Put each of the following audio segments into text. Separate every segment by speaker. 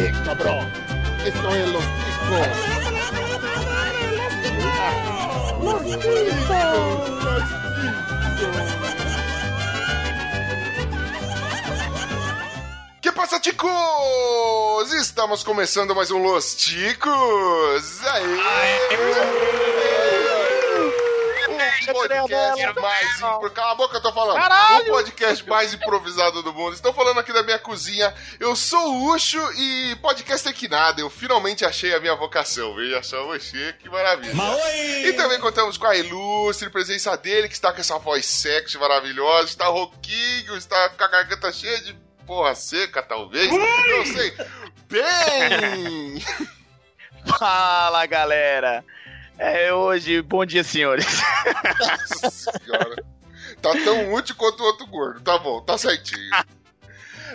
Speaker 1: Sí, cabrón. Esto es los ticos. Los ticos. Los ticos.
Speaker 2: Que passa, ticos? Estamos começando mais um Los Ticos. Aê! O podcast mais impro... Cala a boca, eu tô falando. O podcast mais improvisado do mundo. Estou falando aqui da minha cozinha. Eu sou o Ucho e podcast é que nada. Eu finalmente achei a minha vocação. Veja só você, que maravilha. E também contamos com a ilustre presença dele, que está com essa voz sexy maravilhosa, está rouquinho, está com a garganta cheia de porra seca, talvez. Não sei. Bem!
Speaker 3: Fala, galera! É hoje, bom dia, senhores.
Speaker 2: Nossa senhora. Tá tão útil quanto o outro gordo. Tá bom, tá certinho.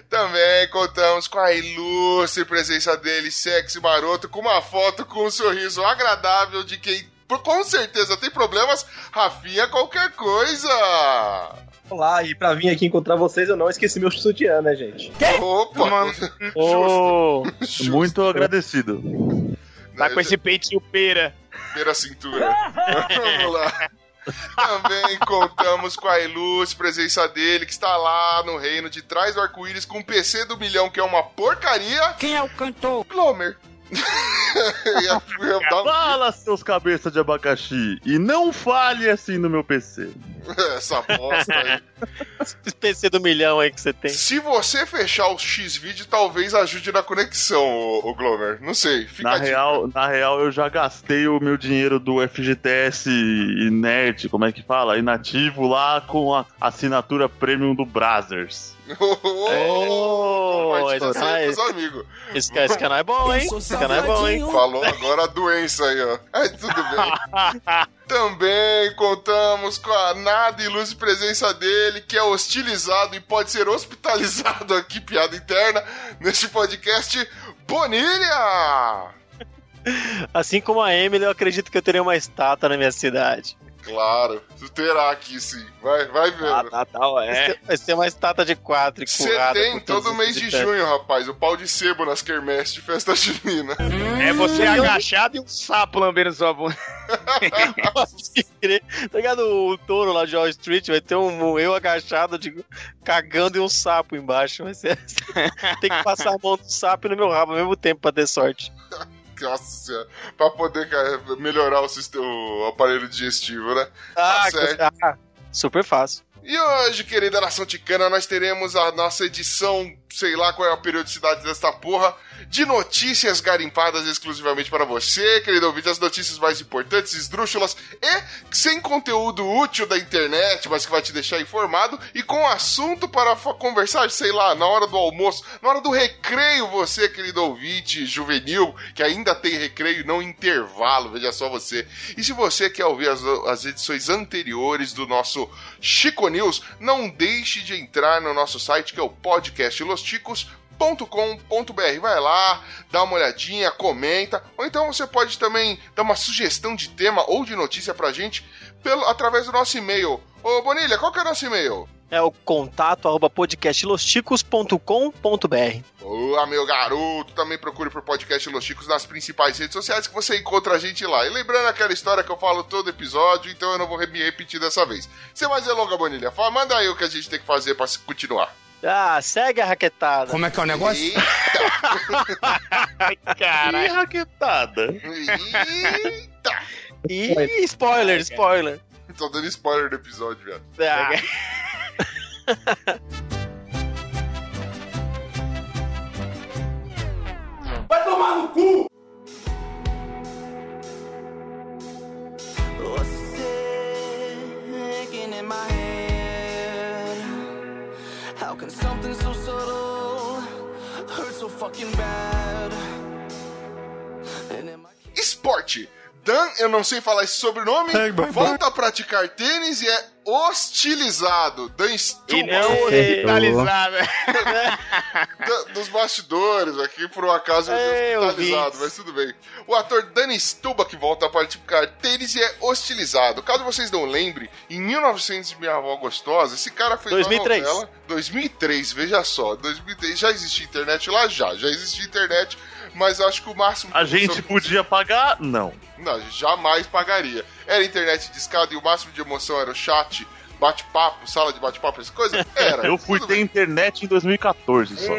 Speaker 2: Também contamos com a ilustre presença dele, sexy maroto, com uma foto com um sorriso agradável de quem com certeza tem problemas. Rafinha, qualquer coisa.
Speaker 4: Olá, e pra vir aqui encontrar vocês, eu não esqueci meu sutiã, né, gente?
Speaker 2: Opa!
Speaker 3: Ô,
Speaker 2: Justo.
Speaker 5: Muito agradecido.
Speaker 3: tá com esse peitinho pera.
Speaker 2: Primeira cintura. Vamos lá. Também contamos com a ilustre presença dele, que está lá no reino de trás do arco-íris com um PC do milhão, que é uma porcaria.
Speaker 1: Quem é o cantor?
Speaker 2: Glomer. Ia- ia dar
Speaker 5: Fala, seus cabeças de abacaxi, e não fale assim no meu PC.
Speaker 2: Essa bosta aí.
Speaker 3: Esse PC do milhão aí que você tem.
Speaker 2: Se você fechar o X-Video, talvez ajude na conexão, o, Glomer. Não sei. Fica
Speaker 5: Na real, na real, eu já gastei o meu dinheiro do FGTS inerte, como é que fala? Inativo lá com a assinatura premium do Brazzers.
Speaker 2: Oh, pros amigos.
Speaker 3: Esse, esse canal é bom, hein? Esse canal é bom, hein?
Speaker 2: Falou agora a doença aí, ó. Aí tudo bem. Também contamos com a nada ilustre presença dele, que é hostilizado e pode ser hospitalizado aqui, piada interna, neste podcast, Bonilha!
Speaker 3: Assim como a Emily, eu acredito que eu terei uma estátua na minha cidade.
Speaker 2: Claro, tu terá aqui sim. Vai, vai vendo.
Speaker 3: tá, Vai ser- Vai ser uma estátua de quatro e
Speaker 2: Você tem todo mês de junho, rapaz, o pau de sebo nas quermesses de festa junina.
Speaker 3: É você agachado e um sapo lambendo sua bunda. Pode crer. Tá ligado? O touro lá de Wall Street vai ter um eu agachado, de, cagando e um sapo embaixo. Vai ser... Tem que passar a mão do sapo e no meu rabo ao mesmo tempo pra ter sorte.
Speaker 2: Nossa senhora. Pra poder cara, melhorar o, sistema, o aparelho digestivo, né?
Speaker 3: Ah,
Speaker 2: certo.
Speaker 3: que- ah, super fácil.
Speaker 2: E hoje, querida nação ticana, nós teremos a nossa edição, sei lá qual é a periodicidade desta porra, de notícias garimpadas exclusivamente para você, querido ouvinte, as notícias mais importantes, esdrúxulas e sem conteúdo útil da internet, mas que vai te deixar informado e com assunto para conversar, sei lá, na hora do almoço, na hora do recreio, você, querido ouvinte juvenil, que ainda tem recreio não intervalo, veja só você. E se você quer ouvir as, as edições anteriores do nosso Chico News, não deixe de entrar no nosso site que é o podcastlosticos.com.br. Vai lá, dá uma olhadinha, comenta, ou então você pode também dar uma sugestão de tema ou de notícia pra gente pelo, através do nosso e-mail. Ô Bonilha, qual que é o nosso e-mail?
Speaker 3: É o contato arroba podcastlosticos.com.br.
Speaker 2: Olá, meu garoto! Também procure por Podcast Los Chicos nas principais redes sociais que você encontra a gente lá. E lembrando aquela história que eu falo todo episódio, então eu não vou me repetir dessa vez. Sem mais delonga, Bonilha, fala, manda aí o que a gente tem que fazer pra se- continuar.
Speaker 3: Ah, segue a raquetada.
Speaker 1: Como é que é o negócio?
Speaker 2: Eita!
Speaker 5: Ih,
Speaker 3: Caralho.
Speaker 5: raquetada.
Speaker 2: Eita!
Speaker 3: Ih, spoiler, spoiler.
Speaker 2: Tô dando spoiler do episódio, viado.
Speaker 3: Ah.
Speaker 6: What's sticking in my head? How can something so subtle hurt so fucking bad?
Speaker 2: Esporte. Dan, eu não sei falar esse sobrenome, volta a praticar tênis e é hostilizado.
Speaker 3: E velho.
Speaker 2: da- dos bastidores aqui, por um acaso eu
Speaker 3: É,
Speaker 2: hospitalizado, mas tudo bem. O ator Danny Stubach volta a participar tênis e é hostilizado. Caso vocês não lembrem, em 1900 Minha Avó Gostosa, esse cara fez
Speaker 3: 2003.
Speaker 2: uma novela... 2003, veja só. 2003, já existia internet lá? Já, já existia internet, mas acho que o máximo...
Speaker 5: A gente podia pagar? Não.
Speaker 2: Não, jamais pagaria. Era internet de escada e o máximo de emoção era o chat, bate-papo, sala de bate-papo, essas coisas? Era.
Speaker 5: Eu fui ter internet em 2014 só.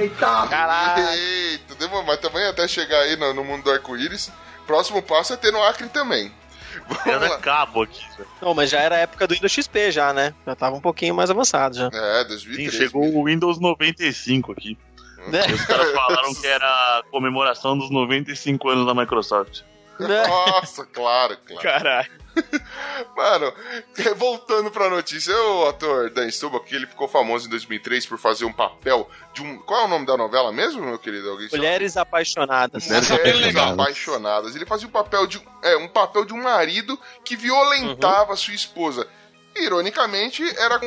Speaker 3: Caralho.
Speaker 2: Eita, demorou, mas também até chegar aí no, no mundo do arco-íris, próximo passo é ter no Acre também. Vamos
Speaker 5: Era
Speaker 2: lá.
Speaker 5: cabo aqui. velho.
Speaker 3: Não, mas já era a época do Windows XP já, né? Já tava um pouquinho mais avançado já.
Speaker 2: É,
Speaker 5: Sim,
Speaker 2: 2003.
Speaker 5: chegou o Windows 95 aqui.
Speaker 3: Né?
Speaker 5: E os caras falaram que era a comemoração dos 95 anos da Microsoft.
Speaker 2: Nossa, claro, claro.
Speaker 3: Caralho.
Speaker 2: Mano, voltando pra notícia, o ator Dan Stubach, que ele ficou famoso em 2003 por fazer um papel de um... Qual é o nome da novela mesmo, meu querido? Alguém sabe?
Speaker 3: Mulheres apaixonadas.
Speaker 5: Mulheres
Speaker 2: Mulheres
Speaker 5: apaixonadas.
Speaker 2: apaixonadas. Ele fazia um papel de é, um papel de um marido que violentava sua esposa. Ironicamente, era com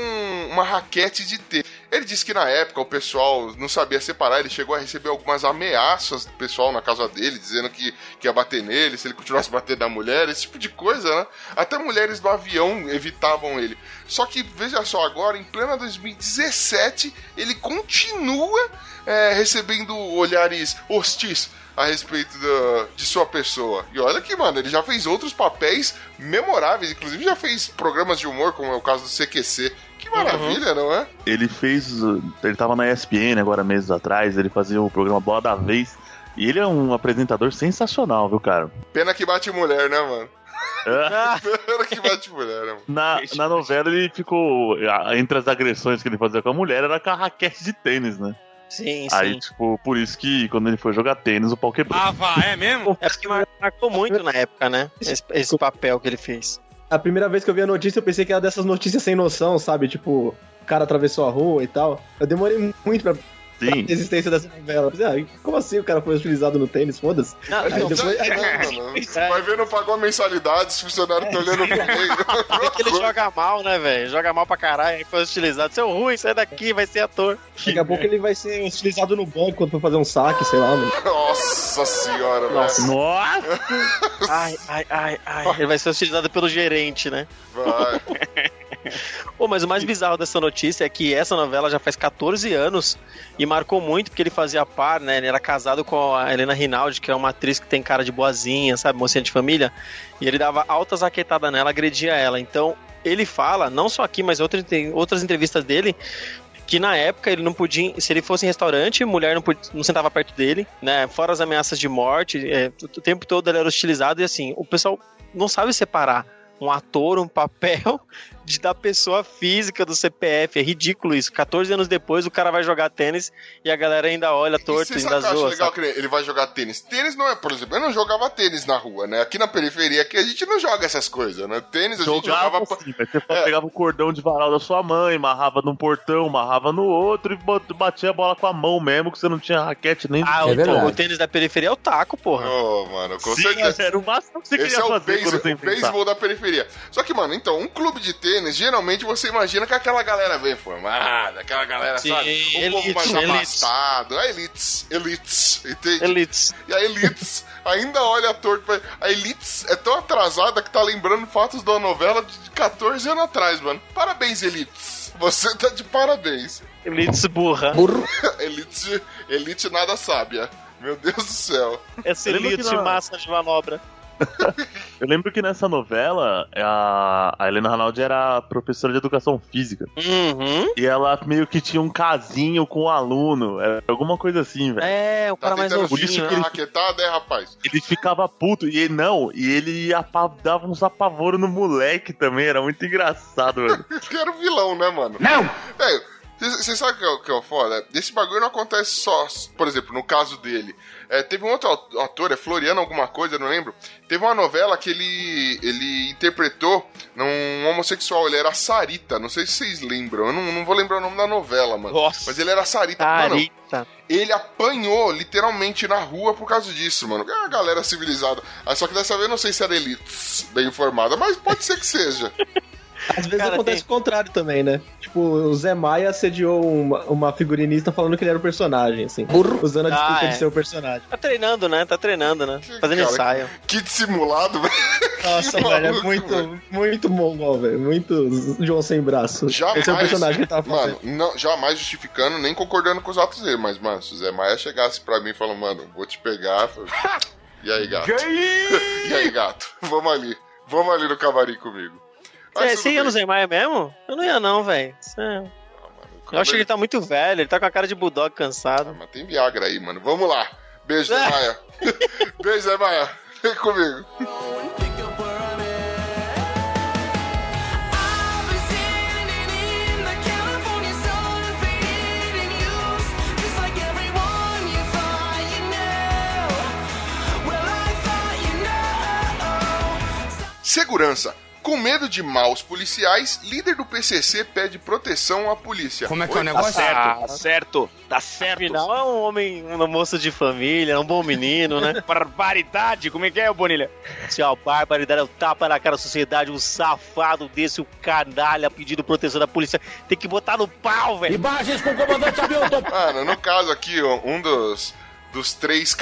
Speaker 2: uma raquete de tênis. Ele disse que na época o pessoal não sabia separar, ele chegou a receber algumas ameaças do pessoal na casa dele, dizendo que, que ia bater nele, se ele continuasse batendo na mulher, esse tipo de coisa, né? Até mulheres do avião evitavam ele. Só que, veja só, agora, em plena 2017, ele continua é, recebendo olhares hostis a respeito da- de sua pessoa. E olha que, mano, ele já fez outros papéis memoráveis, inclusive já fez programas de humor, como é o caso do CQC. Que maravilha, não é?
Speaker 5: Ele fez. Ele tava na ESPN agora meses atrás, ele fazia o programa Bola da Vez. E ele é um apresentador sensacional, viu, cara?
Speaker 2: Pena que bate mulher, né, mano?
Speaker 3: Ah,
Speaker 2: Pena que bate mulher, né, mano?
Speaker 5: Na, na novela ele ficou. Entre as agressões que ele fazia com a mulher era com a raquete de tênis, né?
Speaker 3: sim, sim.
Speaker 5: Aí, tipo, por isso que quando ele foi jogar tênis, o pau quebrou.
Speaker 3: É porque mar- marcou muito na época, né? Esse, esse papel que ele fez.
Speaker 4: A primeira vez que eu vi a notícia, eu pensei que era dessas notícias sem noção, sabe? Tipo, o cara atravessou a rua e tal. Eu demorei muito pra
Speaker 5: Sim.
Speaker 4: a existência dessa novela. Ah, como assim o cara foi utilizado no tênis? Foda-se.
Speaker 3: Não,
Speaker 4: Aí
Speaker 3: não,
Speaker 4: depois-
Speaker 2: Não, mano. Vai ver, não pagou a mensalidade, os funcionários estão olhando pro meio.
Speaker 3: é que ele joga mal, né, velho? Joga mal pra caralho, aí foi utilizado. Seu ruim, sai daqui, vai ser ator.
Speaker 4: Daqui a pouco ele vai ser utilizado no banco quando for fazer um saque, sei lá, mano.
Speaker 2: Nossa senhora,
Speaker 3: Nossa.
Speaker 2: velho.
Speaker 5: Nossa!
Speaker 3: Ai, ai, ai, ai. Ele vai ser utilizado pelo gerente, né?
Speaker 2: Vai.
Speaker 3: Pô, mas o mais bizarro dessa notícia é que essa novela já faz 14 anos e marcou muito porque ele fazia par, né? Ele era casado com a Helena Rinaldi, que é uma atriz que tem cara de boazinha, sabe? Mocinha de família. E ele dava altas raquetadas nela, agredia ela. Então, ele fala, não só aqui, mas outras, outras entrevistas dele, que na época ele não podia, se ele fosse em restaurante, mulher não, podia, não sentava perto dele, né? Fora as ameaças de morte, é, o tempo todo ele era hostilizado e assim, o pessoal não sabe separar um ator, um papel de, da pessoa física do CPF. É ridículo isso. 14 anos depois o cara vai jogar tênis e a galera ainda olha
Speaker 2: E
Speaker 3: torto,
Speaker 2: você
Speaker 3: ainda zoa.
Speaker 2: legal
Speaker 3: sabe?
Speaker 2: que ele vai jogar tênis? Tênis não é, por exemplo, eu não jogava tênis na rua, né? Aqui na periferia aqui a gente não joga essas coisas, né? Tênis a gente
Speaker 5: Jogava
Speaker 2: jogava.
Speaker 5: assim, mas você pegava o cordão de varal da sua mãe, amarrava num portão, amarrava no outro e batia a bola com a mão mesmo, que você não tinha raquete nem.
Speaker 3: Ah,
Speaker 7: É
Speaker 3: o, o tênis da periferia é o taco, porra.
Speaker 2: Ô, mano, com
Speaker 5: Sim,
Speaker 2: certeza.
Speaker 5: era o máximo que você
Speaker 2: Esse
Speaker 5: queria
Speaker 2: é o,
Speaker 5: fazer
Speaker 2: base- o beisebol da periferia. Só que, mano, então, um clube de tênis, geralmente você imagina que aquela galera bem formada, aquela galera,
Speaker 3: Sim,
Speaker 2: sabe? Um pouco
Speaker 3: elite,
Speaker 2: mais
Speaker 3: elites.
Speaker 2: abastado. A elites, elites, entende?
Speaker 3: Elites.
Speaker 2: E a Elites ainda olha torto pra... A Elites é tão atrasada que tá lembrando fatos da novela de 14 anos atrás, mano. Parabéns, Elites. Você tá de parabéns.
Speaker 3: Elites burra.
Speaker 2: Elite, elite nada sábia. Meu Deus do céu.
Speaker 3: Essa elite massa de manobra.
Speaker 5: Eu lembro que nessa novela, a, a Helena Ronaldi era professora de educação física.
Speaker 3: Uhum.
Speaker 5: E ela meio que tinha um casinho com o aluno. Era alguma coisa assim, velho.
Speaker 3: É, o
Speaker 2: Tá
Speaker 3: cara mais
Speaker 2: tentando
Speaker 5: Por isso
Speaker 3: novinho.
Speaker 5: que
Speaker 2: uma raquetada, é, rapaz?
Speaker 5: Ele ficava puto. E ele, não, e ele dava uns apavoros no moleque também. Era muito engraçado, velho.
Speaker 2: Que era o vilão, né, mano? Não! Velho, você sabe o que é, o que é o foda? Esse bagulho não acontece só, por exemplo, no caso dele. É, teve um outro ator, é Floriano alguma coisa, não lembro. Teve uma novela que ele, ele interpretou num homossexual, ele era Sarita, não sei se vocês lembram, eu não, não vou lembrar o nome da novela, mano.
Speaker 3: Nossa.
Speaker 2: Mas ele era Sarita. Mano,
Speaker 3: Carita.
Speaker 2: ele apanhou literalmente na rua por causa disso, mano. É uma galera civilizada. Ah, Só que dessa vez eu não sei se era elite bem informada, mas pode ser que seja.
Speaker 4: Às vezes
Speaker 3: Cara,
Speaker 4: acontece
Speaker 3: tem-
Speaker 4: o contrário também, né? Tipo, o Zé Maia assediou uma, uma figurinista falando que ele era o personagem, assim. Usando a desculpa
Speaker 3: Ah, é.
Speaker 4: de ser o personagem.
Speaker 3: Tá treinando, né? Tá treinando, né? Fazendo
Speaker 2: Cara,
Speaker 3: ensaio.
Speaker 2: Que dissimulado, velho.
Speaker 4: Nossa,
Speaker 2: Que
Speaker 4: velho, é muito,
Speaker 2: velho.
Speaker 4: muito mongol, velho. Muito João sem braço.
Speaker 2: Jamais.
Speaker 4: Esse é o personagem que ele tava fazendo.
Speaker 2: Mano, não, jamais justificando, nem concordando com os atos dele. Mas, mano, se o Zé Maia chegasse pra mim e falou, mano, vou te pegar. E aí, gato? e aí, gato? Vamos ali. Vamos ali no camarim comigo. Mas tudo
Speaker 3: você ia no
Speaker 2: bem.
Speaker 3: Zé Maia mesmo? Eu não ia não, velho. Você-
Speaker 2: Ah,
Speaker 3: Eu acho que ele tá muito velho, ele tá com a cara de bulldog cansado.
Speaker 2: Mas tem Viagra aí, mano. Vamos lá. Beijo, Zé Maia. Beijo, Zé Maia. Vem comigo. Segurança. Com medo de maus policiais, líder do PCC pede proteção à polícia.
Speaker 7: Como é que é o
Speaker 2: Oi?
Speaker 7: negócio?
Speaker 8: Tá certo, tá certo.
Speaker 3: Afinal, é um homem, um moço de família, um bom menino, né?
Speaker 8: Barbaridade, como é que é, Bonilha?
Speaker 3: Se a barbaridade é o tapa na cara da sociedade, um safado desse, o canalha pedindo proteção da polícia, tem que botar no pau, velho.
Speaker 7: Imagens com o comandante Hamilton.
Speaker 2: Mano, no caso aqui, ó, um dos, dos três.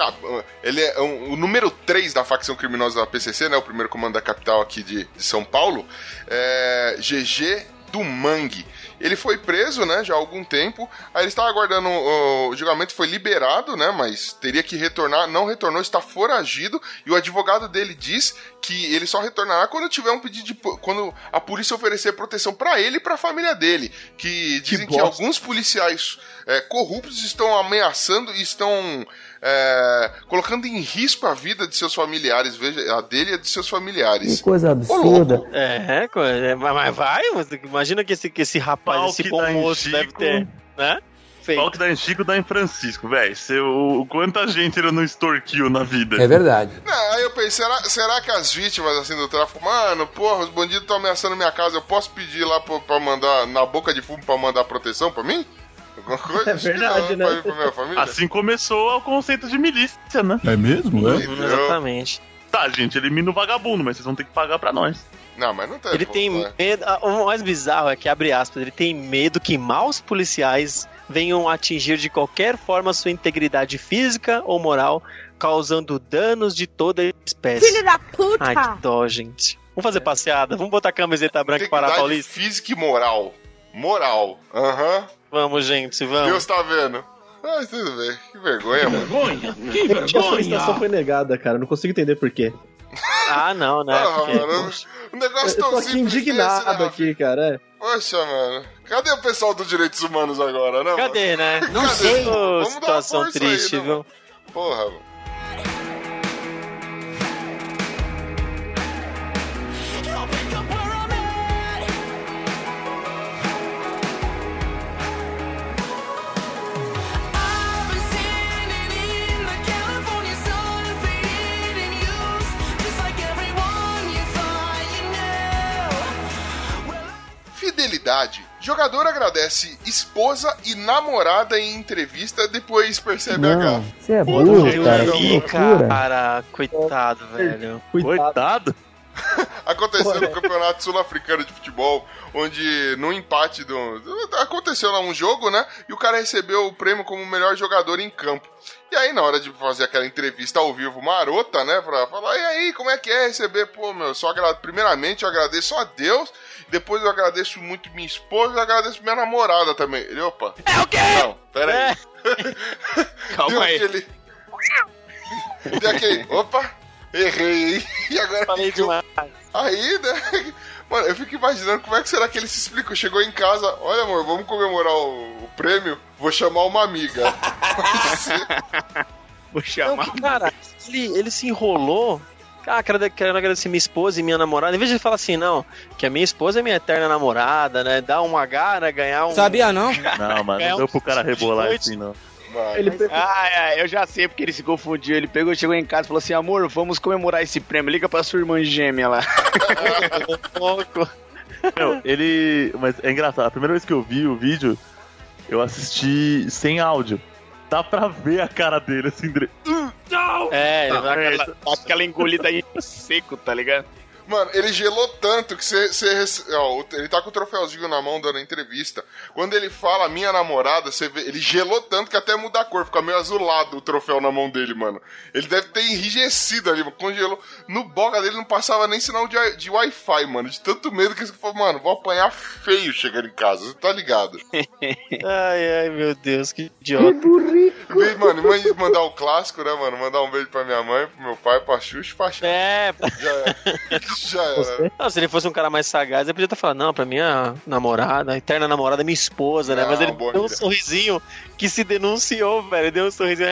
Speaker 2: Ele é um- o número 3 da facção criminosa da PCC, né? O primeiro comando da capital aqui de, de São Paulo. É GG do Mangue. Ele foi preso, né, já há algum tempo. Aí ele estava aguardando o, o julgamento, foi liberado, né, mas teria que retornar, não retornou, está foragido. E o advogado dele diz que ele só retornará quando tiver um pedido de, quando a polícia oferecer proteção para ele e para a família dele. Que dizem que,
Speaker 4: bosta.
Speaker 2: alguns policiais é, corruptos estão ameaçando e estão é, colocando em risco a vida de seus familiares, veja, a dele e a de seus familiares.
Speaker 9: coisa
Speaker 2: absurda.
Speaker 3: É, é, mas mas vai, imagina que esse, que esse rapaz,
Speaker 5: Pau
Speaker 3: esse
Speaker 5: que
Speaker 3: bom
Speaker 5: dá em
Speaker 3: moço deve
Speaker 5: Chico.
Speaker 3: ter, né? Feito.
Speaker 5: Pau que dá em Chico dá em Francisco, velho. O quanta gente ele não extorquiu na vida.
Speaker 9: É verdade.
Speaker 2: Não, aí eu pensei, será, será que as vítimas assim do tráfico, mano, porra, os bandidos estão ameaçando minha casa, eu posso pedir lá pra, pra mandar, na boca de fumo, pra mandar proteção pra mim? Alguma coisa?
Speaker 4: É
Speaker 2: que
Speaker 4: verdade,
Speaker 2: não,
Speaker 4: né?
Speaker 2: Pra, pra minha família?
Speaker 5: Assim começou o conceito de milícia, né?
Speaker 1: É mesmo? É?
Speaker 3: Exatamente.
Speaker 5: Tá, gente, elimina o vagabundo, mas vocês vão ter que pagar pra nós.
Speaker 2: Não, mas não tem.
Speaker 3: Ele tem
Speaker 2: é.
Speaker 3: medo. ah, O mais bizarro é que, abre aspas, ele tem medo que maus policiais venham atingir de qualquer forma sua integridade física ou moral, causando danos de toda espécie.
Speaker 10: Filho da puta!
Speaker 3: Ai, que dó, gente. Vamos fazer passeada? Vamos botar a camiseta branca e parar a
Speaker 2: Integridade
Speaker 3: Paulista?
Speaker 2: física e moral. Moral. Aham.
Speaker 3: Vamos, gente, vamos.
Speaker 2: Deus tá vendo. Ah, tudo bem. Que vergonha, mano.
Speaker 7: Vergonha, que
Speaker 4: Gente, a solicitação
Speaker 7: vergonha.
Speaker 4: foi negada, cara. Não consigo entender por quê.
Speaker 3: Ah, não, né?
Speaker 2: Ah,
Speaker 3: Porque-
Speaker 2: mano. Um negócio
Speaker 4: Eu
Speaker 2: tão
Speaker 4: tô aqui
Speaker 2: desse,
Speaker 4: indignado
Speaker 2: né,
Speaker 4: aqui, cara. é.
Speaker 2: Poxa, mano. Cadê o pessoal dos direitos humanos agora, né? mano?
Speaker 3: Cadê, né?
Speaker 2: Não sei.
Speaker 3: Ô,
Speaker 2: Vamos
Speaker 3: situação
Speaker 2: força aí,
Speaker 3: triste,
Speaker 2: né,
Speaker 3: viu?
Speaker 2: mano? Porra, mano. Fidelidade. Jogador agradece esposa e namorada em entrevista, depois percebe a
Speaker 9: Não,
Speaker 2: gafa.
Speaker 9: você é burro, cara.
Speaker 3: Cara, coitado, velho.
Speaker 4: Cuidado.
Speaker 5: Coitado.
Speaker 2: Aconteceu no Campeonato Sul-Africano de Futebol, onde no empate do. Aconteceu lá um jogo, né? E o cara recebeu o prêmio como melhor jogador em campo. E aí, na hora de fazer aquela entrevista ao vivo marota, né? Pra falar, e aí, como é que é receber? Pô, meu, só agra... primeiramente eu agradeço a Deus, depois eu agradeço muito minha esposa e eu agradeço minha namorada também. Ele, opa.
Speaker 8: É o quê?
Speaker 2: Não, pera aí.
Speaker 3: É.
Speaker 8: Calma aí.
Speaker 2: aquele. Deu aquele. Opa! Errei, hein? E agora
Speaker 3: Falei demais.
Speaker 2: Aí, né? Mano, eu fico imaginando como é que será que ele se explicou. Chegou em casa, olha amor, vamos comemorar o, o prêmio, vou chamar uma amiga.
Speaker 8: Vou
Speaker 3: Não,
Speaker 8: chamar.
Speaker 3: que, cara, ele, ele se enrolou. Ah, quero, quero agradecer minha esposa e minha namorada. Em vez de falar assim, não, que a minha esposa é minha eterna namorada, né? Dar uma gana, ganhar um.
Speaker 7: Sabia não?
Speaker 5: Não, mano,
Speaker 3: É
Speaker 5: não
Speaker 3: um
Speaker 5: deu pro cara rebolar assim, não.
Speaker 4: Ele pegou.
Speaker 8: Ah, é, eu já sei porque ele se confundiu. Ele pegou, chegou em casa e falou assim: amor, vamos comemorar esse prêmio. Liga pra sua irmã gêmea lá.
Speaker 3: louco.
Speaker 5: Meu, ele. Mas é engraçado, a primeira vez que eu vi o vídeo, eu assisti sem áudio. Dá pra ver a cara dele assim, dele.
Speaker 8: Não!
Speaker 3: É, ele
Speaker 8: Dá
Speaker 3: vai
Speaker 8: aquela, dá aquela engolida aí seco, tá ligado?
Speaker 2: Mano, ele gelou tanto que você. ele tá com o troféuzinho na mão dando a entrevista. Quando ele fala minha namorada, você vê. Ele gelou tanto que até muda a cor, fica meio azulado o troféu na mão dele, mano. Ele deve ter enrijecido ali, mano. Congelou. No boca dele não passava nem sinal de, de Wi-Fi, mano. De tanto medo que você falou, mano, vou apanhar feio chegando em casa, você tá ligado?
Speaker 3: Ai, ai, meu Deus, que idiota.
Speaker 2: Vem, mano, mãe mandar o clássico, né, mano? Mandar um beijo pra minha mãe, pro meu pai, pra Xuxa e pra Xuxa.
Speaker 3: É,
Speaker 2: Já era. Já era.
Speaker 3: Não, se ele fosse um cara mais sagaz, ele podia estar falando, não, pra minha namorada, a eterna namorada, é minha esposa, né?
Speaker 2: Não,
Speaker 3: Mas ele deu um
Speaker 2: ideia.
Speaker 3: sorrisinho que se denunciou, velho. Ele deu um sorrisinho.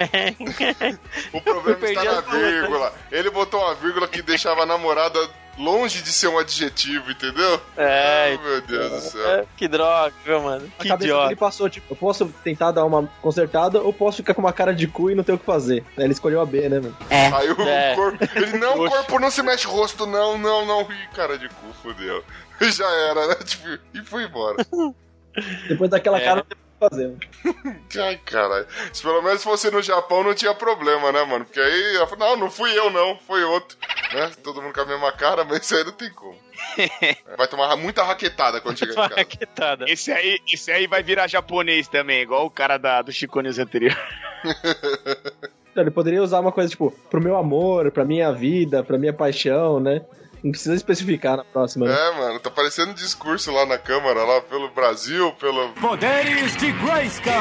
Speaker 2: O problema está na vírgula. Ele botou uma vírgula que deixava a namorada longe de ser um adjetivo, entendeu?
Speaker 3: É,
Speaker 2: Ai, meu Deus do céu.
Speaker 3: É, que droga, viu, mano.
Speaker 4: A
Speaker 3: Que
Speaker 4: cabeça
Speaker 3: idiota.
Speaker 4: dele passou, tipo, eu posso tentar dar uma consertada ou posso ficar com uma cara de cu e não ter o que fazer. Aí Ele escolheu a B, né, mano?
Speaker 2: Aí o
Speaker 3: É.
Speaker 2: corpo. Ele, não, o corpo não se mexe rosto, não, não, não. Ih, cara de cu, fodeu. Já era, né? Tipo, e foi embora.
Speaker 4: Depois daquela
Speaker 3: É.
Speaker 4: cara não tem o que fazer. mano.
Speaker 2: Ai, caralho. Se pelo menos fosse no Japão, não tinha problema, né, mano? Porque aí, ela falou, não, não fui eu, não, foi outro. Né? Todo mundo com a mesma cara, mas isso aí não tem como. Vai tomar muita raquetada quando chegar em casa.
Speaker 3: raquetada.
Speaker 8: Esse aí, esse aí vai virar japonês também, igual o cara da, do Chico News anterior.
Speaker 4: Então, Ele poderia usar uma coisa, tipo, pro meu amor, pra minha vida, pra minha paixão, né? Não precisa especificar na próxima, né?
Speaker 2: É, mano, tá parecendo um discurso lá na Câmara, lá pelo Brasil, pelo,
Speaker 7: Poderes de Grayskull.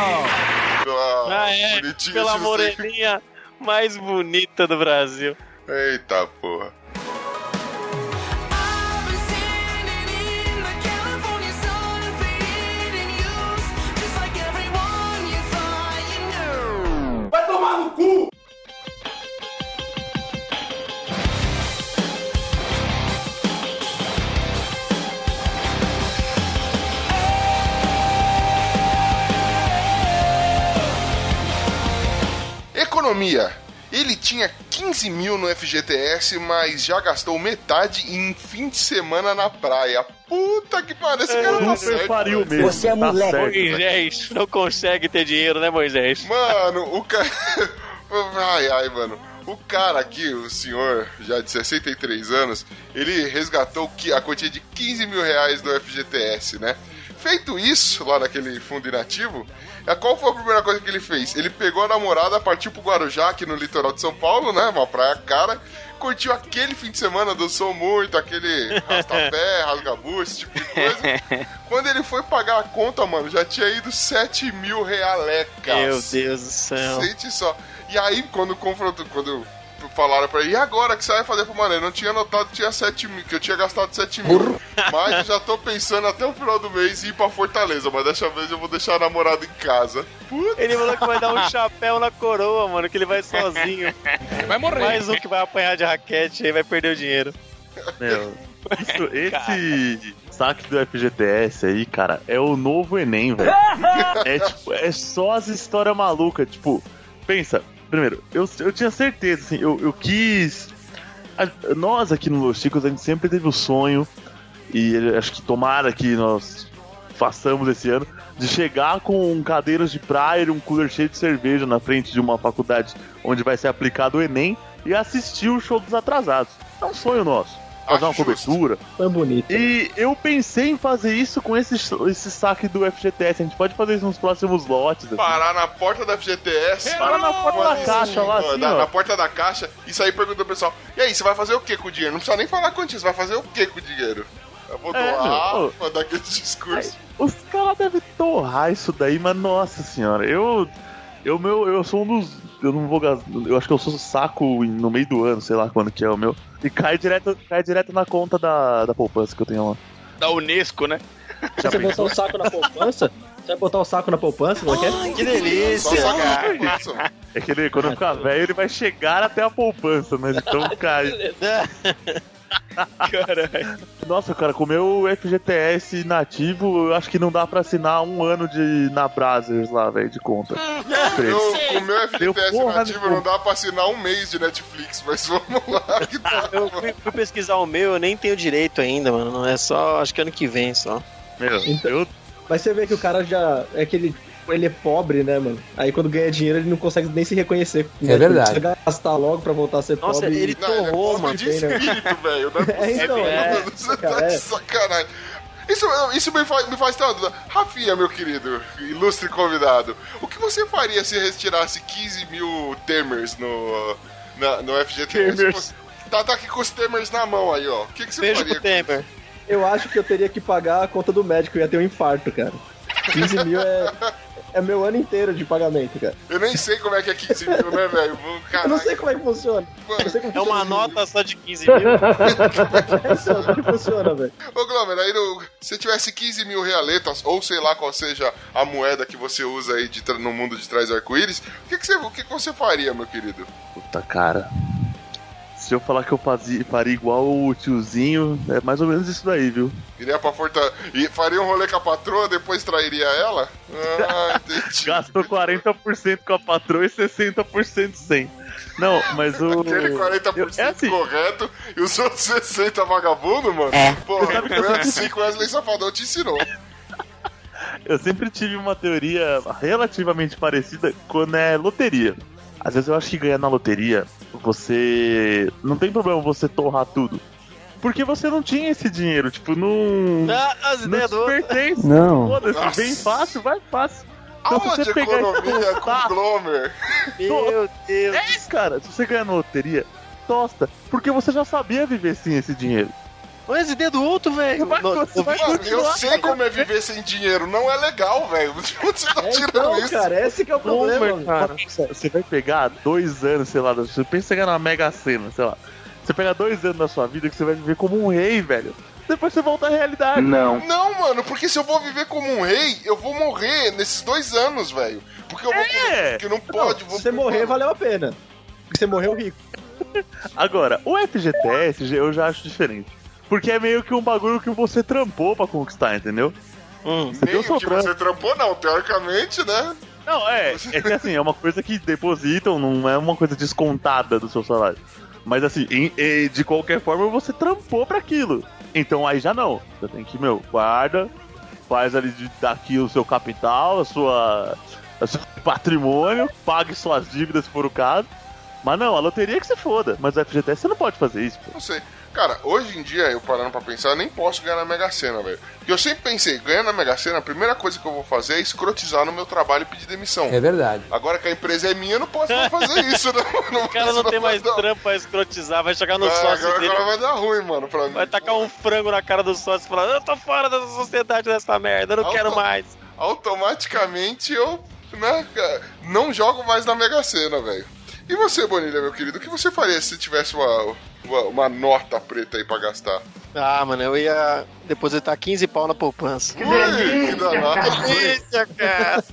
Speaker 2: pela
Speaker 3: Ah, é,
Speaker 2: bonitinha
Speaker 3: pela moreninha mais bonita do Brasil.
Speaker 2: Eita porra.
Speaker 6: I've been standing in
Speaker 2: Economia. Ele tinha 15 mil no FGTS, mas já gastou metade em fim de semana na praia. Puta que pariu, esse cara tá
Speaker 5: Super
Speaker 2: certo.
Speaker 5: pariu mesmo.
Speaker 9: Você é
Speaker 5: tá
Speaker 9: moleque.
Speaker 5: certo.
Speaker 3: Moisés não consegue ter dinheiro, né, Moisés?
Speaker 2: Mano, o cara. Ai, ai, mano. O cara aqui, o senhor, já de 63 anos, ele resgatou que- a quantia de 15 mil reais do FGTS, né? Feito isso, lá naquele fundo inativo, é, qual foi a primeira coisa que ele fez? Ele pegou a namorada, partiu pro Guarujá, aqui no litoral de São Paulo, né? Uma praia cara, curtiu aquele fim de semana, dançou muito, aquele rastapé, rasgabu, esse tipo de coisa. Quando ele foi pagar a conta, mano, já tinha ido 7 mil realecas.
Speaker 3: Meu Deus do céu.
Speaker 2: Sente só. E aí, quando confrontou, quando falaram pra ele, e agora que você vai fazer pro Mané? Eu não tinha notado que tinha 7 mil, que eu tinha gastado 7 mil. Mas eu já tô pensando até o final do mês em ir pra Fortaleza, mas dessa vez eu vou deixar a namorada em casa. Puta.
Speaker 3: Ele falou que vai dar um chapéu na coroa, mano, que ele vai sozinho.
Speaker 7: Vai morrer.
Speaker 3: Mais um que vai apanhar de raquete aí vai perder o dinheiro.
Speaker 5: Meu, isso- esse saque do FGTS aí, cara, é o novo Enem, velho. É, tipo, é só as histórias malucas. Tipo, pensa, primeiro, eu, eu tinha certeza, assim, eu, eu quis. a- nós aqui no Los Chicos, a gente sempre teve o sonho, e ele- acho que tomara que nós façamos esse ano, de chegar com cadeiras de praia e um cooler cheio de cerveja na frente de uma faculdade onde vai ser aplicado o Enem e assistir o show dos atrasados. É um sonho nosso. Fazer uma
Speaker 2: justo.
Speaker 5: cobertura.
Speaker 4: Foi bonito.
Speaker 5: E eu pensei em fazer isso com esse, esse saque do FGTS. A gente pode fazer isso nos próximos lotes. assim.
Speaker 2: Parar na porta da FGTS.
Speaker 5: Para na porta da caixa lá, assim,
Speaker 2: na, na porta da caixa. E sair perguntando pro pessoal: E aí, você vai fazer o que com o dinheiro? Não precisa nem falar quantia, você vai fazer o que com o dinheiro? Eu vou
Speaker 5: É,
Speaker 2: doar,
Speaker 5: meu,
Speaker 2: vou dar aquele discurso.
Speaker 5: Os caras devem torrar isso daí, mas nossa senhora, eu. Eu, meu, eu sou um dos. Eu não vou gastar. Eu acho que eu sou saco no meio do ano, sei lá quando que é o meu. E cai direto, cai direto na conta da, da poupança que eu tenho lá.
Speaker 8: Da Unesco, né?
Speaker 4: Se você botar o saco na poupança, você vai botar o saco na poupança, não é que é?
Speaker 3: Que delícia!
Speaker 2: sacar.
Speaker 5: É que ele, quando ficar velho, ele vai chegar até a poupança, mas então cai.
Speaker 8: Caralho.
Speaker 5: Nossa, cara, com o meu FGTS nativo, eu acho que não dá pra assinar um ano de na Brazzers lá, velho, de conta.
Speaker 2: Eu, com o meu FGTS
Speaker 5: porra
Speaker 2: nativo não dá pra assinar um mês de Netflix, mas vamos lá. Que tá.
Speaker 3: Eu fui, fui pesquisar o meu, eu nem tenho direito ainda, mano. Não é só, acho que ano que vem só.
Speaker 5: Meu,
Speaker 4: Então-
Speaker 5: eu
Speaker 4: Mas você vê que o cara já. É que ele ele é pobre, né, mano? Aí quando ganha dinheiro ele não consegue nem se reconhecer.
Speaker 9: É verdade.
Speaker 4: Ele precisa gastar logo pra voltar a ser
Speaker 3: Nossa,
Speaker 4: pobre.
Speaker 3: ele
Speaker 2: Não, ele é
Speaker 3: torrou, mano.
Speaker 2: de
Speaker 4: né?
Speaker 2: espírito, velho. Não é
Speaker 4: É, então,
Speaker 3: É,
Speaker 2: Mano, Você tá
Speaker 4: cara,
Speaker 2: de
Speaker 4: é.
Speaker 2: sacanagem. Isso, isso me, faz, me faz ter uma dúvida. Rafinha, meu querido, ilustre convidado, o que você faria se retirasse 15 mil temers no, na, no FGTS?
Speaker 3: Temers.
Speaker 2: Tá, tá aqui com os temers na mão aí, ó. O que, que você
Speaker 3: Beijo
Speaker 2: faria?
Speaker 3: Temer.
Speaker 4: Eu acho que eu teria que pagar a conta do médico, eu ia ter um infarto, cara. 15 mil é, é meu ano inteiro de pagamento, cara.
Speaker 2: Eu nem sei como é que é 15 mil, né, velho?
Speaker 4: Eu não sei como é que funciona. Como
Speaker 3: É uma nota só de 15 mil.
Speaker 4: É como que funciona, velho.
Speaker 2: Ô, Glomer, aí no, se tivesse 15 mil realetas, ou sei lá qual seja a moeda que você usa aí de no mundo de trás arco-íris, o, que, que, você, o que, que você faria, meu querido?
Speaker 5: Puta cara. Se eu falar que eu fazia, faria igual o tiozinho, é mais ou menos isso daí, viu?
Speaker 2: Iria pra Forta... E faria um rolê com a patroa, depois trairia ela? Ah, entendi.
Speaker 5: Gastou 40% com a patroa e 60% sem. Não, mas o.
Speaker 2: Aquele 40%
Speaker 5: eu- é assim,
Speaker 2: correto e os outros 60% vagabundo, mano? É. Porra, foi assim que o Wesley Safadão te ensinou.
Speaker 5: eu sempre tive uma teoria relativamente parecida quando é loteria. Às vezes eu acho que ganhar na loteria, você. Não tem problema você torrar tudo. Porque você não tinha esse dinheiro, tipo, não.
Speaker 3: Ah, as
Speaker 5: Não
Speaker 3: ideias
Speaker 5: te
Speaker 3: do
Speaker 5: pertence.
Speaker 9: Não.
Speaker 5: Foda-se, bem fácil, vai fácil. Então, você pegar e
Speaker 2: economia com o Glomer?
Speaker 3: Meu Deus.
Speaker 5: É isso, cara. Se você ganhar na loteria, tosta. Porque você já sabia viver sem esse dinheiro.
Speaker 3: Olha as ideias do outro, velho. Não,
Speaker 2: eu sei como é viver sem dinheiro. Não é legal, velho. De onde você tá
Speaker 4: É,
Speaker 2: tirando
Speaker 4: então,
Speaker 2: isso?
Speaker 4: cara, esse que é o problema,
Speaker 3: Homer, cara.
Speaker 5: Você vai pegar dois anos, sei lá, você pensa em ganhar na Mega Sena, sei lá. Você pega dois anos da sua vida que você vai viver como um rei, velho. Depois você volta à realidade.
Speaker 9: Não.
Speaker 2: Não, mano, porque se eu vou viver como um rei, eu vou morrer nesses dois anos, velho. Porque eu vou.
Speaker 5: É.
Speaker 2: Porque não pode. vou
Speaker 4: Se você morrer, valeu a pena. Porque você morreu rico.
Speaker 5: Agora, o FGTS eu já acho diferente. Porque é meio que um bagulho que você trampou pra conquistar, entendeu?
Speaker 3: Hum.
Speaker 5: Você deu
Speaker 2: Nem o que
Speaker 5: sobrando.
Speaker 2: você trampou, não. Teoricamente, né?
Speaker 5: Não, é. É que assim, é uma coisa que depositam, não é uma coisa descontada do seu salário. Mas assim, em- e de qualquer forma você trampou pra aquilo. Então aí já não. Você tem que, meu, guarda, faz ali de- daqui o seu capital, a sua, o seu patrimônio, pague suas dívidas se for o caso. Mas não, a loteria é que se foda. Mas o FGTS você não pode fazer isso, pô.
Speaker 2: Não sei. Cara, hoje em dia, eu parando pra pensar, eu nem posso ganhar na Mega Sena, velho. Porque eu sempre pensei, ganhando na Mega Sena, a primeira coisa que eu vou fazer é escrotizar no meu trabalho e pedir demissão.
Speaker 9: É verdade.
Speaker 2: Agora que a empresa é minha, eu não posso mais fazer isso, não.
Speaker 3: O cara não tem mais trampo pra escrotizar, vai chegar no
Speaker 2: Ah,
Speaker 3: sócio
Speaker 2: agora,
Speaker 3: dele.
Speaker 2: agora vai dar ruim, mano, pra mim.
Speaker 3: Vai tacar um frango na cara do sócio e falar: Eu tô fora dessa sociedade dessa merda, eu não
Speaker 2: Auto-
Speaker 3: quero mais.
Speaker 2: Automaticamente eu, né, não jogo mais na Mega Sena, velho. E você, Bonilha, meu querido, o que você faria se tivesse uma, uma, uma nota preta aí pra gastar?
Speaker 3: Ah, mano, eu ia depositar 15 pau na poupança.
Speaker 2: Ui, que danado.
Speaker 3: Delícia, cara.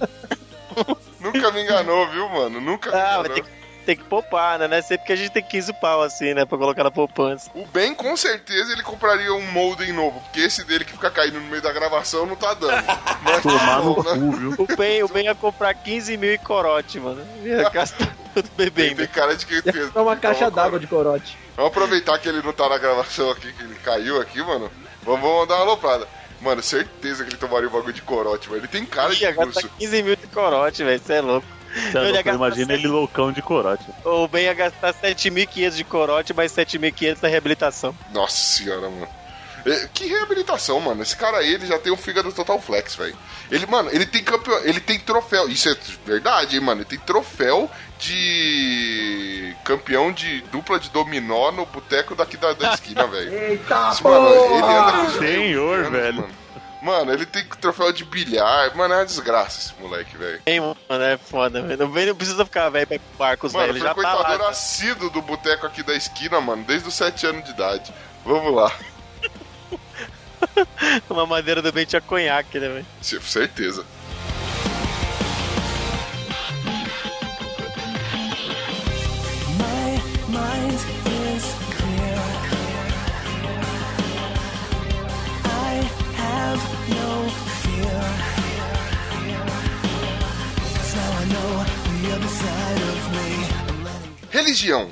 Speaker 2: Nunca me enganou, viu, mano? Nunca me
Speaker 3: Ah,
Speaker 2: enganou.
Speaker 3: Ter que, poupar, né? Não é sempre que a gente tem 15 pau assim, né? Pra colocar na poupança.
Speaker 2: O Ben, com certeza, ele compraria um molden novo, porque esse dele que fica caindo no meio da gravação não tá dando. Não é
Speaker 5: Tomar no
Speaker 2: bom, né?
Speaker 5: cu, viu?
Speaker 3: O Ben, o ben ia comprar 15 mil e corote, mano. Ia gastar tudo
Speaker 2: Tem,
Speaker 3: bebendo.
Speaker 2: tem cara de que fez.
Speaker 4: É uma caixa
Speaker 2: Então,
Speaker 4: d'água de corote.
Speaker 2: Vamos aproveitar que ele não tá na gravação aqui, que ele caiu aqui, mano. Vamos, vamos dar uma aloprada. Mano, certeza que ele tomaria o bagulho de corote, velho. Ele tem cara de
Speaker 3: Ia gastar
Speaker 2: urso.
Speaker 3: 15 mil de corote, velho. Você é louco. Gastar
Speaker 5: imagina ele loucão de corote.
Speaker 3: O Ben ia gastar 7.500 de corote, mais 7.500 na reabilitação.
Speaker 2: Nossa senhora, mano. É, Que reabilitação, mano. Esse cara aí, ele já tem um fígado total flex, velho. Ele, mano, ele tem campeão, ele tem troféu. Isso é verdade, hein, mano. Ele tem troféu de campeão de dupla de dominó no boteco daqui da, da esquina, velho.
Speaker 4: Eita,
Speaker 2: Mano, ele anda com
Speaker 5: Senhor,
Speaker 2: anos,
Speaker 5: velho.
Speaker 2: Mano. Mano, ele tem troféu de bilhar. Mano, é uma desgraça esse moleque, velho.
Speaker 3: Hein, mano, é foda, velho. Não precisa ficar velho pra ir pro Marcos, velho.
Speaker 2: Mano,
Speaker 3: Ele já tá lá.
Speaker 2: frequentador assíduo do boteco aqui da esquina, mano, desde os 7 anos de idade. Vamos lá.
Speaker 3: Uma madeira do Ben tinha conhaque, né, velho?
Speaker 2: Certeza. Religião.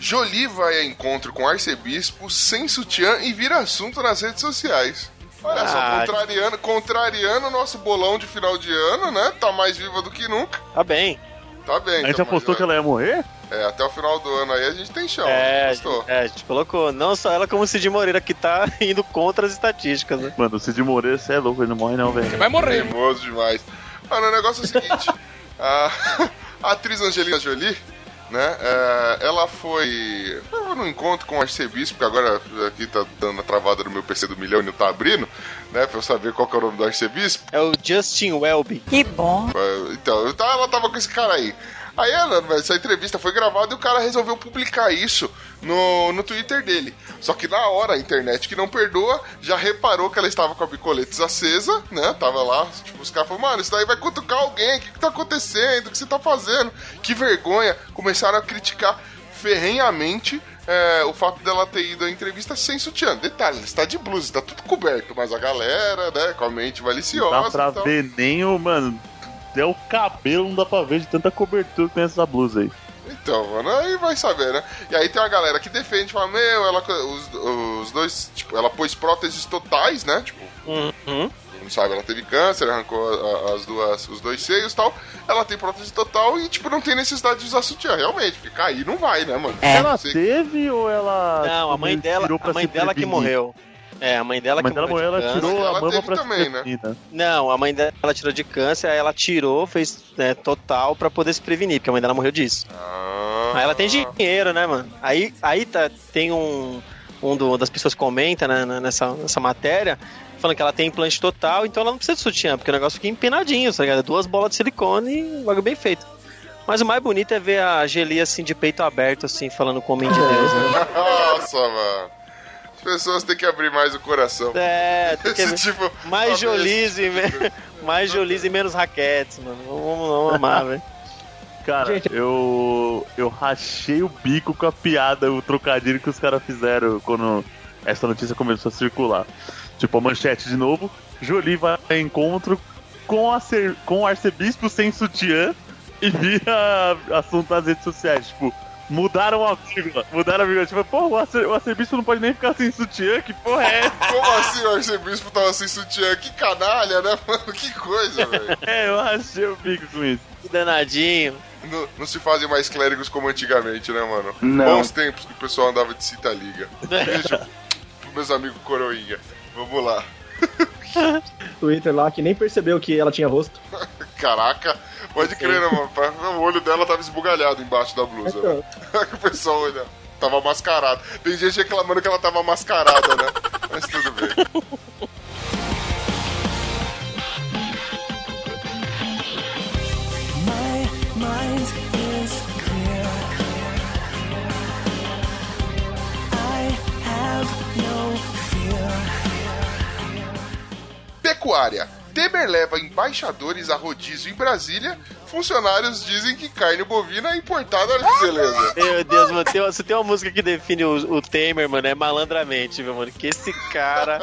Speaker 2: Jolie vai a encontro com arcebispo sem sutiã e vira assunto nas redes sociais. Olha só,
Speaker 3: Ah.
Speaker 2: contrariando, contrariando o nosso bolão de final de ano, né? Tá mais viva do que nunca.
Speaker 3: Tá bem.
Speaker 2: Tá bem.
Speaker 5: A gente
Speaker 2: então,
Speaker 5: apostou que ela ia morrer?
Speaker 2: É, até o final do ano aí a gente tem chão.
Speaker 3: É,
Speaker 2: Gostou?
Speaker 3: é, a gente colocou não só ela, como o Cid Moreira, que tá indo contra as estatísticas, né?
Speaker 5: Mano, o Cid Moreira, você é louco, ele não morre não, velho.
Speaker 7: Vai morrer.
Speaker 2: Teimoso demais. Mano, o negócio é o seguinte: a, a atriz Angelina Jolie, né? é, ela foi, no encontro com o arcebispo, que agora aqui tá dando a travada no meu PC do milhão e não tá abrindo, né? Pra eu saber qual que é o nome do arcebispo.
Speaker 3: É o Justin Welby.
Speaker 9: Que bom.
Speaker 2: Então ela tava com esse cara aí. Aí ela, essa entrevista foi gravada e o cara resolveu publicar isso no, no Twitter dele. Só que na hora a internet que não perdoa já reparou que ela estava com a bicoletes acesa, né? Tava lá, tipo, os caras falaram, mano, isso daí vai cutucar alguém, o que, que tá acontecendo? O que você tá fazendo? Que vergonha! Começaram a criticar ferrenhamente é, o fato dela ter ido à entrevista sem sutiã. Detalhe, ela está de blusa, está tudo coberto, mas a galera, né, com a mente maliciosa.
Speaker 5: Dá pra
Speaker 2: e tal.
Speaker 5: ver nem o, mano, até o cabelo não dá pra ver de tanta cobertura que tem essa blusa aí.
Speaker 2: Então, mano, aí vai saber, né? E aí tem uma galera que defende, fala, meu, ela, os, os dois, tipo, ela pôs próteses totais, né? Tipo,
Speaker 3: Uhum.
Speaker 2: não sabe, ela teve câncer, arrancou a- a- as duas, os dois seios e tal. Ela tem prótese total e, tipo, não tem necessidade de usar sutiã, realmente, porque cair não vai, né, mano?
Speaker 5: Ela
Speaker 2: Sei-
Speaker 5: teve ou ela.
Speaker 3: Não, a mãe dela, a mãe dela que morreu. É, a mãe dela
Speaker 5: A mãe
Speaker 3: que
Speaker 5: dela
Speaker 3: morreu.
Speaker 5: ela
Speaker 3: câncer.
Speaker 5: tirou a
Speaker 2: Ela
Speaker 5: mama pra
Speaker 2: também, né?
Speaker 5: prevenir, né?
Speaker 3: Não, a mãe dela tirou de câncer, aí ela tirou, fez né, total pra poder se prevenir, porque a mãe dela morreu disso.
Speaker 2: Ah,
Speaker 3: Aí ela tem dinheiro, né, mano? Aí, aí tá, tem um, um do- das pessoas comenta né, na- nessa, nessa matéria, falando que ela tem implante total, então ela não precisa de sutiã, porque o negócio fica empinadinho, tá ligado? Duas bolas de silicone e um bagulho bem feito. Mas o mais bonito é ver a Geli assim, de peito aberto, assim, falando com o homem de Deus, né?
Speaker 2: Nossa, mano. As pessoas têm que abrir mais o coração.
Speaker 3: É, tem que
Speaker 2: tipo.
Speaker 3: Mais Jolize, e me- mais Jolize e menos raquetes, mano. Vamos, vamos amar, velho.
Speaker 5: Cara,
Speaker 4: Gente-
Speaker 5: eu. Eu rachei o bico com a piada, o trocadilho que os caras fizeram quando essa notícia começou a circular. Tipo, a manchete de novo. Jolie vai a encontro com, a ser, com o arcebispo sem sutiã e vira assunto nas redes sociais. Tipo, mudaram a vírgula. Mudaram a vírgula. Tipo, pô, o, arce, o arcebispo não pode nem ficar sem sutiã, que porra é essa?
Speaker 2: Como assim o arcebispo tava sem sutiã? Que canalha, né, mano? Que coisa, velho.
Speaker 5: É, eu rachei o bico com isso.
Speaker 3: Que danadinho.
Speaker 2: Não, não se fazem mais clérigos como antigamente, né, mano?
Speaker 8: Não.
Speaker 2: Bons tempos que o pessoal andava de cita liga. Beijo pros meus amigos coroinha. Vamos lá.
Speaker 4: Twitter lá que nem percebeu que ela tinha rosto.
Speaker 2: Caraca, pode crer, né, mano? O olho dela tava esbugalhado embaixo da blusa. né? o pessoal olha. Tava mascarado. Tem gente reclamando que ela tava mascarada, né? Mas tudo bem. Pecuária. Temer leva embaixadores a rodízio em Brasília. Funcionários dizem que carne bovina é importada. Olha que beleza.
Speaker 3: Meu Deus, mano, tem, se tem uma música que define o, o Temer, mano, é malandramente, meu mano. Que esse cara.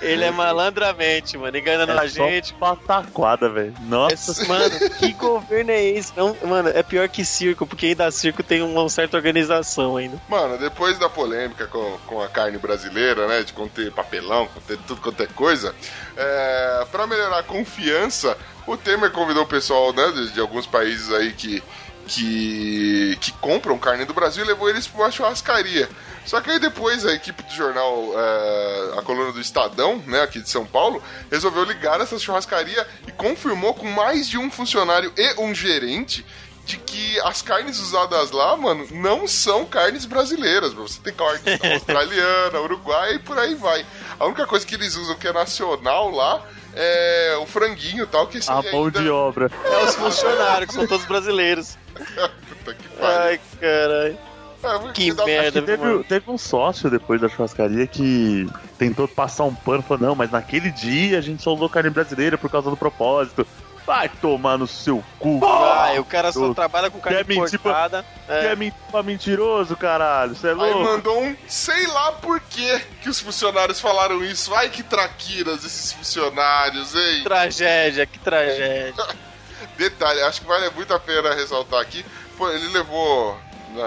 Speaker 3: Ele é malandramente, mano, enganando a
Speaker 5: É
Speaker 3: gente.
Speaker 5: só pataquada, velho. Nossa
Speaker 3: Esse- mano, que governo é esse? Não, mano, é pior que circo, porque ainda circo tem uma certa organização ainda.
Speaker 2: Mano, depois da polêmica com, com a carne brasileira, né? De conter papelão, conter tudo quanto é coisa, é, para melhorar a confiança, o Temer convidou o pessoal né, de, de alguns países aí que, que, que compram carne do Brasil e levou eles pra uma churrascaria. Só que aí depois a equipe do jornal, é, a coluna do Estadão, né, aqui de São Paulo, resolveu ligar essa churrascaria e confirmou com mais de um funcionário e um gerente de que as carnes usadas lá, mano, não são carnes brasileiras, bro. Você tem carne australiana, uruguaia e por aí vai. A única coisa que eles usam que é nacional lá é o franguinho e tal, que esse
Speaker 5: A mão
Speaker 2: ainda...
Speaker 5: de obra.
Speaker 3: É os funcionários, que são todos brasileiros.
Speaker 2: Puta que pariu.
Speaker 3: Ai, caralho.
Speaker 2: É, porque
Speaker 3: Que merda,
Speaker 5: Teve,
Speaker 3: mano.
Speaker 5: teve um sócio depois da churrascaria que tentou passar um pano, falou, não, mas naquele dia a gente só usou carne brasileira por causa do propósito. Vai tomar no seu cu.
Speaker 3: Ai, o cara só trabalha com carne
Speaker 5: quer mentir pra-
Speaker 3: importada.
Speaker 5: Que
Speaker 3: É.
Speaker 5: é men- pra mentiroso, caralho. Você é
Speaker 2: Aí
Speaker 5: louco?
Speaker 2: mandou um, sei lá por que que os funcionários falaram isso. Ai que traquinas esses funcionários, hein?
Speaker 3: Tragédia, que tragédia.
Speaker 2: Detalhe, acho que vale muito a pena ressaltar aqui. Pô, ele levou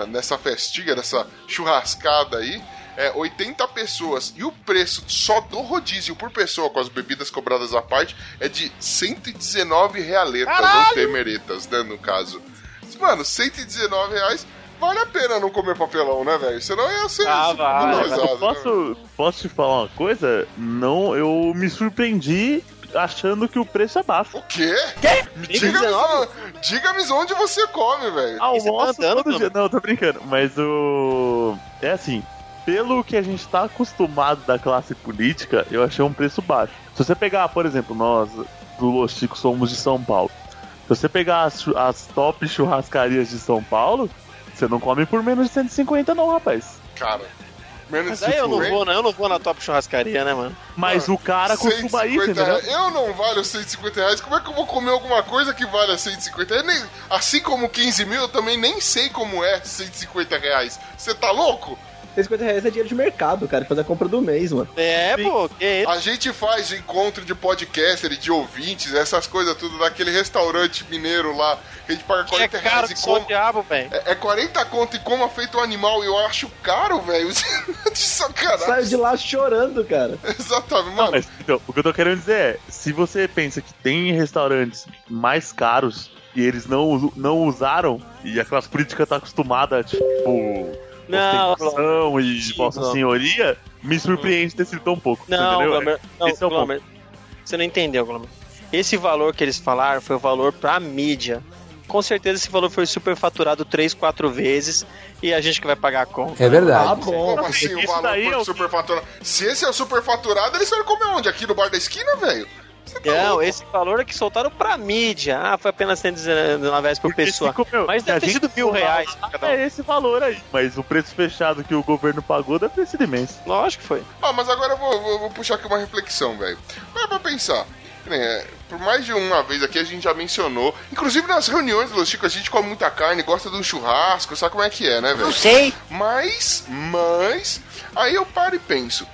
Speaker 2: nessa festinha, nessa churrascada aí, é 80 pessoas e o preço só do rodízio por pessoa com as bebidas cobradas à parte é de 119 realetas, ou temeretas, né, no caso. Mano, 119 reais vale a pena não comer papelão, né, velho? Senão ia ser
Speaker 3: Ah,
Speaker 2: valorizado, né?
Speaker 5: Posso, posso te falar uma coisa? Não, eu me surpreendi achando que o preço é baixo.
Speaker 2: O quê?
Speaker 3: Tem
Speaker 2: Diga-me
Speaker 3: 19?
Speaker 2: diga onde você come, velho.
Speaker 5: Almoço
Speaker 3: tá
Speaker 5: todo dia. Não, tô brincando. Mas o. É assim. Pelo que a gente tá acostumado da classe política, eu achei um preço baixo. Se você pegar, por exemplo, nós do Los Chicos somos de São Paulo. Se você pegar as, as top churrascarias de São Paulo, você não come por menos de 150 não, rapaz.
Speaker 2: Cara, menos
Speaker 3: Mas aí eu não
Speaker 2: 150.
Speaker 3: vou, não, eu não vou na top churrascaria, né, mano?
Speaker 5: Mas o cara costuma ir,
Speaker 2: 150
Speaker 5: entendeu?
Speaker 2: reais. Eu não valho 150 reais. Como é que eu vou comer alguma coisa que valha 150 reais? Nem- assim como 15 mil, eu também nem sei como é 150 reais. Você tá louco?
Speaker 4: 150 reais é dinheiro de mercado, cara, fazer a compra do mês, mano.
Speaker 3: É, pô, que isso?
Speaker 2: A gente faz encontro de podcaster e de ouvintes, essas coisas tudo naquele restaurante mineiro lá. Que a gente paga
Speaker 3: É
Speaker 2: 40
Speaker 3: caro
Speaker 2: reais e
Speaker 3: só o
Speaker 2: come.
Speaker 3: diabo, velho.
Speaker 2: É é 40 conto e coma feito um animal e eu acho caro, velho. de sacanagem.
Speaker 4: Saiu de lá chorando, cara.
Speaker 2: Exatamente,
Speaker 5: Não,
Speaker 2: mano.
Speaker 5: mas então, o que eu tô querendo dizer é, se você pensa que tem restaurantes mais caros e eles não, não usaram, e a classe política tá acostumada, tipo,
Speaker 3: Não,
Speaker 5: ostentação e
Speaker 3: Sim,
Speaker 5: vossa
Speaker 3: não.
Speaker 5: senhoria, me surpreende ter sido tão pouco,
Speaker 3: Não,
Speaker 5: entendeu?
Speaker 3: Glomer, não,
Speaker 5: Esse é.
Speaker 3: Glomer, você não entendeu, Glomer. Esse valor que eles falaram foi o valor pra mídia. Com certeza esse valor foi superfaturado três, quatro vezes e a gente que vai pagar a conta.
Speaker 9: É verdade.
Speaker 4: Ah, bom.
Speaker 2: Como assim o valor foi
Speaker 5: é
Speaker 2: superfaturado? Se esse é o superfaturado, eles foram comer onde? Aqui no bar da esquina, velho? Você tá
Speaker 3: Não,
Speaker 2: louco?
Speaker 3: esse valor é que soltaram pra mídia. Ah, foi apenas 119 reais por
Speaker 5: Porque
Speaker 3: pessoa.
Speaker 5: comeu-
Speaker 3: Mas deve ter
Speaker 5: gente
Speaker 3: sido mil reais um.
Speaker 5: É esse valor aí, mas o preço fechado que o governo pagou deve ter sido imenso.
Speaker 3: Lógico que foi.
Speaker 2: Ah, mas agora eu vou, vou- vou puxar aqui uma reflexão, velho. Vai pra pensar. É, por mais de uma vez aqui a gente já mencionou. Inclusive nas reuniões do Los Chico, a gente come muita carne, gosta de um churrasco, sabe como é que é, né, velho?
Speaker 6: sei.
Speaker 2: Mas, mas, aí eu paro e penso: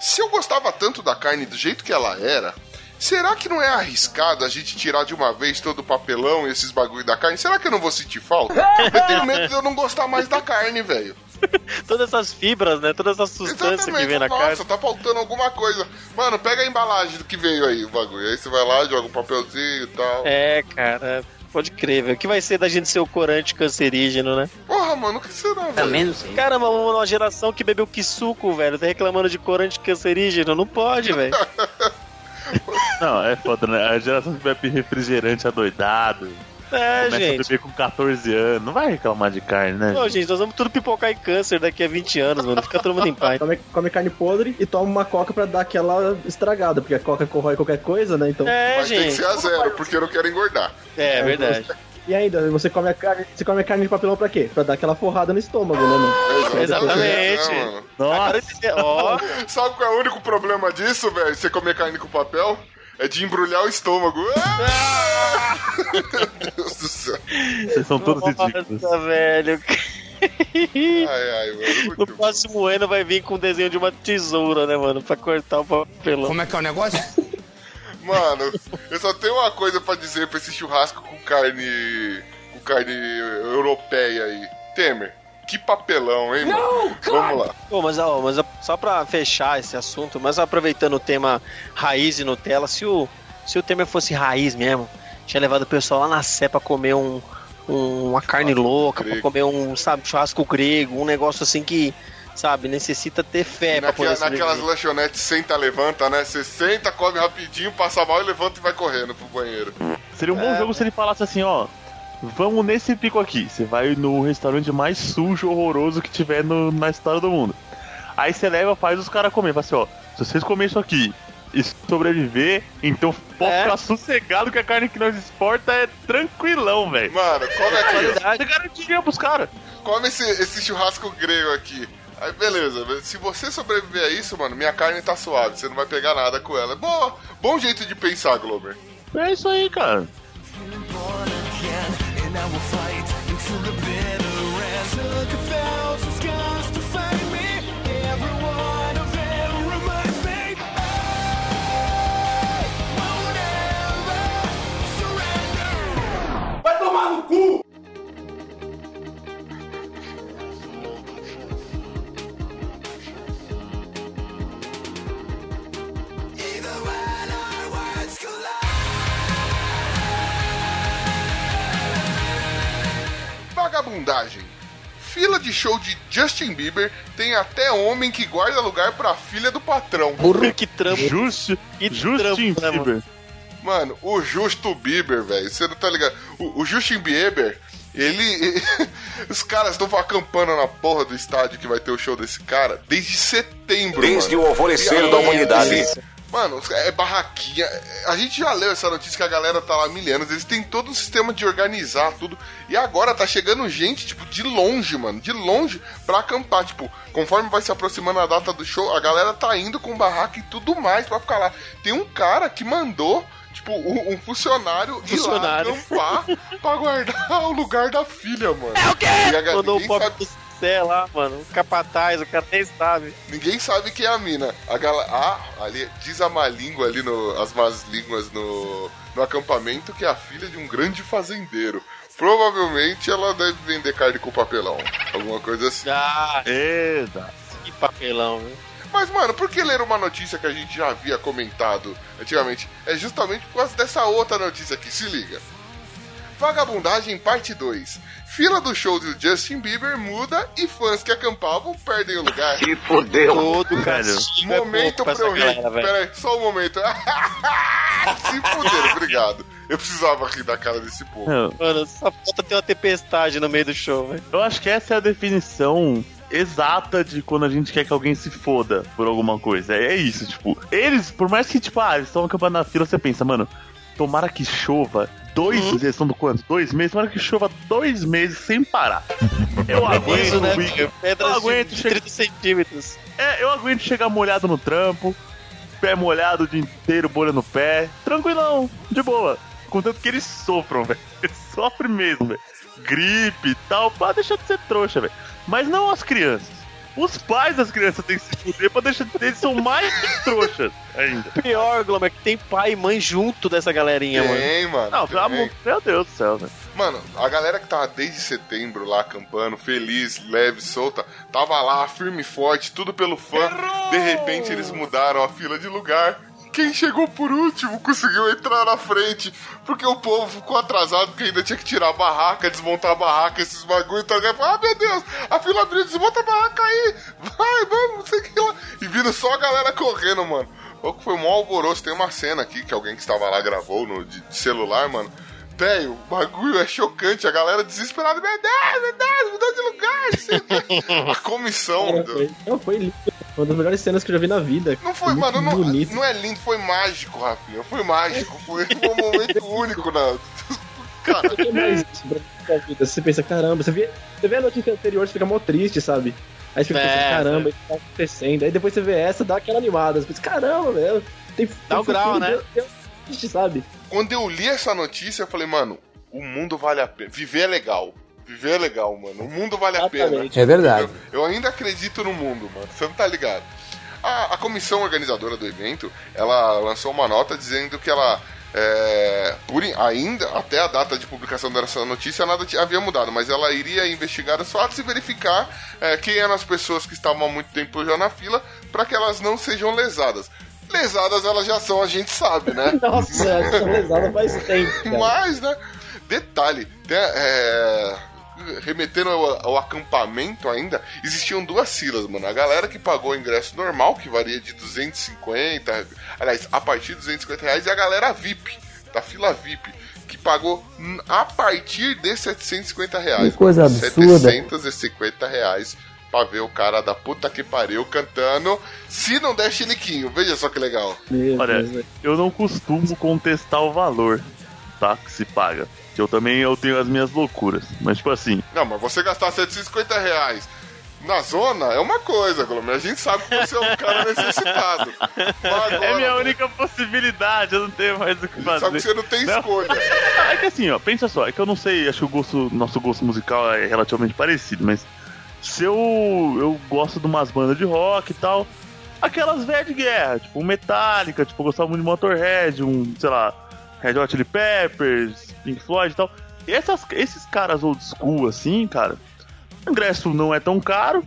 Speaker 2: se eu gostava tanto da carne do jeito que ela era, será que não é arriscado a gente tirar de uma vez todo o papelão e esses bagulho da carne? Será que eu não vou sentir falta? Eu tenho medo de eu não gostar mais da carne, velho.
Speaker 3: Todas essas fibras, né? Todas essas substâncias que vem na
Speaker 2: Nossa,
Speaker 3: carne.
Speaker 2: tá faltando alguma coisa. Mano, pega a embalagem do que veio aí, o bagulho. Aí você vai lá, joga um papelzinho e tal.
Speaker 3: É, cara. Pode crer, velho. O que vai ser da gente ser o corante cancerígeno, né?
Speaker 2: Porra, mano, o que será, velho?
Speaker 6: Também não sei.
Speaker 3: Caramba, uma geração que bebeu que suco, velho. Tá reclamando de corante cancerígeno. Não pode, velho.
Speaker 5: Não, é foda, né? A geração que bebe refrigerante adoidado,
Speaker 3: É,
Speaker 5: começa a
Speaker 3: gente.
Speaker 5: beber com 14 anos, não vai reclamar de carne, né?
Speaker 3: Ô, gente, nós vamos tudo pipocar em câncer daqui a 20 anos, mano. Fica todo mundo em paz.
Speaker 4: Come, come carne podre e toma uma coca pra dar aquela estragada, porque a coca corrói qualquer coisa, né? Então.
Speaker 3: É,
Speaker 2: Mas tem que
Speaker 3: gente.
Speaker 2: ser a zero, porque eu não quero engordar.
Speaker 3: É, verdade.
Speaker 4: E ainda, você come a carne, você come a carne de papelão pra quê? Pra dar aquela forrada no estômago, né, mano?
Speaker 3: Exatamente.
Speaker 2: É,
Speaker 5: Nossa,
Speaker 3: ó,
Speaker 2: Sabe qual é o único problema disso, velho? Você comer carne com papel? É de embrulhar o estômago. Ah! Meu Deus do céu.
Speaker 5: vocês são todos ridículos.
Speaker 3: nossa, velho.
Speaker 2: Ai, ai, mano.
Speaker 3: No
Speaker 2: Muito bom.
Speaker 3: próximo ano vai vir com o desenho de uma tesoura, né, mano? Pra cortar o papelão.
Speaker 9: Como é que é o negócio?
Speaker 2: Mano, eu só tenho uma coisa pra dizer pra esse churrasco com carne. com carne europeia aí. Temer, que papelão, hein, mano? Vamos lá.
Speaker 3: Pô, mas, ó, mas só pra fechar esse assunto, mas aproveitando o tema raiz e Nutella, se o, se o Temer fosse raiz mesmo, tinha levado o pessoal lá na Sé pra comer um, um- uma carne louca, pra
Speaker 2: grego.
Speaker 3: comer um, sabe, churrasco grego, um negócio assim que, sabe, necessita ter fé pra
Speaker 2: Naquela,
Speaker 3: poder
Speaker 2: naquelas lanchonetes senta, levanta, né? Você senta, come rapidinho, passa mal e levanta e vai correndo pro banheiro.
Speaker 5: Seria um bom jogo se ele falasse assim, ó. Vamos nesse pico aqui. Você vai no restaurante mais sujo, horroroso que tiver no- na história do mundo. Aí você leva, faz os caras comer. Fala assim, ó. Se vocês comerem isso aqui e sobreviver, então pode
Speaker 3: É.
Speaker 5: ficar sossegado que a carne que nós exporta é tranquilão, velho.
Speaker 2: Mano, come aqui, ó.
Speaker 5: Você garantiria pros caras.
Speaker 2: come esse, esse churrasco grego aqui. Aí beleza, se você sobreviver a isso, mano, minha carne tá suave, você não vai pegar nada com ela. Boa, bom jeito de pensar, Glober.
Speaker 5: É isso aí, cara.
Speaker 7: Vai tomar no cu!
Speaker 2: Vagabundagem. Fila de show de Justin Bieber tem até homem que guarda lugar pra filha do patrão.
Speaker 3: Burro que trampo.
Speaker 5: Just,
Speaker 3: Que
Speaker 5: Justin
Speaker 3: trampo, né, mano?
Speaker 5: Bieber.
Speaker 2: Mano, o Justo Bieber, velho, você não tá ligado? O, o Justin Bieber, ele. Os caras estão acampando na porra do estádio que vai ter o show desse cara desde setembro.
Speaker 9: Desde
Speaker 2: mano.
Speaker 9: o alvorecer
Speaker 2: E
Speaker 9: da humanidade.
Speaker 2: assim, Mano, é barraquinha. A gente já leu essa notícia que a galera tá lá há mil anos. Eles têm todo um sistema de organizar tudo. E agora tá chegando gente, tipo, de longe, mano. De longe pra acampar. Tipo, conforme vai se aproximando a data do show, a galera tá indo com barraca e tudo mais pra ficar lá. Tem um cara que mandou. Tipo, um, um funcionário,
Speaker 3: Funcionário.
Speaker 2: ir lá acampar pra guardar o lugar da filha, mano. É o quê? E a,
Speaker 3: Mandou o
Speaker 2: ninguém
Speaker 3: pobre
Speaker 2: sabe-
Speaker 3: céu lá, mano. O capataz, o cara nem sabe.
Speaker 2: Ninguém sabe quem é a mina. A galera. Ah, ali diz a má língua ali no. As más línguas no, no acampamento que é a filha de um grande fazendeiro. Provavelmente ela deve vender carne com papelão. Alguma coisa assim.
Speaker 3: Ah,
Speaker 5: Eita.
Speaker 3: que papelão, viu?
Speaker 2: Mas, mano, por que ler uma notícia que a gente já havia comentado antigamente? É justamente por causa dessa outra notícia aqui, se liga. Vagabundagem parte 2. Fila do show do Justin Bieber muda e fãs que acampavam perdem o lugar.
Speaker 9: Que fodeu.
Speaker 3: Todo
Speaker 5: Velho.
Speaker 3: é
Speaker 2: Momento
Speaker 3: pouco pra
Speaker 2: eu rir.
Speaker 3: galera, velho.
Speaker 2: Pera aí, só um momento. Se fuder, obrigado. Eu precisava rir da cara desse povo.
Speaker 5: Não,
Speaker 3: Mano, só falta ter uma tempestade no meio do show, velho.
Speaker 5: Eu acho que essa é a definição exata de quando a gente quer que alguém se foda por alguma coisa. É isso, tipo, eles, por mais que, tipo, ah, eles estão acampando na fila, você pensa, mano, tomara que chova dois,
Speaker 3: Uhum.
Speaker 5: eles estão do quanto? Dois meses? Tomara que chova dois meses sem parar. Eu aguento,
Speaker 3: Isso, né? Pedras
Speaker 5: Eu aguento
Speaker 3: de
Speaker 5: chegar-
Speaker 3: 30 centímetros.
Speaker 5: É, eu aguento chegar molhado no trampo, pé molhado o dia inteiro, bolha no pé, tranquilão, de boa. Contanto que eles sofram, velho. Eles sofrem mesmo, velho. Gripe e tal, pra deixar de ser trouxa, velho. Mas não as crianças. Os pais das crianças têm que se fuder pra deixar de eles são mais trouxas ainda.
Speaker 3: Pior, Gloma, é que tem pai e mãe junto dessa galerinha, mano.
Speaker 2: Tem, mano.
Speaker 5: Não, pelo
Speaker 2: tem.
Speaker 5: amor, meu Deus do céu, velho.
Speaker 2: Mano, a galera que tava desde setembro lá acampando, feliz, leve, solta, tava lá, firme e forte, tudo pelo fã. De repente eles mudaram a fila de lugar. Quem chegou por último conseguiu entrar na frente, porque o povo ficou atrasado, porque ainda tinha que tirar a barraca, desmontar a barraca, esses bagulho. Alguém falou, ah, meu Deus, a fila abriu, desmonta a barraca aí, vai, vamos, não sei o que lá. E vindo só a galera correndo, mano. Ou que foi um alvoroço. Tem uma cena aqui que alguém que estava lá gravou no, de, de celular, mano. Velho, o bagulho é chocante. A galera desesperada. Meu Deus, meu Deus, mudou de lugar. quê. a comissão.
Speaker 4: Cara, foi, não, foi lindo. Uma das melhores cenas que eu já vi na vida.
Speaker 2: Não foi,
Speaker 4: muito
Speaker 2: mano, não,
Speaker 4: bonito.
Speaker 2: não é lindo, foi mágico, Rafinha. Foi mágico. Foi, foi um momento único na. Cara,
Speaker 4: que pra vida? Você pensa, caramba, você vê, você vê a notícia anterior, você fica mó triste, sabe? Aí você fica
Speaker 3: É,
Speaker 4: pensando, caramba, isso tá acontecendo. Aí depois você vê essa, dá aquela animada. Você pensa, caramba, velho. Tem,
Speaker 3: Dá
Speaker 4: tem
Speaker 3: o grau, né?
Speaker 4: Deus- Deus sabe?
Speaker 2: Quando eu li essa notícia, eu falei, mano, o mundo vale a pena. Viver é legal. Viver é legal, mano. O mundo vale a pena.
Speaker 4: Exatamente.
Speaker 9: É verdade.
Speaker 2: Eu, eu ainda acredito no mundo, mano. Você não tá ligado? A, a comissão organizadora do evento, ela lançou uma nota dizendo que ela. é, por in- ainda, até a data de publicação dessa notícia, nada havia mudado, mas ela iria investigar os fatos e verificar é, quem eram as pessoas que estavam há muito tempo já na fila, para que elas não sejam lesadas. Lesadas elas já são, a gente sabe, né?
Speaker 4: Nossa, essa lesada faz tempo, cara.
Speaker 2: Mas, né? Detalhe, tem, é, remetendo ao, ao acampamento ainda, existiam duas filas, mano. A galera que pagou o ingresso normal, que varia de 250, aliás, a partir de 250 reais, e a galera VIP, da fila VIP, que pagou a partir de 750 reais.
Speaker 9: Que coisa
Speaker 2: mano.
Speaker 9: absurda.
Speaker 2: 750 reais pra ver o cara da puta que pariu cantando, se não der chiliquinho. Veja só que legal.
Speaker 5: Olha, eu não costumo contestar o valor, tá? Que se paga. Que eu também eu tenho as minhas loucuras. Mas, tipo assim,
Speaker 2: Não, mas você gastar 750 reais na zona é uma coisa, Glomer. A gente sabe que você é um cara necessitado. Mas agora,
Speaker 5: é minha única possibilidade, eu não tenho mais o que fazer.
Speaker 2: Sabe que você não tem
Speaker 5: Não.
Speaker 2: escolha.
Speaker 5: É que assim, ó, pensa só, é que eu não sei, acho que o gosto, nosso gosto musical é relativamente parecido, mas se eu, eu gosto de umas bandas de rock e tal, aquelas velhas de guerra, tipo um Metallica, tipo, eu gostava muito de Motorhead, um, sei lá, Red Hot Chili Peppers, Pink Floyd e tal. E essas, esses caras old school, assim, cara, o ingresso não é tão caro.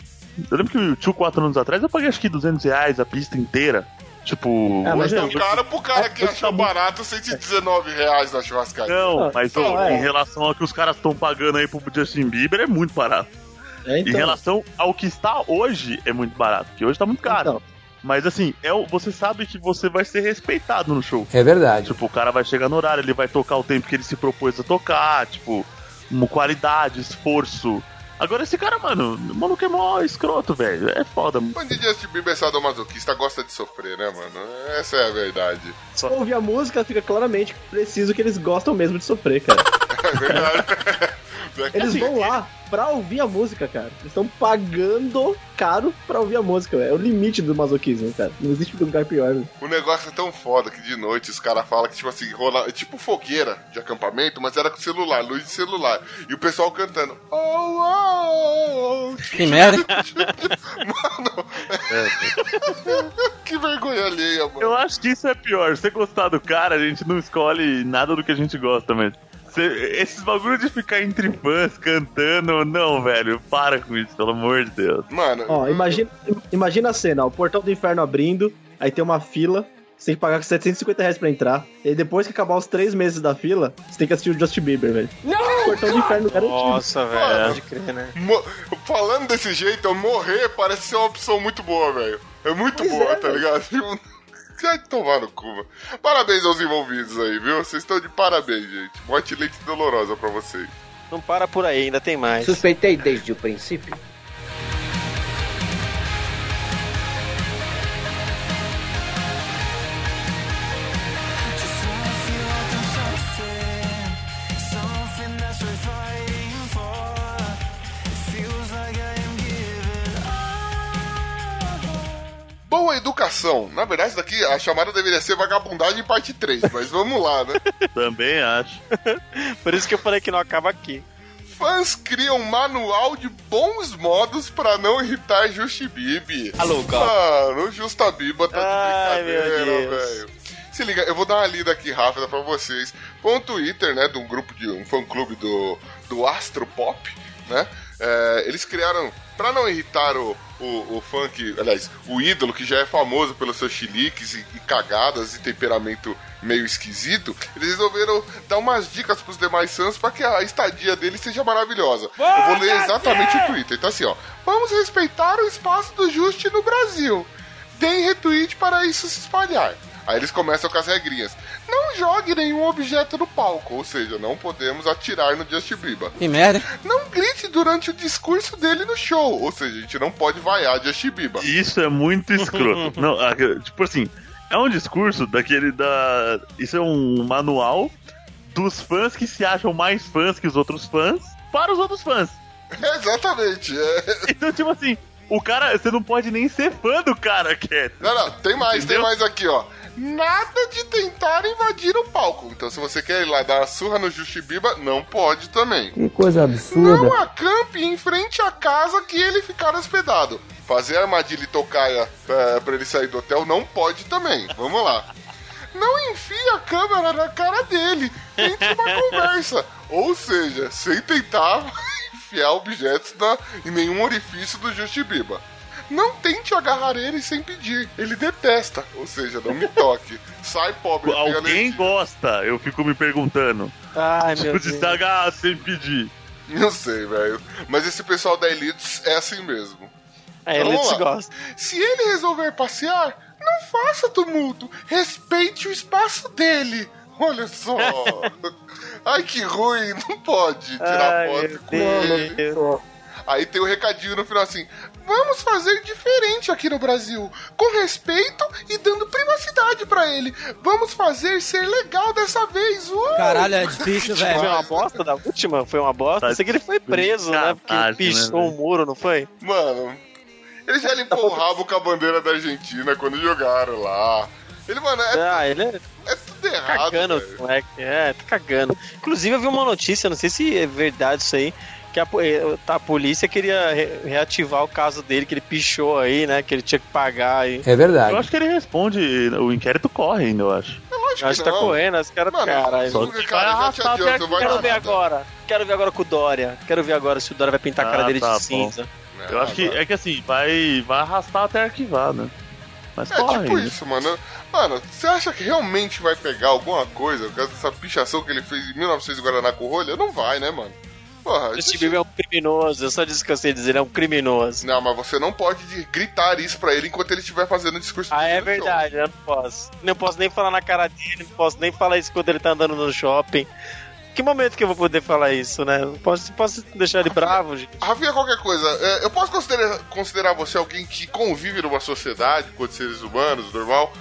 Speaker 5: Eu lembro que 2, 4 anos atrás eu paguei acho que 200 reais a pista inteira. Tipo.
Speaker 4: Ah, mas
Speaker 2: tão
Speaker 5: é-
Speaker 2: caro pro cara que achou
Speaker 5: tá
Speaker 2: barato 119 reais na churrascaria.
Speaker 5: Não, mas
Speaker 4: não,
Speaker 5: ô,
Speaker 4: é.
Speaker 5: em relação ao que os caras estão pagando aí pro Justin Bieber, é muito barato.
Speaker 4: É,
Speaker 5: Em
Speaker 4: então,
Speaker 5: relação ao que está hoje, é muito barato. Porque hoje tá muito caro.
Speaker 4: Então.
Speaker 5: Mas assim, é, o- você sabe que você vai ser respeitado no show.
Speaker 9: É verdade.
Speaker 5: Tipo, o cara vai chegar no horário, ele vai tocar o tempo que ele se propôs a tocar, tipo, uma qualidade, esforço. Agora esse cara, mano, o maluco é mó escroto, velho. É foda.
Speaker 2: Fã de Justin Bieber sadomasoquista gosta de sofrer, né, mano? Essa é a verdade.
Speaker 4: Se ouvir a música, fica claramente preciso que eles gostam mesmo de sofrer, cara.
Speaker 2: É verdade.
Speaker 4: Eles vão lá pra ouvir a música, cara. Eles estão pagando caro pra ouvir a música, velho. É o limite do masoquismo, cara. Não existe lugar pior. né?
Speaker 2: O negócio é tão foda que de noite os caras falam que, tipo assim, rola. Tipo fogueira de acampamento, mas era com celular, luz de celular. E o pessoal cantando. Oh, oh, oh.
Speaker 9: Que merda.
Speaker 2: Mano. que vergonha alheia, mano.
Speaker 5: Eu acho que isso é pior. Se você gostar do cara, a gente não escolhe nada do que a gente gosta, mas. Cê- esses bagulho de ficar entre fãs cantando, não, velho, para com isso, pelo amor de Deus.
Speaker 2: Mano,
Speaker 4: Ó, imagina, imagina a cena, ó, o portão do inferno abrindo, aí tem uma fila, você tem que pagar 750 reais pra entrar, e aí depois que acabar os três meses da fila, você tem que assistir o Justin Bieber, velho. Não! Portão do inferno garantido.
Speaker 3: Nossa, velho. Pode crer, né?
Speaker 2: mo- falando desse jeito, eu morrer parece ser uma opção muito boa, velho. É muito
Speaker 4: Pois
Speaker 2: boa,
Speaker 4: é,
Speaker 2: tá ligado? Vai tomar no cu, mano. Parabéns aos envolvidos aí, viu? Vocês estão de parabéns, gente. Morte leite dolorosa pra vocês.
Speaker 3: Não para por aí, ainda tem mais.
Speaker 9: Suspeitei desde o princípio.
Speaker 2: Boa educação. Na verdade, isso daqui a chamada deveria ser vagabundagem parte 3, mas vamos lá, né?
Speaker 5: Também acho.
Speaker 3: Por isso que eu falei que não acaba aqui.
Speaker 2: Fãs criam manual de bons modos pra não irritar Justibib.
Speaker 3: Alô, cara.
Speaker 2: Mano, o Justabiba tá de
Speaker 3: Ai,
Speaker 2: brincadeira,
Speaker 3: meu Deus.
Speaker 2: velho. Se liga, eu vou dar uma lida aqui rápida pra vocês. Foi um Twitter, né, de um grupo de um fã-clube do, do Astro Pop, né? É, eles criaram, pra não irritar o, o, o que, aliás, o ídolo que já é famoso pelos seus chiliques e, e cagadas e temperamento meio esquisito, eles resolveram dar umas dicas pros demais fãs pra que a estadia dele seja maravilhosa. Eu vou ler exatamente o Twitter. Então assim, ó, vamos respeitar o espaço do Juste no Brasil. Deem retweet para isso se espalhar. Aí eles começam com as regrinhas. Não jogue nenhum objeto no palco, ou seja, não podemos atirar no Justin Bieber.
Speaker 9: Que merda.
Speaker 2: Não grite durante o discurso dele no show, ou seja, a gente não pode vaiar Justin Bieber.
Speaker 5: Isso é muito escroto. não, tipo assim, é um discurso daquele da. Isso é um manual dos fãs que se acham mais fãs que os outros fãs para os outros fãs.
Speaker 2: Exatamente. é.
Speaker 5: Então, tipo assim, o cara, você não pode nem ser fã do cara, Cat.
Speaker 2: Não, não, tem mais,
Speaker 5: Entendeu?
Speaker 2: tem mais aqui, ó. Nada de tentar invadir o palco. Então, se você quer ir lá dar uma surra no Justibiba, não pode também.
Speaker 9: Que coisa absurda.
Speaker 2: Não acampe em frente à casa que ele ficar hospedado. Fazer armadilha e tocaia pra, pra ele sair do hotel não pode também. Vamos lá. Não enfie a câmera na cara dele. Tente uma conversa. Ou seja, sem tentar enfiar objetos na, em nenhum orifício do Justibiba. Não tente agarrar ele sem pedir. Ele detesta. Ou seja, não me toque. Sai, pobre.
Speaker 5: Alguém gosta, eu fico me perguntando.
Speaker 3: Ai, meu
Speaker 5: de
Speaker 3: Deus.
Speaker 5: se agarrar sem pedir.
Speaker 2: Não sei, velho. Mas esse pessoal da Elites é assim mesmo. Vamos
Speaker 3: se
Speaker 2: lá.
Speaker 3: gosta.
Speaker 2: Se ele resolver passear, não faça tumulto. Respeite o espaço dele. Olha só. Ai, que ruim. Não pode tirar
Speaker 3: Ai,
Speaker 2: foto com ele. Aí tem o recadinho no final assim: Vamos fazer diferente aqui no Brasil, com respeito e dando privacidade pra ele. Vamos fazer ser legal dessa vez. Uh!
Speaker 9: Caralho, é difícil,
Speaker 3: Foi
Speaker 9: velho.
Speaker 3: uma bosta da última? Foi uma bosta?
Speaker 5: Tá
Speaker 3: Isso aqui ele foi preso, né? Porque pichou
Speaker 5: né,
Speaker 3: o muro, não foi?
Speaker 2: Mano, ele já limpou o rabo com a bandeira da Argentina quando jogaram lá. Ele, mano, é,
Speaker 3: Ah, ele é
Speaker 2: é tudo errado.
Speaker 3: cagando,
Speaker 2: velho.
Speaker 3: moleque. É, tá cagando. Inclusive, eu vi uma notícia, não sei se é verdade isso aí, que a, eh, tá, a polícia queria re- reativar o caso dele, que ele pichou aí, né? Que ele tinha que pagar aí.
Speaker 9: É
Speaker 5: Eu
Speaker 9: verdade.
Speaker 5: acho que ele responde, o inquérito corre ainda, eu acho.
Speaker 2: Eu acho
Speaker 3: Acho
Speaker 2: que
Speaker 3: que tá
Speaker 2: não.
Speaker 3: correndo, os caras. Caralho.
Speaker 5: só-
Speaker 2: Cara, te
Speaker 5: arrastar
Speaker 2: vai
Speaker 3: Quero
Speaker 2: dar
Speaker 3: ver agora. Quero ver agora com o Dória. Quero ver agora se o Dória vai pintar a cara
Speaker 5: Ah,
Speaker 3: dele
Speaker 5: tá
Speaker 3: de
Speaker 5: bom.
Speaker 3: cinza.
Speaker 5: Eu acho que é que assim, vai, vai arrastar até arquivar, né? Mas
Speaker 2: É
Speaker 5: corre.
Speaker 2: tipo
Speaker 5: né?
Speaker 2: isso, mano. Mano, você acha que realmente vai pegar alguma coisa por causa dessa pichação que ele fez em 1900 Guaraná com rolha? Não vai, né, mano? Porra,
Speaker 3: Bieber é um criminoso, eu só disse que eu sei dizer, ele é um criminoso.
Speaker 2: Não, mas você não pode de- gritar isso pra ele enquanto ele estiver fazendo o discurso
Speaker 3: Ah, é
Speaker 2: show.
Speaker 3: verdade, eu não posso. Não posso nem falar na cara dele, não posso nem falar isso quando ele tá andando no shopping. Que momento que eu vou poder falar isso, né? Posso, posso deixar ele bravo, gente?
Speaker 2: Rafinha, qualquer coisa, é, eu posso considerar, considerar você alguém que convive numa sociedade com outros seres humanos, normal?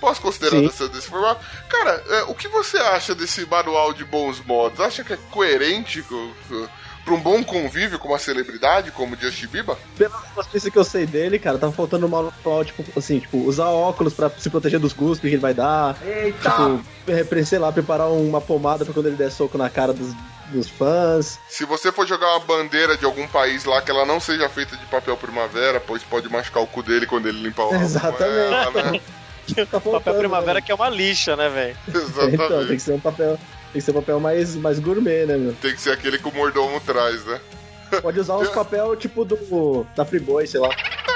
Speaker 2: Posso considerar dessa, desse formato? Cara, é, o que você acha desse manual de bons modos? Acha que é coerente com, com, pra um bom convívio com uma celebridade como Justin Bieber?
Speaker 4: Pela notícia que eu sei dele, cara, tava faltando uma tipo, assim, tipo, usar óculos pra se proteger dos cuspes que ele vai dar.
Speaker 9: Eita!
Speaker 4: Tipo, pre- sei lá, preparar uma pomada pra quando ele der soco na cara dos, dos fãs.
Speaker 2: Se você for jogar uma bandeira de algum país lá que ela não seja feita de papel primavera, pois pode machucar o cu dele quando ele limpar o
Speaker 4: Exatamente.
Speaker 2: Ela, né?
Speaker 4: Tá faltando,
Speaker 3: Papel primavera
Speaker 4: né?
Speaker 3: que é uma lixa, né, velho?
Speaker 4: Então, tem
Speaker 2: Exatamente.
Speaker 4: que ser um papel. Tem que ser papel mais, mais gourmet, né, meu?
Speaker 2: Tem que ser aquele que o mordomo traz, né?
Speaker 4: Pode usar uns papel tipo do. da Friboi, sei lá.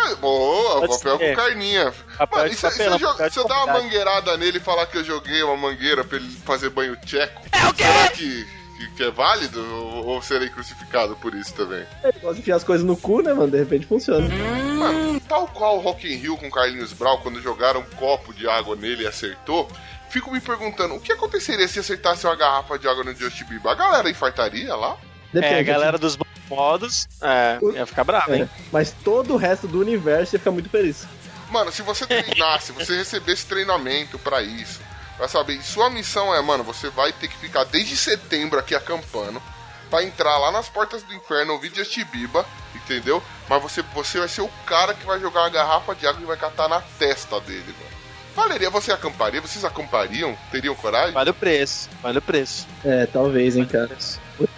Speaker 2: Ah, boa,
Speaker 3: Pode
Speaker 2: papel
Speaker 3: ser.
Speaker 2: com carninha.
Speaker 3: Papel
Speaker 2: Mano, e se você
Speaker 3: de
Speaker 2: dá uma mangueirada nele e falar que eu joguei uma mangueira pra ele fazer banho tcheco? É o quê? Será que, que, que é válido? Ou, ou serei crucificado por isso também?
Speaker 4: Ele gosta de enfiar as coisas no cu, né, mano? De repente funciona.
Speaker 2: Mano, tal qual o Rock in Rio com Carlinhos Brau, quando jogaram um copo de água nele e acertou, fico me perguntando, o que aconteceria se acertasse uma garrafa de água no Justin Bieber? A galera infartaria lá?
Speaker 4: Depende.
Speaker 3: É, a
Speaker 4: assim.
Speaker 3: galera dos bons modos, é, ia ficar bravo,
Speaker 4: É,
Speaker 3: hein?
Speaker 4: mas todo o resto do universo ia ficar muito feliz.
Speaker 2: Mano, se você treinasse, você recebesse treinamento pra isso, pra saber, e sua missão é, mano, você vai ter que ficar desde setembro aqui acampando, pra entrar lá nas portas do inferno, ouvir Justin Bieber, entendeu? Mas você, você vai ser o cara que vai jogar uma garrafa de água e vai catar na testa dele, mano. Valeria, você acamparia? Vocês acampariam? Teriam coragem?
Speaker 3: Vale o preço, vale o preço.
Speaker 4: É, talvez, hein, cara.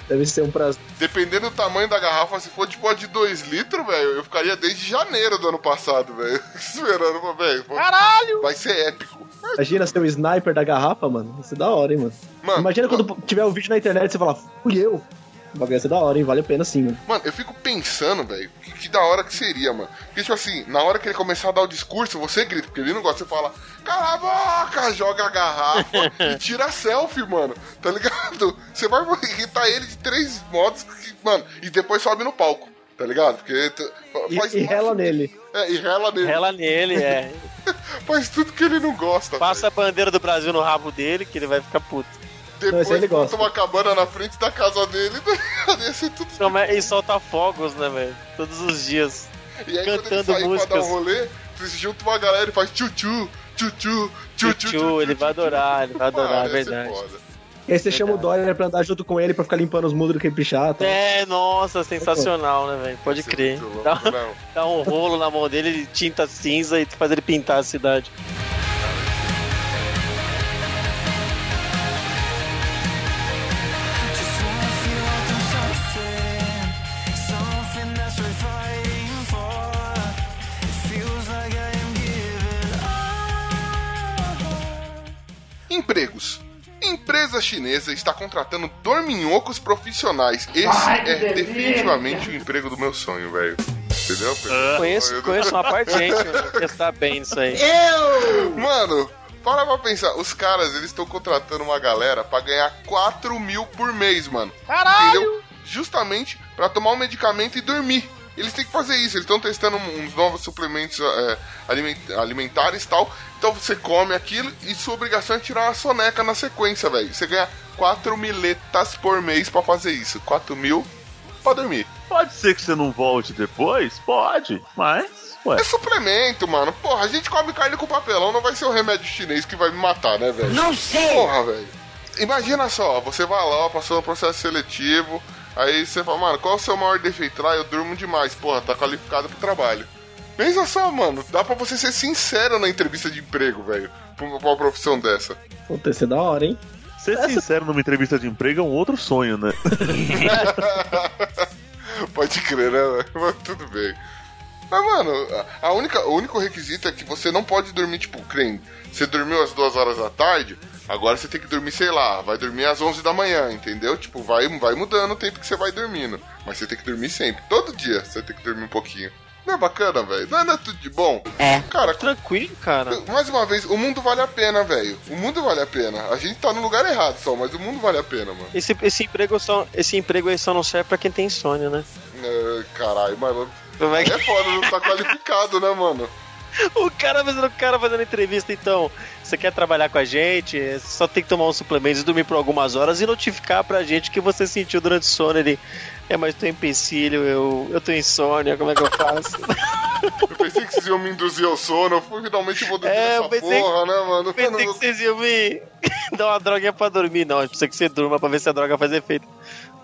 Speaker 4: Deve ser um prazer.
Speaker 2: Dependendo do tamanho da garrafa, se for tipo a de 2 litros, velho, eu ficaria desde janeiro do ano passado, velho. Esperando, velho. Caralho! Vai ser épico.
Speaker 4: Imagina ser o sniper da garrafa, mano. Isso é da hora, hein, mano.
Speaker 2: Mano,
Speaker 4: Imagina quando tiver o vídeo na internet e você falar, fui eu. O bagulho ia ser da hora, hein? Vale a pena sim, mano.
Speaker 2: Mano, eu fico pensando, velho, que, que da hora que seria, mano. Porque, tipo assim, na hora que ele começar a dar o discurso, você grita, porque ele não gosta, você fala, cala a boca, joga a garrafa e tira a selfie, mano. Tá ligado? Você vai irritar ele de três modos, que, mano, e depois sobe no palco, tá ligado? Porque t-
Speaker 4: E,
Speaker 2: faz
Speaker 4: e rela nele.
Speaker 2: É, e rela nele.
Speaker 3: Rela nele, é.
Speaker 2: Faz tudo que ele não gosta.
Speaker 3: Passa a bandeira do Brasil no rabo dele, que ele vai ficar puto.
Speaker 4: Não,
Speaker 2: Depois
Speaker 4: ele
Speaker 2: monta
Speaker 4: gosta.
Speaker 2: uma cabana na frente da casa dele, ia ser tudo
Speaker 3: Come- E solta fogos, né, velho? Todos os dias.
Speaker 2: E aí quando ele
Speaker 3: Cantando
Speaker 2: sair pra dar
Speaker 3: músicas.
Speaker 2: um rolê, você junta uma galera e faz tchu-tchu, tchu-tchu, tchu-tchu.
Speaker 3: Tchu, ele vai adorar, ele vai adorar, é
Speaker 2: ser
Speaker 3: verdade.
Speaker 4: E aí você chama o Dória pra andar junto com ele pra ficar limpando os muros do que ele pichar. Tá?
Speaker 3: É, nossa, sensacional, né, velho? Pode
Speaker 2: ser
Speaker 3: crer. Dá,
Speaker 2: louco, não.
Speaker 3: dá um rolo na mão dele, ele tinta cinza e faz ele pintar a cidade.
Speaker 2: Empregos. Empresa chinesa está contratando dorminhocos profissionais. Esse
Speaker 7: Ai,
Speaker 2: é
Speaker 7: delícia.
Speaker 2: definitivamente o emprego do meu sonho, velho. Entendeu?
Speaker 3: Conheço,
Speaker 2: Eu-
Speaker 3: conheço uma parte de gente que está bem nisso aí.
Speaker 2: Mano, para pra pensar. Os caras, eles estão contratando uma galera pra ganhar 4 mil por mês, mano. Caralho! Entendeu? Justamente pra tomar um medicamento e dormir. Eles têm que fazer isso. Eles estão testando uns novos suplementos é, aliment- alimentares e tal. Então você come aquilo e sua obrigação é tirar uma soneca na sequência, velho. Você ganha 4 miletas por mês pra fazer isso. 4 mil pra dormir.
Speaker 5: Pode ser que você não volte depois? Pode, mas. Ué.
Speaker 2: É suplemento, mano. Porra, a gente come carne com papelão, não vai ser o remédio chinês que vai me matar, né, velho?
Speaker 9: Não sei!
Speaker 2: Porra, velho. Imagina só, você vai lá, passou no processo seletivo, aí você fala, mano, qual é o seu maior defeito? Ah, eu durmo demais. Porra, tá qualificado pro trabalho. Pensa só, mano, dá pra você ser sincero na entrevista de emprego, velho, pra uma profissão dessa.
Speaker 4: Puta, ia ser da hora, hein?
Speaker 5: Ser sincero numa entrevista de emprego é um outro sonho, né?
Speaker 2: Pode crer, né? Mas tudo bem. Mas, mano, a a única, o único requisito é que você não pode dormir, tipo, creme. Você dormiu às duas horas da tarde, agora você tem que dormir, sei lá, vai dormir às 11 da manhã, entendeu? Tipo, vai, vai mudando o tempo que você vai dormindo. Mas você tem que dormir sempre. Todo dia você tem que dormir um pouquinho. Não é bacana, velho? Não, é- não é tudo de bom?
Speaker 9: É.
Speaker 2: Cara,
Speaker 3: Tranquilo, cara.
Speaker 2: mais uma vez, o mundo vale a pena, velho. O mundo vale a pena. A gente tá no lugar errado só, mas o mundo vale a pena, mano.
Speaker 3: Esse, esse, emprego só, esse emprego aí só não serve pra quem tem insônia, né?
Speaker 2: É, caralho, mas
Speaker 3: Como é que...
Speaker 2: é foda, não tá qualificado, né, mano?
Speaker 3: O cara fazendo, o cara fazendo entrevista, então, você quer trabalhar com a gente, só tem que tomar uns suplementos, dormir por algumas horas e notificar pra gente o que você sentiu durante o sono. Ele, é, mas tô empecilho, eu, eu tô insônia, como é que eu faço?
Speaker 2: Eu pensei que vocês iam me induzir ao sono, eu fui, finalmente vou dormir
Speaker 3: É,
Speaker 2: nessa
Speaker 3: eu pensei
Speaker 2: porra, né, mano?
Speaker 3: Pensei que vocês iam me dar uma droguinha pra dormir. Não, precisa que você durma pra ver se a droga faz efeito.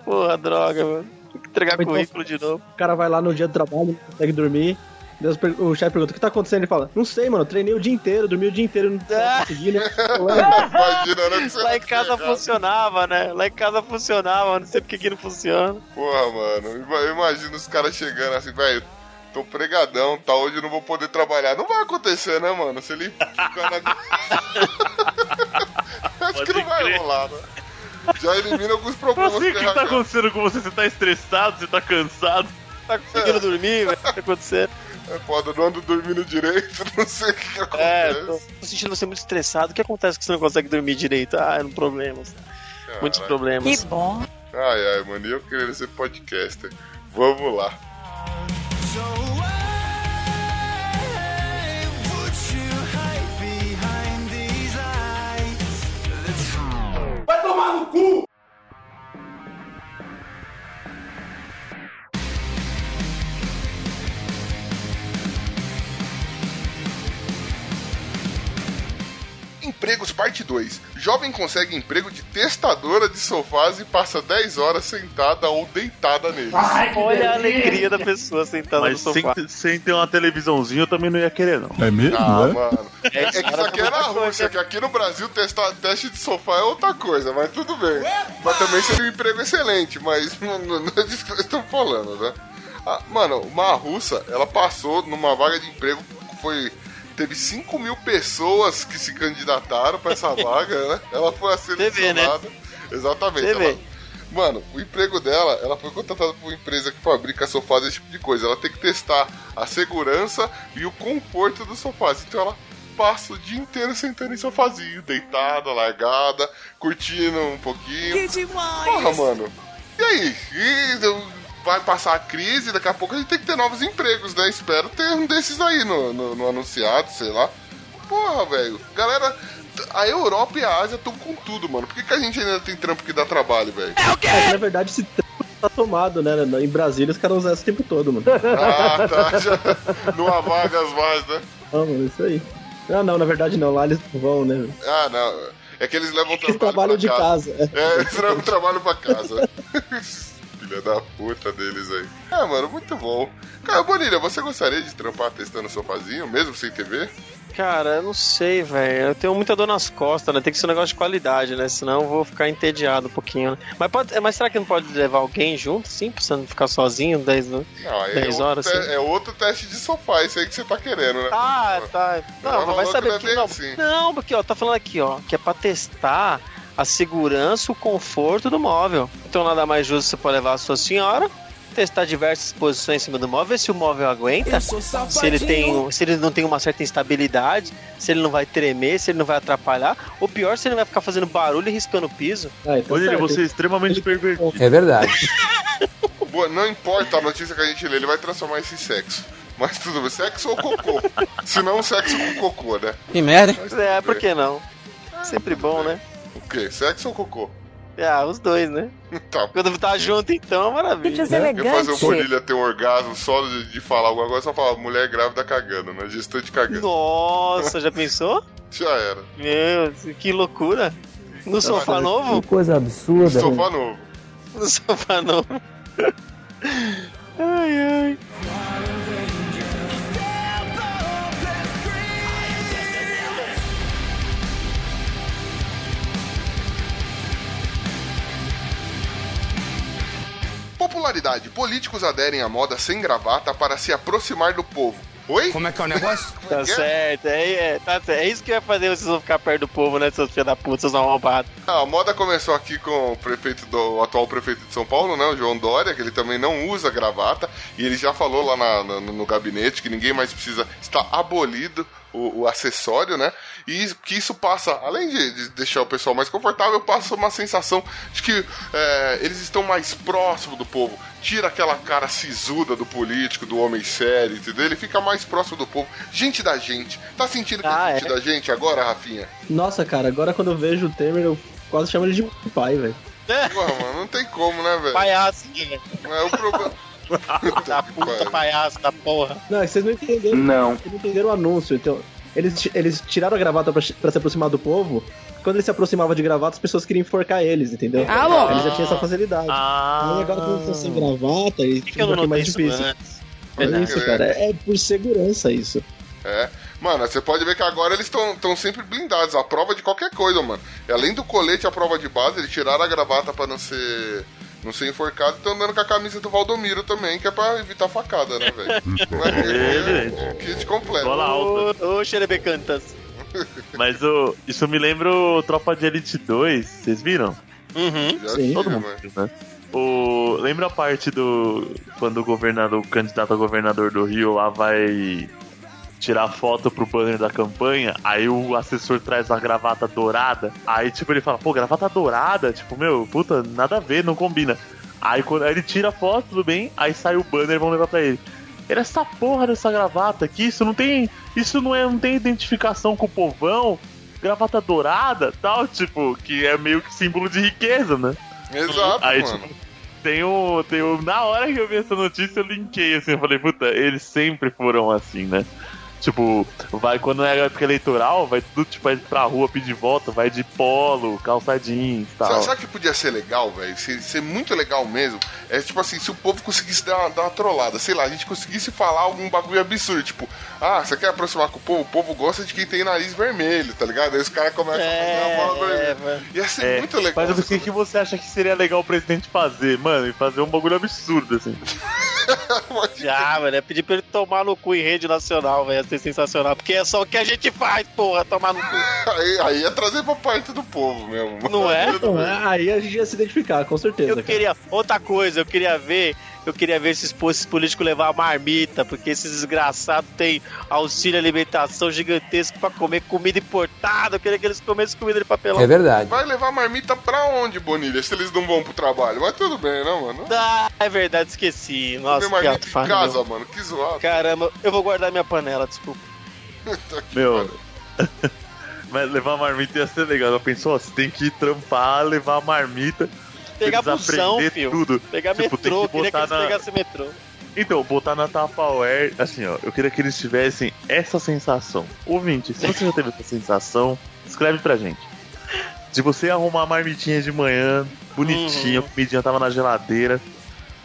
Speaker 3: Porra, droga, mano. Tem que entregar
Speaker 4: então-
Speaker 3: currículo de novo.
Speaker 4: O cara vai lá no dia do trabalho, não consegue dormir. Deus O chefe pergunta: o que tá acontecendo? Ele fala: Não sei, mano, treinei o dia inteiro, dormi o dia inteiro, não tava conseguindo.
Speaker 2: Imagina, né?
Speaker 3: Lá em casa
Speaker 2: chegar.
Speaker 3: funcionava, né? Lá em casa funcionava, não sei por que que não funciona.
Speaker 2: Porra, mano, ima- eu imagino os caras chegando assim, velho. Tô pregadão, tá? Hoje eu não vou poder trabalhar. Não vai acontecer, né, mano? Se ele ficar na. Acho que não vai rolar, né? Já elimina alguns problemas
Speaker 5: Assim, o que
Speaker 2: que
Speaker 5: tá acontecendo com você? Você tá estressado, você tá cansado.
Speaker 3: Tá conseguindo dormir, velho? O que tá acontecendo?
Speaker 2: É foda, não ando dormindo direito, não sei o que
Speaker 3: É,
Speaker 2: acontece.
Speaker 3: tô, tô sentindo você muito estressado. O que acontece que você não consegue dormir direito? Ah, é um problema. Muitos problemas.
Speaker 10: bom.
Speaker 2: Ai, ai, mano, e eu queria ser podcaster. Vamos lá.
Speaker 7: Vai tomar no cu!
Speaker 2: Empregos parte 2. Jovem consegue emprego de testadora de sofás e passa 10 horas sentada ou deitada neles.
Speaker 3: Olha a alegria da pessoa sentada
Speaker 5: Mas
Speaker 3: no
Speaker 5: sem,
Speaker 3: sofá.
Speaker 5: sem ter uma televisãozinha eu também não ia querer, não.
Speaker 1: É mesmo?
Speaker 2: Ah,
Speaker 1: é?
Speaker 2: mano. É, que isso aqui é na Rússia, que aqui no Brasil testar, teste de sofá é outra coisa, mas tudo bem. Mas também seria um emprego excelente, mas não, não- não é disso que nós estamos falando, né? Ah, mano, uma russa, ela passou numa vaga de emprego, foi. Teve 5 mil pessoas que se candidataram pra essa vaga, né? Ela foi a selecionada. Exatamente.
Speaker 3: TV.
Speaker 2: ela- Mano, o emprego dela, ela foi contratada por uma empresa que fabrica sofás, esse tipo de coisa. Ela tem que testar a segurança e o conforto dos sofás. Então ela passa o dia inteiro sentando em sofazinho, deitada, largada, curtindo um pouquinho.
Speaker 6: Que demais!
Speaker 2: Porra, mano. E aí? E vai passar a crise, daqui a pouco a gente tem que ter novos empregos, né? Espero ter um desses aí no, no, no anunciado, sei lá. Porra, velho. Galera, a Europa e a Ásia estão com tudo, mano. Por que, que a gente ainda tem trampo que dá trabalho, velho?
Speaker 4: É que, na verdade, esse trampo tá tomado, né? Em Brasília os caras usam esse tempo todo, mano.
Speaker 2: Ah, tá. Já, não há vagas mais, né?
Speaker 4: Não, mano, isso aí. Ah, não, na verdade não, lá eles vão, né?
Speaker 2: Ah, não. É que eles levam
Speaker 4: Eles
Speaker 2: trabalho
Speaker 4: trabalham
Speaker 2: pra
Speaker 4: de casa.
Speaker 2: É, eles levam trabalho pra casa. Filha da puta deles aí. Ah, mano, muito bom. Cara, Bonilha, você gostaria de trampar testando sofazinho, mesmo sem TV?
Speaker 3: Cara, eu não sei, velho. Eu tenho muita dor nas costas, né? Tem que ser um negócio de qualidade, né? Senão eu vou ficar entediado um pouquinho, né? Mas, pode, mas será que não pode levar alguém junto, sim? Pra você não ficar sozinho 10 né?
Speaker 2: Não, é
Speaker 3: 10
Speaker 2: outro,
Speaker 3: horas,
Speaker 2: te-
Speaker 3: sim.
Speaker 2: é outro teste de sofá, isso aí que você tá querendo, né?
Speaker 3: Ah, tá. Não,
Speaker 2: Não,
Speaker 3: mas vai saber que não.
Speaker 2: assim.
Speaker 3: Não, porque ó, tá falando aqui, ó, que é pra testar a segurança, o conforto do móvel. Então nada mais justo você pode levar a sua senhora, testar diversas posições em cima do móvel, ver se o móvel aguenta, se ele tem, se ele não tem uma certa instabilidade, se ele não vai tremer, se ele não vai atrapalhar, ou pior, se ele não vai ficar fazendo barulho e riscando o piso.
Speaker 4: Ah, então certo.
Speaker 5: você é extremamente pervertido.
Speaker 9: É verdade.
Speaker 2: Boa, não importa a notícia que a gente lê, ele vai transformar isso em sexo. Mas tudo bem, sexo ou cocô? Se não, sexo com cocô, né?
Speaker 9: Que merda?
Speaker 2: Mas
Speaker 3: É, por que não? Sempre bom, né?
Speaker 2: O quê? Sexo ou cocô?
Speaker 3: Ah, os dois, né?
Speaker 2: Tá.
Speaker 3: Quando tá junto, então, maravilha.
Speaker 2: Eu fazer o Bonilha ter um orgasmo só de, de falar alguma coisa, só falar mulher grávida cagando, né? Gestante cagando.
Speaker 3: Nossa, já pensou?
Speaker 2: Já era.
Speaker 3: Meu, que loucura. No sofá novo?
Speaker 9: coisa absurda.
Speaker 2: Sofá novo.
Speaker 3: No sofá novo. Ai, ai.
Speaker 2: Popularidade. Políticos aderem à moda sem gravata para se aproximar do povo. Oi?
Speaker 7: Como é que é o negócio?
Speaker 3: Tá certo, é, é, tá certo. É isso que vai fazer vocês vão ficar perto do povo, né, seus filhos da puta, seus arrombados.
Speaker 2: Ah, a moda começou aqui com o prefeito do o atual prefeito de São Paulo, né, o João Dória, que ele também não usa gravata, e ele já falou lá na- na- no, gabinete que ninguém mais precisa está abolido o, o acessório, né? E que isso passa, além de, de deixar o pessoal mais confortável, passa uma sensação de que é, eles estão mais próximos do povo. Tira aquela cara sisuda do político, do homem sério, entendeu? Ele fica mais próximo do povo. Gente da gente. Tá sentindo que
Speaker 4: Ah,
Speaker 2: é gente
Speaker 4: é?
Speaker 2: da gente agora, Rafinha?
Speaker 4: Nossa, cara, agora quando eu vejo o Temer, eu quase chamo ele de pai, velho.
Speaker 2: Porra, mano, não tem como, né, velho?
Speaker 3: Palhaço, velho.
Speaker 2: É o problema.
Speaker 3: Da puta palhaço da porra.
Speaker 4: Não, é vocês não entenderam.
Speaker 9: Não.
Speaker 4: Vocês não entenderam o anúncio. Então, eles, eles tiraram a gravata pra, pra se aproximar do povo. Quando ele se aproximava de gravata, as pessoas queriam enforcar eles, entendeu?
Speaker 3: Ah, bom.
Speaker 4: Eles já tinham essa facilidade.
Speaker 5: Ah.
Speaker 4: Aí agora, quando eles estão sem gravata, eles
Speaker 3: Por que, que
Speaker 4: fica
Speaker 3: eu
Speaker 4: um mais
Speaker 3: isso
Speaker 4: difícil.
Speaker 3: antes?
Speaker 4: Olha
Speaker 2: Verdade.
Speaker 4: isso, cara. É por segurança isso.
Speaker 2: É. Mano, você pode ver que agora eles estão sempre blindados, a prova de qualquer coisa, mano. E além do colete, a prova de base, eles tiraram a gravata pra não ser. Não ser enforcado e estão andando com a camisa do Valdomiro também, que é pra evitar facada, né, velho? é, é, kit completo.
Speaker 5: Bola alta.
Speaker 3: Ô, Xerebecantas.
Speaker 5: Mas o, isso me lembra o Tropa de Elite 2, vocês viram?
Speaker 3: Uhum.
Speaker 2: Já
Speaker 4: Sim.
Speaker 5: Todo mundo viu, né? O, lembra a parte do. Quando o governador, o candidato a governador do Rio lá vai tirar foto pro banner da campanha, aí o assessor traz uma gravata dourada, aí tipo ele fala, pô, gravata dourada? Tipo, meu, puta, nada a ver, não combina. Aí quando aí ele tira a foto, tudo bem, aí sai o banner e vão levar pra ele. Era essa porra dessa gravata aqui, isso não tem. Isso não é, não tem identificação com o povão. Gravata dourada, tal, tipo, que é meio que símbolo de riqueza, né?
Speaker 2: Exato,
Speaker 5: Aí,
Speaker 2: mano.
Speaker 5: tipo, tem o, tem o. Na hora que eu vi essa notícia, eu linkei assim, eu falei, puta, eles sempre foram assim, né? Tipo, vai quando é época eleitoral, vai tudo tipo vai pra rua pedir voto, vai de polo, calça jeans e tal.
Speaker 2: Sabe, sabe o que podia ser legal, velho? Ser, ser muito legal mesmo. É tipo assim, se o povo conseguisse dar uma, dar uma trollada, sei lá, a gente conseguisse falar algum bagulho absurdo, tipo, ah, você quer aproximar com o povo? O povo gosta de quem tem nariz vermelho, tá ligado? Aí os caras começam a fazer a bola
Speaker 3: É,
Speaker 2: vermelha.
Speaker 3: mano.
Speaker 2: Ia ser
Speaker 5: É,
Speaker 2: muito legal.
Speaker 5: Mas o que, que você acha que seria legal o presidente fazer, mano? E fazer um bagulho absurdo, assim.
Speaker 3: Já, mano, é pedir pra ele tomar no cu em rede nacional, velho. Ser sensacional. Porque é só o que a gente faz, porra, tomar no cu.
Speaker 2: Aí, aí ia trazer pra parte do povo mesmo.
Speaker 3: Não é?
Speaker 2: Bem.
Speaker 4: é, aí a gente ia se identificar, com certeza.
Speaker 3: Eu
Speaker 4: cara.
Speaker 3: queria. Outra coisa, eu queria ver. Eu queria ver esses, esses políticos levar a marmita, porque esses desgraçados têm auxílio alimentação gigantesco pra comer comida importada. Eu queria que eles comessem comida de papelão.
Speaker 9: É verdade.
Speaker 2: Vai levar marmita pra onde, Bonilha? Se eles não vão pro trabalho. Mas tudo bem, não, mano?
Speaker 3: Ah, é verdade, esqueci. Nossa, que
Speaker 2: marmita em casa, mano. Que zoado.
Speaker 3: Caramba, eu vou guardar minha panela, desculpa.
Speaker 2: Que
Speaker 5: Meu. Mas levar a marmita ia ser legal. Eu pensou, ó, você tem que trampar, levar a marmita.
Speaker 3: Pegar busão, filho.
Speaker 5: Tudo.
Speaker 3: Pegar
Speaker 5: Tipo,
Speaker 3: metrô,
Speaker 5: que
Speaker 3: queria que
Speaker 5: botar
Speaker 3: eles
Speaker 5: na-
Speaker 3: pegassem metrô.
Speaker 5: Então, botar na Tupperware, assim, ó, eu queria que eles tivessem essa sensação. Ouvinte, se você já teve essa sensação, escreve pra gente. De você arrumar a marmitinha de manhã, bonitinha,
Speaker 3: Uhum.
Speaker 5: a comidinha tava na geladeira,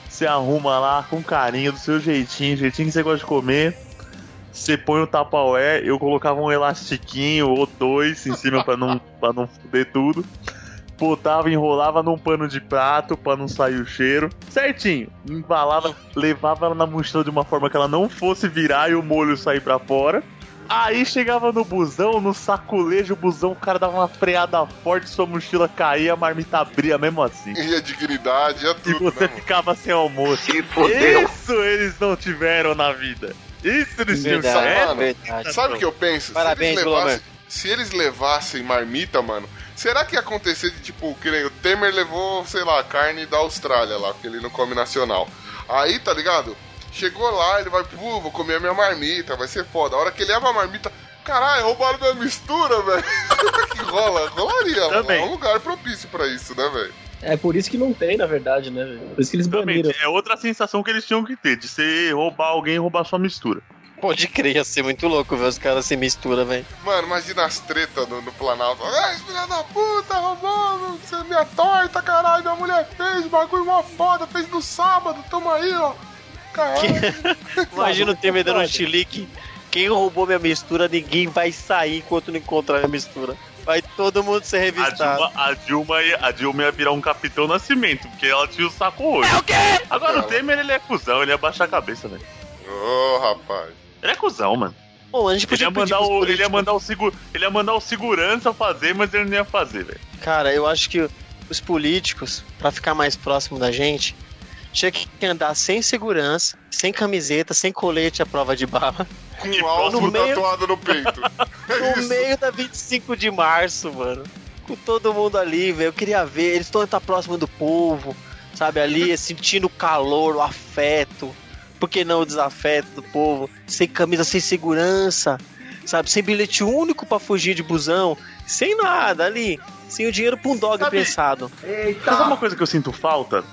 Speaker 5: você arruma lá com carinho, do seu jeitinho, jeitinho que você gosta de comer, você põe o Tupperware, eu colocava um elastiquinho ou dois em cima pra não, pra não fuder tudo. Botava, enrolava num pano de prato pra não sair o cheiro. Certinho. Embalava, levava ela na mochila de uma forma que ela não fosse virar e o molho sair pra fora. Aí chegava no busão, no saculejo, o busão, o cara dava uma freada forte, sua mochila caía, a marmita abria mesmo assim.
Speaker 2: E a dignidade, ia
Speaker 5: E
Speaker 2: tudo,
Speaker 5: você
Speaker 2: né, mano?
Speaker 5: ficava sem almoço.
Speaker 9: Se fodeu.
Speaker 5: Isso eles não tiveram na vida. Isso eles tinham que.
Speaker 2: Sabe o que eu penso?
Speaker 3: Parabéns,
Speaker 2: se eles, levassem, se eles levassem marmita, mano, será que ia acontecer de tipo, que nem o Temer levou, sei lá, carne da Austrália lá, porque ele não come nacional. Aí, tá ligado? Chegou lá, ele vai, pô, vou comer a minha marmita, vai ser foda. A hora que ele leva a marmita, caralho, roubaram minha mistura, velho. que rola, rolaria.
Speaker 5: Também.
Speaker 2: É um lugar propício pra isso, né, velho?
Speaker 4: É por isso que não tem, na verdade, né? velho? Por isso que eles baniram.
Speaker 5: É outra sensação que eles tinham que ter, de você roubar alguém e roubar sua mistura.
Speaker 3: Pode crer, ia ser muito louco ver os caras se misturam, velho.
Speaker 2: Mano, imagina as tretas no, no Planalto. Ai, filha da puta, roubando, você é minha torta, caralho, minha mulher fez, bagulho mó foda, fez no sábado, toma aí, ó. Caralho.
Speaker 3: Imagina o Temer dando um chilique. Quem roubou minha mistura, ninguém vai sair enquanto não encontrar minha mistura. Vai todo mundo ser
Speaker 5: A
Speaker 3: revistado.
Speaker 5: Dilma, a, Dilma ia, a Dilma ia virar um capitão nascimento, porque ela tinha o saco hoje. É o quê? Agora o Temer ele é cuzão, ele ia baixar a cabeça, velho.
Speaker 2: Ô, rapaz.
Speaker 5: Ele é cuzão, mano.
Speaker 3: Bom, a gente
Speaker 5: Ele
Speaker 3: podia
Speaker 5: ia,
Speaker 3: pedir
Speaker 5: mandar o, ele, ia mandar o seguro, ele ia mandar o segurança fazer, mas ele não ia fazer, velho.
Speaker 3: Cara, eu acho que os políticos, pra ficar mais próximo da gente, tinha que andar sem segurança, sem camiseta, sem colete à prova de bala,
Speaker 2: Com um alvo
Speaker 3: no meio-
Speaker 2: tatuado no peito. É
Speaker 3: no
Speaker 2: isso.
Speaker 3: meio da 25 de março, mano. Com todo mundo ali, velho. Eu queria ver, eles estão estar próximo do povo, sabe? Ali, sentindo o calor, o afeto. Por que não o desafeto do povo? Sem camisa, sem segurança, sabe? Sem bilhete único pra fugir de busão, sem nada ali. Sem o dinheiro pra um dog
Speaker 5: Sabe-
Speaker 3: pensado.
Speaker 5: Sabe uma coisa que eu sinto falta?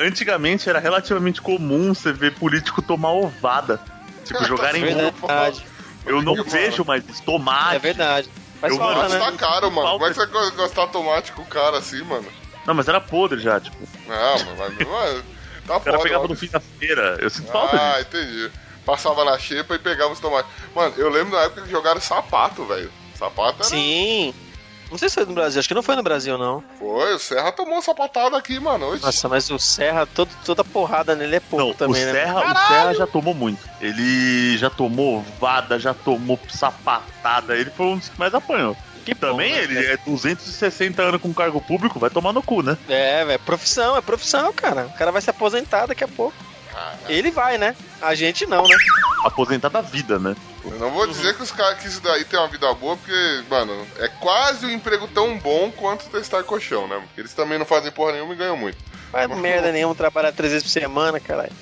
Speaker 5: Antigamente era relativamente comum você ver político tomar ovada. Tipo, jogarem
Speaker 3: É
Speaker 5: roupa.
Speaker 3: verdade.
Speaker 5: Eu não
Speaker 2: Porque,
Speaker 5: vejo mais isso. Tomate.
Speaker 3: É verdade. Faz
Speaker 5: Eu,
Speaker 3: falta,
Speaker 2: Tomate
Speaker 3: né?
Speaker 2: tá caro, mano. Como é que você vai gastar tomate com o cara assim, mano?
Speaker 5: Não, mas era podre já, tipo.
Speaker 2: Não, mano, mas, mano tá
Speaker 5: O cara
Speaker 2: foda.
Speaker 5: pegava no fim da feira. Eu sinto falta
Speaker 2: Ah,
Speaker 5: disso.
Speaker 2: entendi. Passava na xepa e pegava os tomates. Mano, eu lembro da época que jogaram sapato, velho. Sapato era...
Speaker 3: Sim. Não sei se foi no Brasil, acho que não foi no Brasil, não.
Speaker 2: Foi, o Serra tomou uma sapatada aqui, mano. Hoje.
Speaker 3: Nossa, mas o Serra, todo, toda porrada nele é pouco
Speaker 5: Não,
Speaker 3: também,
Speaker 5: o,
Speaker 3: né?
Speaker 5: Serra, o Serra já tomou muito. Ele já tomou vada, já tomou sapatada. Ele foi um dos que mais apanhou.
Speaker 3: Que
Speaker 5: Também
Speaker 3: bom, né,
Speaker 5: ele é 260 anos com cargo público, vai tomar no cu, né?
Speaker 3: É, velho, profissão, é profissão, cara. O cara vai se aposentar daqui a pouco. Ele vai, né? A gente não, né?
Speaker 5: Aposentar da vida, né?
Speaker 2: Eu não vou dizer que os caras que isso daí tem uma vida boa, porque, mano, é quase um emprego tão bom quanto testar colchão, né? Porque eles também não fazem porra nenhuma e ganham muito.
Speaker 3: Faz merda nenhuma, trabalhar três vezes por semana, caralho.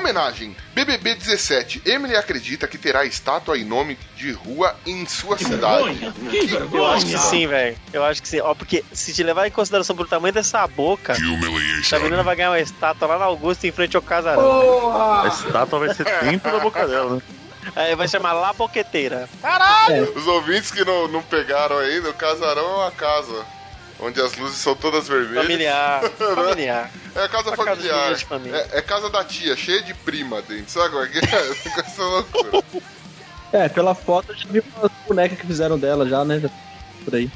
Speaker 2: Homenagem: BBB 17. Emily acredita que terá estátua em nome de rua em sua cidade.
Speaker 3: Eu acho que sim, velho. Eu acho que sim. Ó, porque se te levar em consideração pelo tamanho dessa boca, essa menina vai ganhar uma estátua lá na Augusta em frente ao casarão.
Speaker 5: A estátua vai ser dentro da boca dela, né?
Speaker 3: Aí vai chamar La Boqueteira.
Speaker 2: Os ouvintes que não, não pegaram ainda, o casarão é uma casa. Onde as luzes são todas vermelhas.
Speaker 3: Familiar. Familiar.
Speaker 2: É a casa
Speaker 3: casa
Speaker 2: familiar.
Speaker 3: de família.
Speaker 2: É, é casa da tia, cheia de prima dentro. Sabe como é que é? Fica essa loucura.
Speaker 4: É, pela foto eu já vi umas bonecas que fizeram dela já, né? Por aí.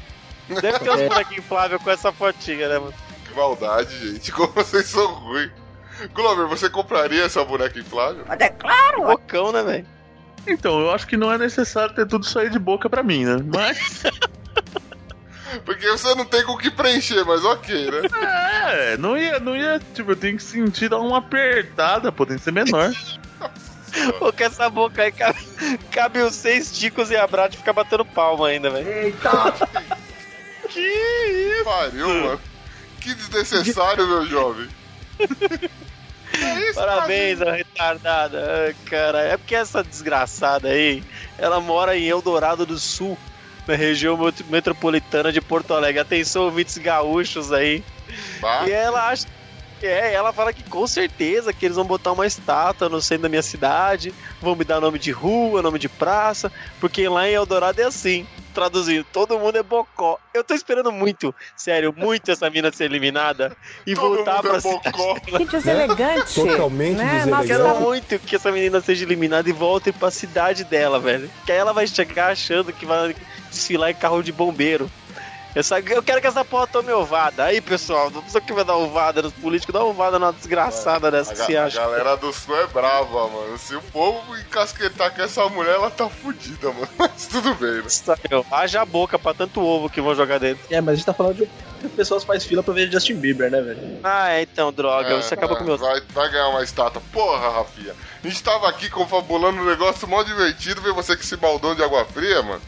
Speaker 3: Deve ter uns bonequinhos infláveis com essa fotinha, né, mano?
Speaker 2: Que maldade, gente. Como vocês são ruins. Glover, você compraria essa boneca inflável?
Speaker 3: Bocão, né, velho?
Speaker 5: Então, eu acho que não é necessário ter tudo isso aí de boca pra mim, né? Mas.
Speaker 2: Porque você não tem com o que preencher, mas ok, né?
Speaker 5: É, não ia, não ia. Tipo, eu tenho que sentir dar uma apertada, pô, tem que ser menor.
Speaker 3: Pô, com essa boca aí cabe, cabe os seis ticos e a Brad fica batendo palma ainda, velho.
Speaker 2: Que isso? Pariu, mano. Que desnecessário, meu jovem. É isso,
Speaker 3: Parabéns, a retardada. Ai, cara, é porque essa desgraçada aí, ela mora em Eldorado do Sul, na região met- metropolitana de Porto Alegre. Atenção, ouvintes gaúchos aí.
Speaker 2: Bah.
Speaker 3: E ela acha. É, ela fala que com certeza que eles vão botar uma estátua no centro da minha cidade, vão me dar nome de rua, nome de praça, porque lá em Eldorado é assim. Traduzindo, todo mundo é bocó. Eu tô esperando muito, sério, muito essa mina ser eliminada e
Speaker 2: Todo
Speaker 3: voltar
Speaker 2: mundo
Speaker 3: pra
Speaker 2: é bocó.
Speaker 10: Que deselegante.
Speaker 9: Totalmente
Speaker 10: né?
Speaker 9: deselegante.
Speaker 3: Quero muito que essa menina seja eliminada e volte pra cidade dela, velho. Que aí ela vai chegar achando que vai desfilar em carro de bombeiro. Essa, eu quero que essa porra tome ovada. Aí, pessoal, não precisa que vai dar ovada nos políticos, dá ovada numa desgraçada dessa que
Speaker 2: ga-
Speaker 3: se
Speaker 2: a
Speaker 3: acha.
Speaker 2: galera do sul é brava, mano. Se o povo encasquetar com essa mulher, ela tá fudida, mano. Mas tudo bem, né?
Speaker 3: Saiu. Haja a boca pra tanto ovo que vão jogar dentro.
Speaker 4: É, mas a gente tá falando de pessoas fazem fila pra ver Justin Bieber, né, velho?
Speaker 3: Ah, é, então, droga,
Speaker 2: É,
Speaker 3: você acabou
Speaker 2: é,
Speaker 3: com o meu.
Speaker 2: vai, vai ganhar uma estátua. Porra, Rafinha. A gente tava aqui confabulando um negócio mó divertido, ver você que se baldão de água fria, mano.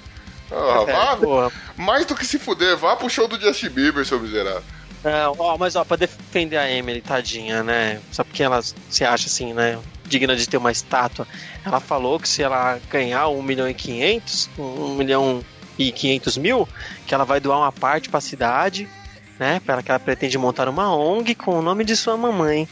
Speaker 2: Ah,
Speaker 3: É,
Speaker 2: vá,
Speaker 3: porra.
Speaker 2: mais do que se fuder, vá pro show do Justin Bieber, seu miserável.
Speaker 3: Não, ó, mas ó, pra defender a Emily, tadinha, né? Só porque ela se acha assim, né? Digna de ter uma estátua. Ela falou que se ela ganhar 1 milhão e 500, 1 milhão e 500 mil, que ela vai doar uma parte pra cidade, né? Para que ela pretende montar uma ONG com o nome de sua mamãe.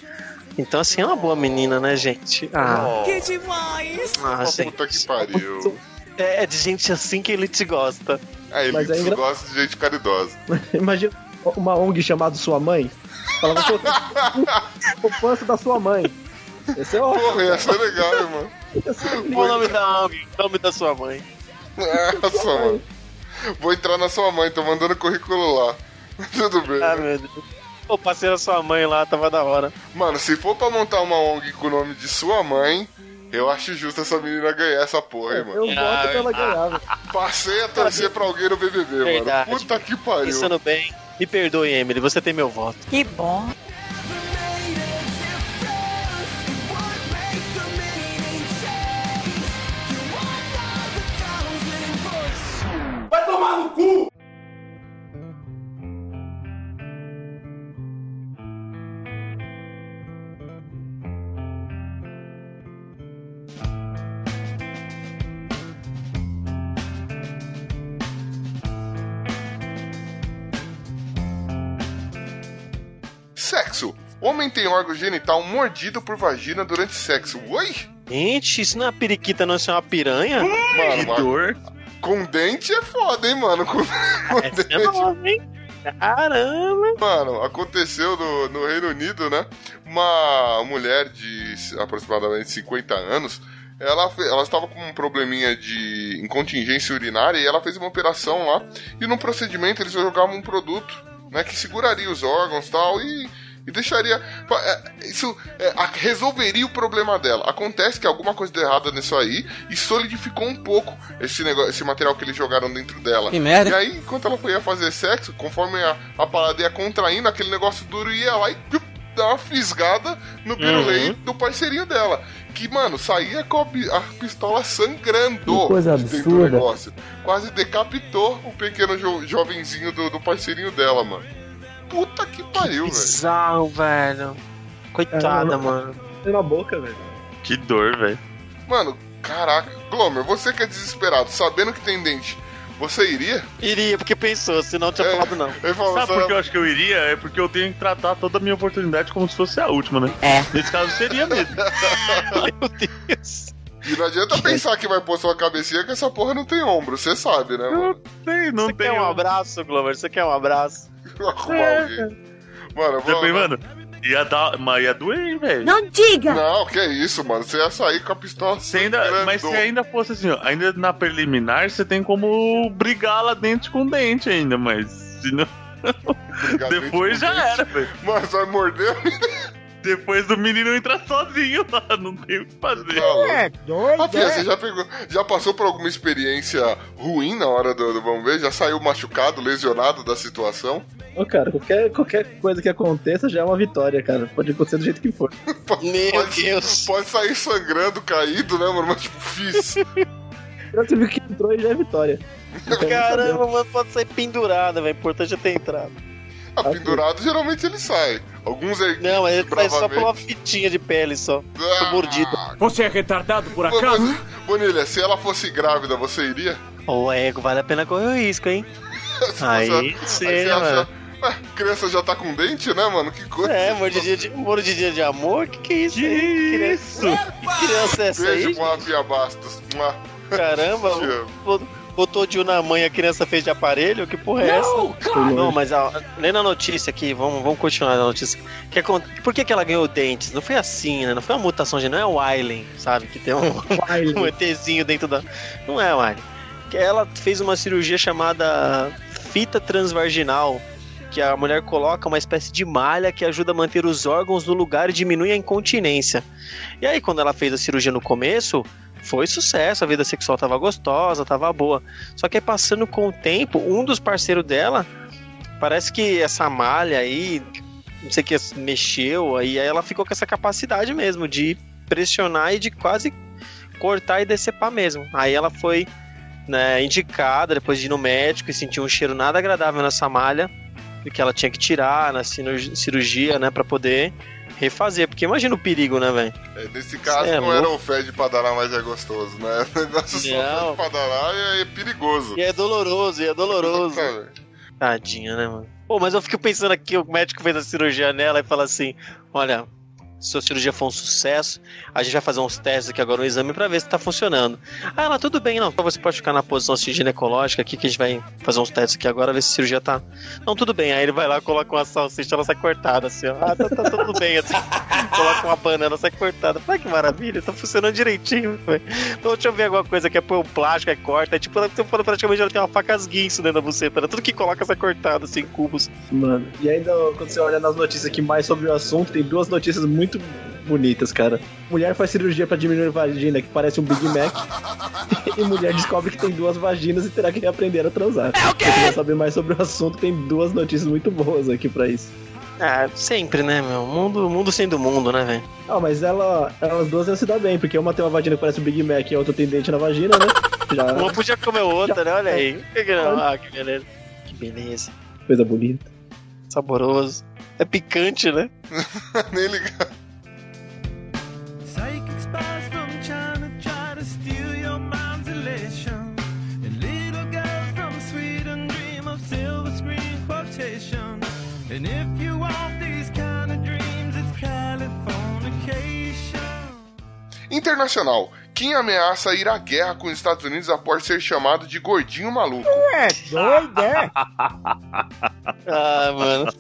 Speaker 3: Então, assim, é uma boa menina, né, gente? Ah,
Speaker 6: Que demais!
Speaker 3: ah gente.
Speaker 2: Puta que pariu.
Speaker 3: É, é de gente assim que ele te gosta.
Speaker 2: É,
Speaker 4: Mas
Speaker 2: ele
Speaker 4: é engra-
Speaker 2: gosta de gente caridosa.
Speaker 4: Imagina uma ONG chamada Sua Mãe. Falava poupança da sua mãe. Esse é ótimo.
Speaker 2: Porra, ia ser legal, mano.
Speaker 3: Qual o nome da ONG? O nome da sua mãe.
Speaker 2: Nossa, mano. Vou entrar na sua mãe, tô mandando currículo lá. Tudo bem.
Speaker 3: Ah,
Speaker 2: né?
Speaker 3: meu Deus. Pô, passei na sua mãe lá, tava da hora.
Speaker 2: Mano, se for pra montar uma ONG com o nome de sua mãe, eu acho justo essa menina ganhar essa porra, hein, mano.
Speaker 4: Eu voto pra ela ganhar, velho.
Speaker 2: Passei a torcer pra alguém no BBB,
Speaker 3: Verdade.
Speaker 2: mano. Puta que pariu.
Speaker 3: Pensando bem. Me perdoe, Emily, você tem meu voto.
Speaker 6: Que bom.
Speaker 7: Vai tomar no cu!
Speaker 2: Sexo. Homem tem órgão genital mordido por vagina durante sexo. Oi?
Speaker 3: Gente, isso não é uma periquita, não, isso é uma piranha?
Speaker 2: Mano,
Speaker 5: Que
Speaker 2: mas
Speaker 5: dor.
Speaker 2: com dente é foda, hein, mano? Com, com
Speaker 3: Essa é
Speaker 2: dente.
Speaker 3: nova, hein? Caramba!
Speaker 2: Mano, aconteceu no, no Reino Unido, né? Uma mulher de aproximadamente 50 anos, ela, ela estava com um probleminha de incontingência urinária e ela fez uma operação lá. E no procedimento eles jogavam um produto, né? Que seguraria os órgãos e tal e, deixaria... é, Isso é, resolveria o problema dela. Acontece que alguma coisa deu errada nisso aí e solidificou um pouco esse, negócio, esse material que eles jogaram dentro dela.
Speaker 9: Que merda.
Speaker 2: E aí, enquanto ela ia fazer sexo, conforme a, a parada ia contraindo, aquele negócio duro ia lá e piu, dá uma fisgada no pirulei do parceirinho dela. Que, mano, saía com a, pistola sangrando
Speaker 9: Que coisa
Speaker 2: de dentro do
Speaker 9: absurda.
Speaker 2: negócio. Quase decapitou o pequeno jo- jovenzinho do, do parceirinho dela, mano. Puta que pariu, velho.
Speaker 3: Bizarro, velho. Coitada,
Speaker 4: Caramba.
Speaker 3: mano.
Speaker 4: Tem na boca, velho.
Speaker 5: Que dor, velho.
Speaker 2: Mano, caraca. Glomer, você que é desesperado, sabendo que tem dente, você iria?
Speaker 3: Iria, porque pensou, senão não tinha
Speaker 2: É.
Speaker 3: falado não.
Speaker 2: Ele falou,
Speaker 5: Sabe
Speaker 2: "Só-
Speaker 5: por que eu acho que eu iria? É porque eu tenho que tratar toda a minha oportunidade como se fosse a última, né?
Speaker 9: É.
Speaker 5: Nesse caso seria mesmo.
Speaker 3: Meu Deus.
Speaker 2: E não adianta pensar que vai pôr sua cabecinha que essa porra não tem ombro, você sabe, né, mano?
Speaker 5: Tem, não
Speaker 3: Você
Speaker 5: tem.
Speaker 3: quer um abraço, Glover? Você quer um abraço?
Speaker 2: Arrumar alguém. Mano,
Speaker 5: Também,
Speaker 2: vamos.
Speaker 5: mano, ia dar. Mas ia doer, hein, velho.
Speaker 6: Não diga!
Speaker 2: Não, que isso, mano. Você ia sair com a pistola
Speaker 5: Você ainda, mas se ainda fosse assim, ó, ainda na preliminar, você tem como brigar lá dente com dente ainda, mas se não, depois já era, velho.
Speaker 2: Mas vai morder
Speaker 5: Depois do menino entrar sozinho lá, não tem o que fazer.
Speaker 1: É doido,
Speaker 2: Rafinha,
Speaker 1: é?
Speaker 2: você já pegou. Já passou por alguma experiência ruim na hora do, do vamos ver? Já saiu machucado, lesionado da situação?
Speaker 4: Ô, cara, qualquer, qualquer coisa que aconteça já é uma vitória, cara. Pode acontecer do jeito que for.
Speaker 3: Meu
Speaker 2: pode,
Speaker 3: Deus.
Speaker 2: Pode sair sangrando, caído, né, mano? Mas tipo, fiz.
Speaker 4: Você viu que entrou e já é vitória.
Speaker 3: Caramba, mano, pode sair pendurada, velho. Importante é ter entrado.
Speaker 2: Ah, pendurado, geralmente ele sai. Alguns é.
Speaker 3: Não, mas ele sai só por uma fitinha de pele só.
Speaker 2: Ah,
Speaker 3: mordida.
Speaker 1: Você é retardado por acaso?
Speaker 2: Bo- Bonilha, se ela fosse grávida, você iria?
Speaker 3: Ô, ego, vale a pena correr o risco, hein? Aí,
Speaker 2: você-
Speaker 3: sim,
Speaker 2: aí você
Speaker 3: mano.
Speaker 2: acha. Ué, criança já tá com dente, né, mano? Que coisa.
Speaker 3: É, mordidinha de, mordidinha de amor? Que que é isso? aí? Criança- Que criança é essa
Speaker 2: Beijo
Speaker 3: aí?
Speaker 2: com a Fia Bastos.
Speaker 3: Caramba, botou de um na mãe, a criança fez de aparelho? Que porra é essa? Não, mas ó, lendo a notícia aqui, vamos, vamos continuar na notícia. Que Por que, que ela ganhou dentes? Não foi assim, né? Não foi uma mutação de. Não é o Ailen, sabe? Que tem um, um ETzinho dentro da. Não é o. Que ela fez uma cirurgia chamada fita transvaginal. Que a mulher coloca uma espécie de malha que ajuda a manter os órgãos no lugar e diminui a incontinência. E aí, quando ela fez a cirurgia no começo, foi sucesso, a vida sexual tava gostosa, tava boa. Só que passando com o tempo, um dos parceiros dela, parece que essa malha aí, não sei o que, mexeu, aí ela ficou com essa capacidade mesmo de pressionar e de quase cortar e decepar mesmo. Aí ela foi né, indicada depois de ir no médico e sentiu um cheiro nada agradável nessa malha, que ela tinha que tirar na cirurgia né, para poder refazer. Porque imagina o perigo, né, velho?
Speaker 2: É, nesse caso,
Speaker 3: é
Speaker 2: não era
Speaker 3: louco.
Speaker 2: o fede pra danar, mas é gostoso, né? O negócio só
Speaker 3: Não.
Speaker 2: fede pra danar e é perigoso.
Speaker 3: E é doloroso, e é doloroso. Tadinha, né, mano? Pô, mas eu fico pensando aqui, o médico fez a cirurgia nela e fala assim: olha, sua cirurgia for um sucesso, a gente vai fazer uns testes aqui agora, um exame pra ver se tá funcionando. Ah, ela, tudo bem, não. Você pode ficar na posição assim, ginecológica aqui, que a gente vai fazer uns testes aqui agora, ver se a cirurgia tá. Não, tudo bem. Aí ele vai lá, coloca uma salsicha, ela sai cortada, assim, ó. Ah, tá, tá tudo bem, assim. coloca uma banana, sai cortada. Ai, que maravilha, tá funcionando direitinho, velho. Então, deixa eu ver alguma coisa que é pôr um plástico, é corta. É tipo, fala praticamente ela tem uma faca guinso dentro da buceta, né? Tudo que coloca sai cortado, assim, em cubos.
Speaker 4: Mano, e ainda quando você olha nas notícias aqui mais sobre o assunto, tem duas notícias muito bonitas, cara. Mulher faz cirurgia pra diminuir vagina, que parece um Big Mac. e mulher descobre que tem duas vaginas e terá que reaprender a transar. É o quê? Se quiser saber mais sobre o assunto, tem duas notícias muito boas aqui pra isso.
Speaker 3: Ah, sempre, né, meu? Mundo, mundo sendo mundo, né, velho?
Speaker 4: Ah, mas ela, elas duas iam se dar bem, porque uma tem uma vagina que parece um Big Mac e a outra tem dente na vagina, né? Já,
Speaker 3: Uma podia comer outra, né? Olha aí. Não? Ah, que beleza. Que beleza.
Speaker 4: coisa bonita.
Speaker 3: Saboroso. É picante, né?
Speaker 2: Nem ligar. Internacional. Quem ameaça ir à guerra com os Estados Unidos após ser chamado de gordinho maluco?
Speaker 1: É doido, é?
Speaker 3: Ah, mano.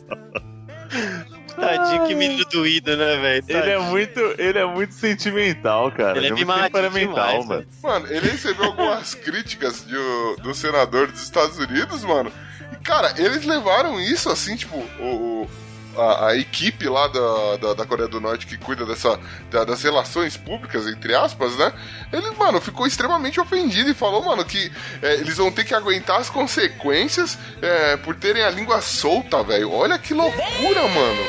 Speaker 3: Tadinho, que menino doído, né, velho?
Speaker 5: Ele é muito, ele é muito sentimental, cara.
Speaker 3: Ele é
Speaker 5: muito
Speaker 3: mimadinho
Speaker 5: temperamental,
Speaker 3: demais,
Speaker 5: mano.
Speaker 2: Mano, ele recebeu algumas críticas de, o- do senador dos Estados Unidos, mano. E, cara, eles levaram isso assim, tipo, o, o- a, a equipe lá da, da, da Coreia do Norte que cuida dessa, da- das relações públicas, entre aspas, né? Ele, mano, ficou extremamente ofendido e falou, mano, que é, eles vão ter que aguentar as consequências é, por terem a língua solta, velho. Olha que loucura, mano.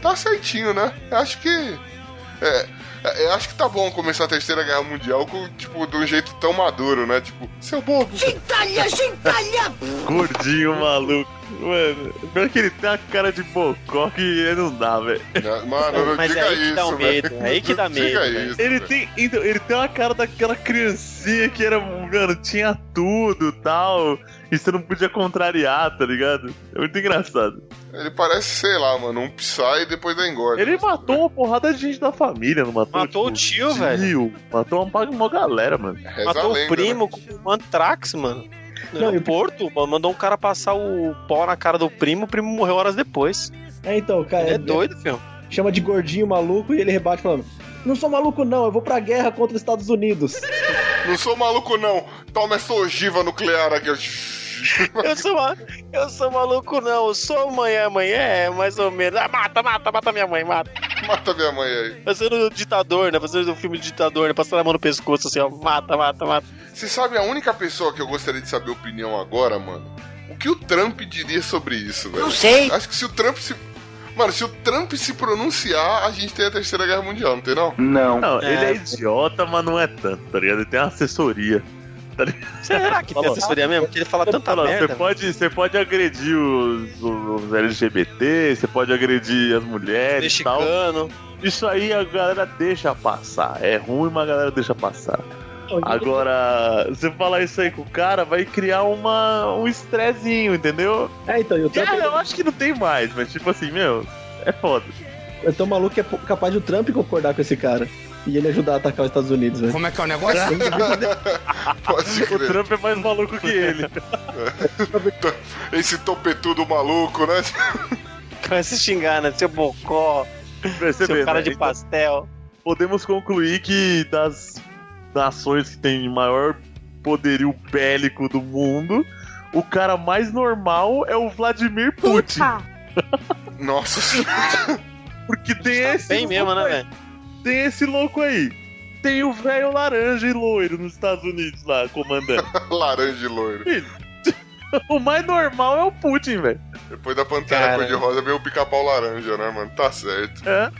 Speaker 2: Tá certinho, né? Acho que. É, é, eu acho que tá bom começar a terceira guerra mundial com, tipo, de um jeito tão maduro, né? Tipo, seu bobo.
Speaker 5: Gordinho maluco. Mano, pior que ele tem a cara de bocó que não dá, velho.
Speaker 2: Mano, não
Speaker 3: Mas
Speaker 2: diga
Speaker 3: aí que
Speaker 2: isso,
Speaker 3: dá o medo, aí que dá
Speaker 2: Não
Speaker 3: medo,
Speaker 2: isso,
Speaker 5: Ele tem, então, ele tem uma cara daquela criancinha que era, mano, tinha tudo tal. E você não podia contrariar, tá ligado? É muito engraçado.
Speaker 2: Ele parece, sei lá, mano, um Psy depois da engorda.
Speaker 5: Ele matou uma porrada de gente da família, não matou?
Speaker 3: Matou o tio,
Speaker 5: tio,
Speaker 3: velho.
Speaker 5: Matou uma, uma galera, mano.
Speaker 2: Reza
Speaker 3: Matou
Speaker 2: lenda,
Speaker 3: o primo
Speaker 2: né?
Speaker 3: com o Antrax, mano. No
Speaker 4: Não,
Speaker 3: aeroporto, mano, mandou um cara passar o pó na cara do primo, o primo morreu horas depois.
Speaker 4: É, então, cara,
Speaker 3: Ele é doido, filho.
Speaker 4: chama de gordinho maluco e ele rebate falando: Não sou maluco, não, eu vou pra guerra contra os Estados Unidos.
Speaker 2: Não sou maluco, não. Toma essa ogiva nuclear aqui.
Speaker 3: Eu sou, eu sou maluco, não. Eu sou amanhã, amanhã é mais ou menos. Ah, mata, mata, mata minha mãe, mata.
Speaker 2: Mata minha mãe aí.
Speaker 3: Fazendo ditador, né? Fazendo o filme de ditador, né? Passando a mão no pescoço assim, ó. Mata, mata, mata.
Speaker 2: Você sabe a única pessoa que eu gostaria de saber a opinião agora, mano? O que o Trump diria sobre isso, velho?
Speaker 9: Não sei.
Speaker 2: Acho que se o Trump se. Mano, se o Trump se pronunciar, a gente tem a terceira guerra mundial, não tem não?
Speaker 9: Não.
Speaker 5: Não,
Speaker 3: É.
Speaker 5: ele é idiota, mas não é tanto, tá ligado? Ele tem uma assessoria. Tá ligado?
Speaker 3: Será que tem
Speaker 5: Falou.
Speaker 3: assessoria mesmo? Porque ele fala tanta
Speaker 5: Fala,
Speaker 3: merda.
Speaker 5: Você pode, você pode agredir os, os LGBT, você pode agredir as mulheres e tal.
Speaker 3: Mexicano.
Speaker 5: Isso aí a galera deixa passar. É ruim, mas a galera deixa passar. Agora, você falar isso aí com o cara, vai criar uma, um estressinho, entendeu?
Speaker 4: É, então, e o Trump
Speaker 5: Cara, eu acho que não tem mais, mas tipo assim, meu, é foda.
Speaker 4: é tão maluco que é capaz de o Trump concordar com esse cara. E ele ajudar a atacar os Estados Unidos, velho.
Speaker 7: Como é que é o negócio?
Speaker 2: Pode
Speaker 5: O. Trump é mais maluco que ele.
Speaker 2: Esse topetudo maluco, né?
Speaker 3: Vai se xingar, né? Seu bocó,
Speaker 5: Você
Speaker 3: seu cara
Speaker 5: né?
Speaker 3: de
Speaker 5: Então,
Speaker 3: pastel.
Speaker 5: podemos concluir que das nações que tem maior poderio bélico do mundo, o cara mais normal é o Vladimir Putin.
Speaker 2: Nossa
Speaker 5: Porque tem
Speaker 3: Tá
Speaker 5: esse
Speaker 3: bem
Speaker 5: louco
Speaker 3: mesmo, né, velho?
Speaker 5: Tem esse louco aí. Tem o velho laranja e loiro nos Estados Unidos lá, comandando.
Speaker 2: laranja e loiro.
Speaker 5: o mais normal é o Putin, velho.
Speaker 2: Depois da pantera cor-de-rosa veio o pica-pau laranja, né, mano? Tá certo.
Speaker 5: É.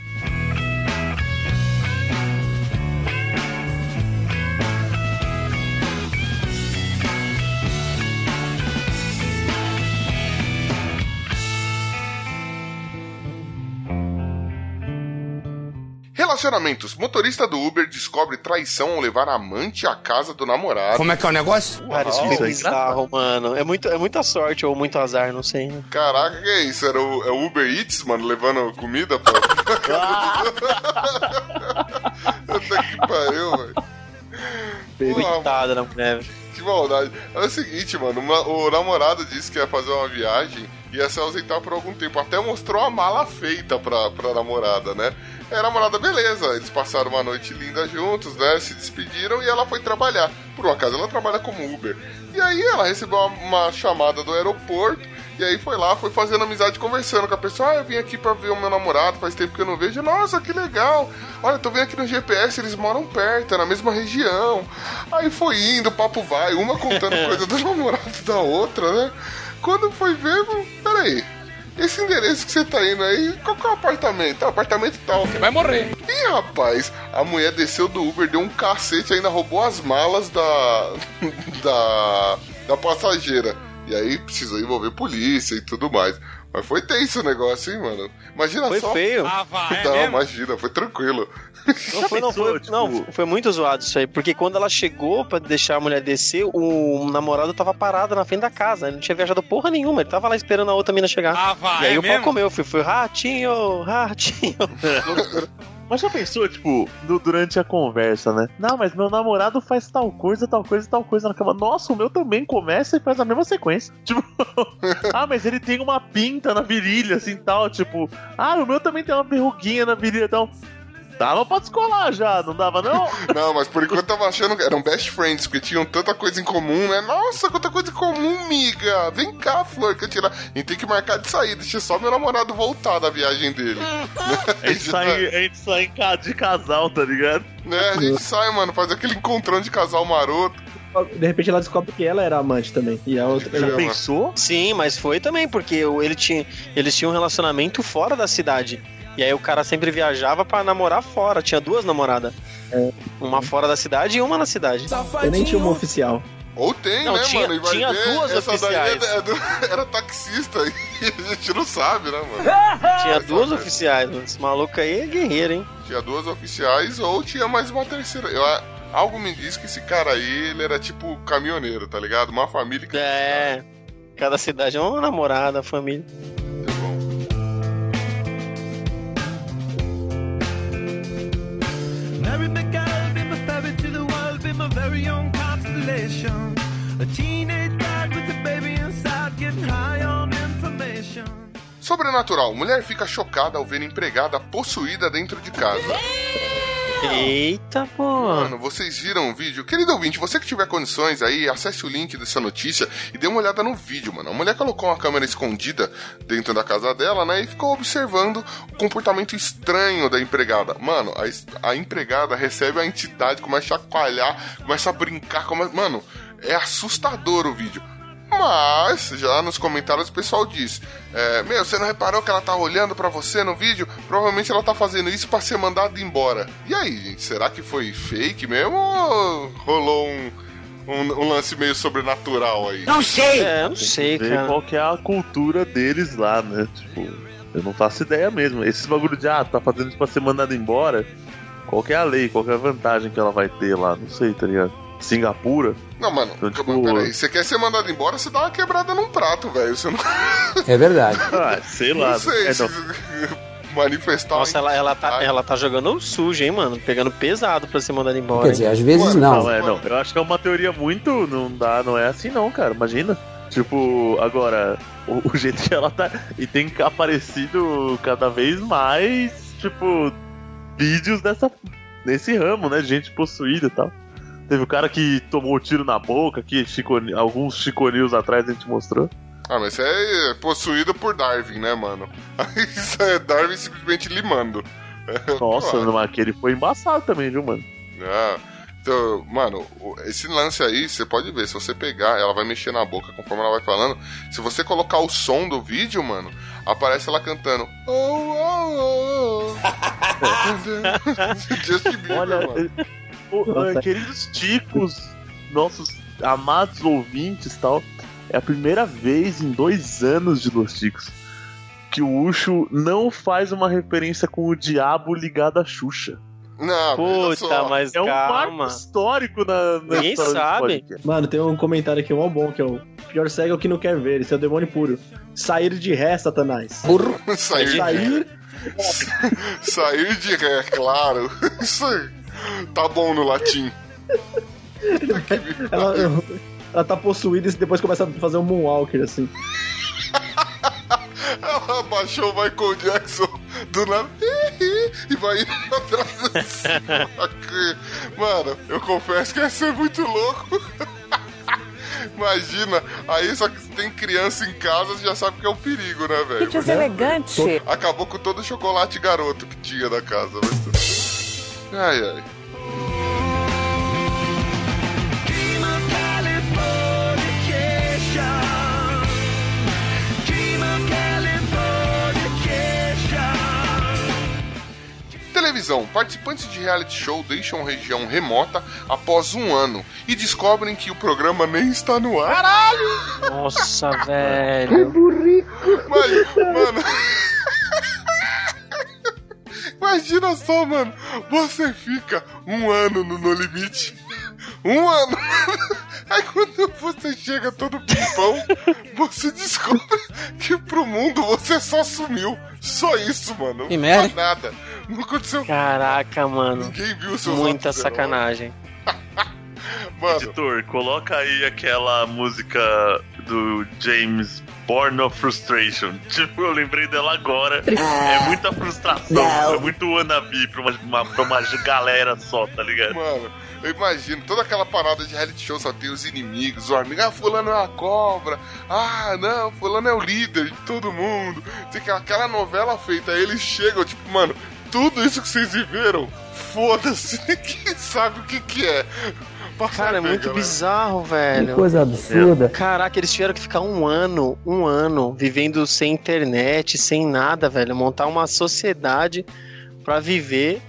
Speaker 2: Relacionamentos. Motorista do Uber descobre traição ao levar amante à casa do namorado.
Speaker 7: Como é que é o negócio?
Speaker 3: Cara, isso
Speaker 5: Uau,
Speaker 3: foi
Speaker 5: isso
Speaker 3: bizarro, mano. É, muito, é muita sorte ou muito azar, não sei. né?
Speaker 2: Caraca, que é isso? Era o, é o Uber Eats, mano, levando comida pra... Puta que pariu, velho.
Speaker 3: Coitada da mulher.
Speaker 2: Que maldade. É o seguinte, mano, uma- o namorado disse que ia fazer uma viagem e ia se ausentar por algum tempo. Até mostrou a mala feita pra, pra namorada, né? E a namorada, beleza. Eles passaram uma noite linda juntos, né? Se despediram e ela foi trabalhar. Por um acaso, ela trabalha como Uber. E aí ela recebeu uma, uma chamada do aeroporto. E aí foi lá, foi fazendo amizade, conversando com a pessoa. Ah, eu vim aqui pra ver o meu namorado, faz tempo que eu não vejo. Nossa, que legal. Olha, tô vendo aqui no GPS, eles moram perto, é na mesma região. Aí foi indo, o papo vai, uma contando coisa do namorado da outra, né? Quando foi ver, peraí. Esse endereço que você tá indo aí, qual que é o apartamento? Ah, apartamento tal.
Speaker 7: Vai morrer.
Speaker 2: Ih, rapaz, a mulher desceu do Uber, deu um cacete, ainda roubou as malas da. da. da passageira. E aí precisou envolver polícia e tudo mais. Mas foi tenso o negócio, hein, mano? Imagina
Speaker 3: Foi
Speaker 2: só.
Speaker 3: feio.
Speaker 1: Ah, vai, é
Speaker 2: Não,
Speaker 1: mesmo?
Speaker 2: imagina, foi tranquilo.
Speaker 3: Não foi, não, foi,
Speaker 5: pensou,
Speaker 3: não,
Speaker 5: tipo-
Speaker 3: foi muito zoado isso aí, porque quando ela chegou pra deixar a mulher descer, o namorado tava parado na frente da casa, ele não tinha viajado porra nenhuma, ele tava lá esperando a outra mina chegar.
Speaker 1: Ah, vai,
Speaker 3: e aí
Speaker 1: é
Speaker 3: o pau comeu, fui, fui ratinho, ratinho.
Speaker 5: Mas já pensou, tipo, du- durante a conversa, né? Não, mas meu namorado faz tal coisa, tal coisa, tal coisa na cama. Nossa, o meu também começa e faz a mesma sequência. Tipo, ah, mas ele tem uma pinta na virilha, assim, tal. Tipo, ah, o meu também tem uma verruguinha na virilha, tal. Dava pra descolar já, não dava não?
Speaker 2: Não, mas por enquanto eu tava achando que eram best friends, porque tinham tanta coisa em comum, né? Nossa, quanta coisa em comum, miga! Vem cá, Flor, que eu tirar. A gente tem que marcar de sair, deixa só meu namorado voltar da viagem dele.
Speaker 5: A gente sai, a gente sai de casal, tá ligado?
Speaker 2: Né? A gente sai, mano, faz aquele encontrão de casal maroto.
Speaker 4: De repente ela descobre que ela era amante também. E a outra.
Speaker 5: Já pensou?
Speaker 3: Sim, mas foi também, porque ele tinha, eles tinham um relacionamento fora da cidade. E aí o cara sempre viajava pra namorar fora, tinha duas namoradas. Uma fora da cidade e uma na cidade.
Speaker 4: Eu nem tinha uma oficial.
Speaker 2: Ou tem,
Speaker 3: Não,
Speaker 2: né,
Speaker 3: tinha-
Speaker 2: mano? E vai
Speaker 3: tinha
Speaker 2: ver,
Speaker 3: duas
Speaker 2: essa
Speaker 3: oficiais.
Speaker 2: daí é do- era taxista e a gente não sabe, né, mano?
Speaker 3: Tinha duas oficiais, mano. Esse maluco aí é guerreiro, hein?
Speaker 2: Tinha duas oficiais ou tinha mais uma terceira. Eu, algo me diz que esse cara aí, ele era tipo caminhoneiro, tá ligado? Uma família que.
Speaker 3: É. Cada cidade é uma namorada, família.
Speaker 6: Be my fairy to the world, be my very own constellation. A teenage bride with a baby inside, getting high on information.
Speaker 2: Sobrenatural. Mulher fica chocada ao ver empregada possuída dentro de casa.
Speaker 3: Eita, pô.
Speaker 2: Mano, vocês viram o vídeo? Querido ouvinte, você que tiver condições aí, acesse o link dessa notícia e dê uma olhada no vídeo, mano. A mulher colocou uma câmera escondida dentro da casa dela, né? E ficou observando o comportamento estranho da empregada. Mano, a, a empregada recebe a entidade, começa a chacoalhar, começa a brincar, começa... Mano, é assustador o vídeo. Mas, já nos comentários o pessoal diz: é, Meu, você não reparou que ela tá olhando pra você no vídeo? Provavelmente ela tá fazendo isso pra ser mandada embora. E aí, gente, será que foi fake mesmo ou rolou um, um, um lance meio sobrenatural aí?
Speaker 3: É, eu não sei,
Speaker 5: Ver
Speaker 3: cara.
Speaker 5: qual que é a cultura deles lá, né? Tipo, eu não faço ideia mesmo. Esses bagulho de, ah, tá fazendo isso pra ser mandado embora. Qual que é a lei? Qual que é a vantagem que ela vai ter lá? Não sei, tá ligado? Singapura?
Speaker 2: Não, mano,
Speaker 5: Então, tipo-
Speaker 2: peraí. Você quer ser mandado embora, você dá uma quebrada num prato, velho. Você não,
Speaker 9: É verdade.
Speaker 5: Ah, sei lá.
Speaker 2: não sei
Speaker 5: É,
Speaker 2: se
Speaker 5: não.
Speaker 2: manifestar.
Speaker 3: Nossa, ela, ela, tá, ela tá jogando sujo, hein, mano? Pegando pesado pra ser mandada embora.
Speaker 9: Quer
Speaker 3: hein?
Speaker 9: dizer, às vezes
Speaker 2: Mano,
Speaker 9: não.
Speaker 5: Não, é, não. Eu acho que é uma teoria muito. Não dá, não é assim não, cara. Imagina. Tipo, agora, o, o jeito que ela tá. E tem aparecido cada vez mais, tipo, vídeos dessa. Nesse ramo, né? Gente possuída e tal. Teve o cara que tomou tiro na boca, que chicone, alguns chiconeos atrás a gente mostrou.
Speaker 2: Ah, mas isso é possuído por Darwin, né, mano? Aí Isso é Darwin simplesmente limando.
Speaker 5: Nossa,
Speaker 2: Claro.
Speaker 5: mas aquele foi embaçado também, viu, mano?
Speaker 2: Ah, então, mano, esse lance aí, você pode ver, se você pegar, ela vai mexer na boca conforme ela vai falando. Se você colocar o som do vídeo, mano, aparece ela cantando. Oh, oh, oh. Justin Bieber,
Speaker 5: Olha,
Speaker 2: mano.
Speaker 5: O- eh, queridos ticos, nossos amados ouvintes e tal, é a primeira vez em dois anos de Los Ticos que o Ucho não faz uma referência com o diabo ligado à Xuxa.
Speaker 2: Não,
Speaker 3: Puta, mas
Speaker 5: É um
Speaker 3: calma.
Speaker 5: marco histórico na, na
Speaker 3: Ninguém sabe.
Speaker 4: Mano, tem um comentário aqui, mó bom, que é o pior cego é o que não quer ver, esse é o demônio puro. Sair de ré, Satanás.
Speaker 2: Sair, de
Speaker 4: Sair,
Speaker 2: sair de ré, claro. Isso aí. Tá bom no latim.
Speaker 4: ela, ela tá possuída e depois começa a fazer um moonwalker, assim.
Speaker 2: Ela baixou o Michael Jackson do nada e vai indo atrás assim. Mano, eu confesso que ia ser muito louco. Imagina, aí só que tem criança em casa, você já sabe que é um perigo, né, velho?
Speaker 10: Que deselegante.
Speaker 2: Acabou com todo o chocolate garoto que tinha na casa. Mas... Ai, ai. Televisão. Participantes de reality show deixam região remota após um ano e descobrem que o programa nem está no ar.
Speaker 3: Nossa, velho.
Speaker 2: Mas, mano. Imagina só, mano. Você fica um ano no No Limite. Um ano. Aí quando você chega todo pimpão, você descobre que pro mundo você só sumiu. Só isso, mano.
Speaker 9: Que
Speaker 2: Não
Speaker 9: merda.
Speaker 2: nada. Não aconteceu
Speaker 3: Caraca, mano.
Speaker 2: Ninguém viu seus
Speaker 3: Muita sacanagem.
Speaker 2: Mano,
Speaker 5: Editor, coloca aí aquela música do James Born of Frustration. Tipo, eu lembrei dela agora. É muita frustração. É muito wannabe pra uma, uma, pra uma galera só, tá ligado?
Speaker 2: Mano, eu imagino toda aquela parada de reality show só tem os inimigos, o amigo, ah, fulano é uma cobra, ah, não, fulano é o líder de todo mundo. Tem aquela, aquela novela feita, aí eles chegam, tipo, mano, tudo isso que vocês viveram, foda-se, ninguém sabe o que que é.
Speaker 3: Cara, é muito bizarro, velho.
Speaker 9: Coisa absurda.
Speaker 3: Caraca, eles tiveram que ficar um ano, um ano, vivendo sem internet, sem nada, velho. Montar uma sociedade pra viver.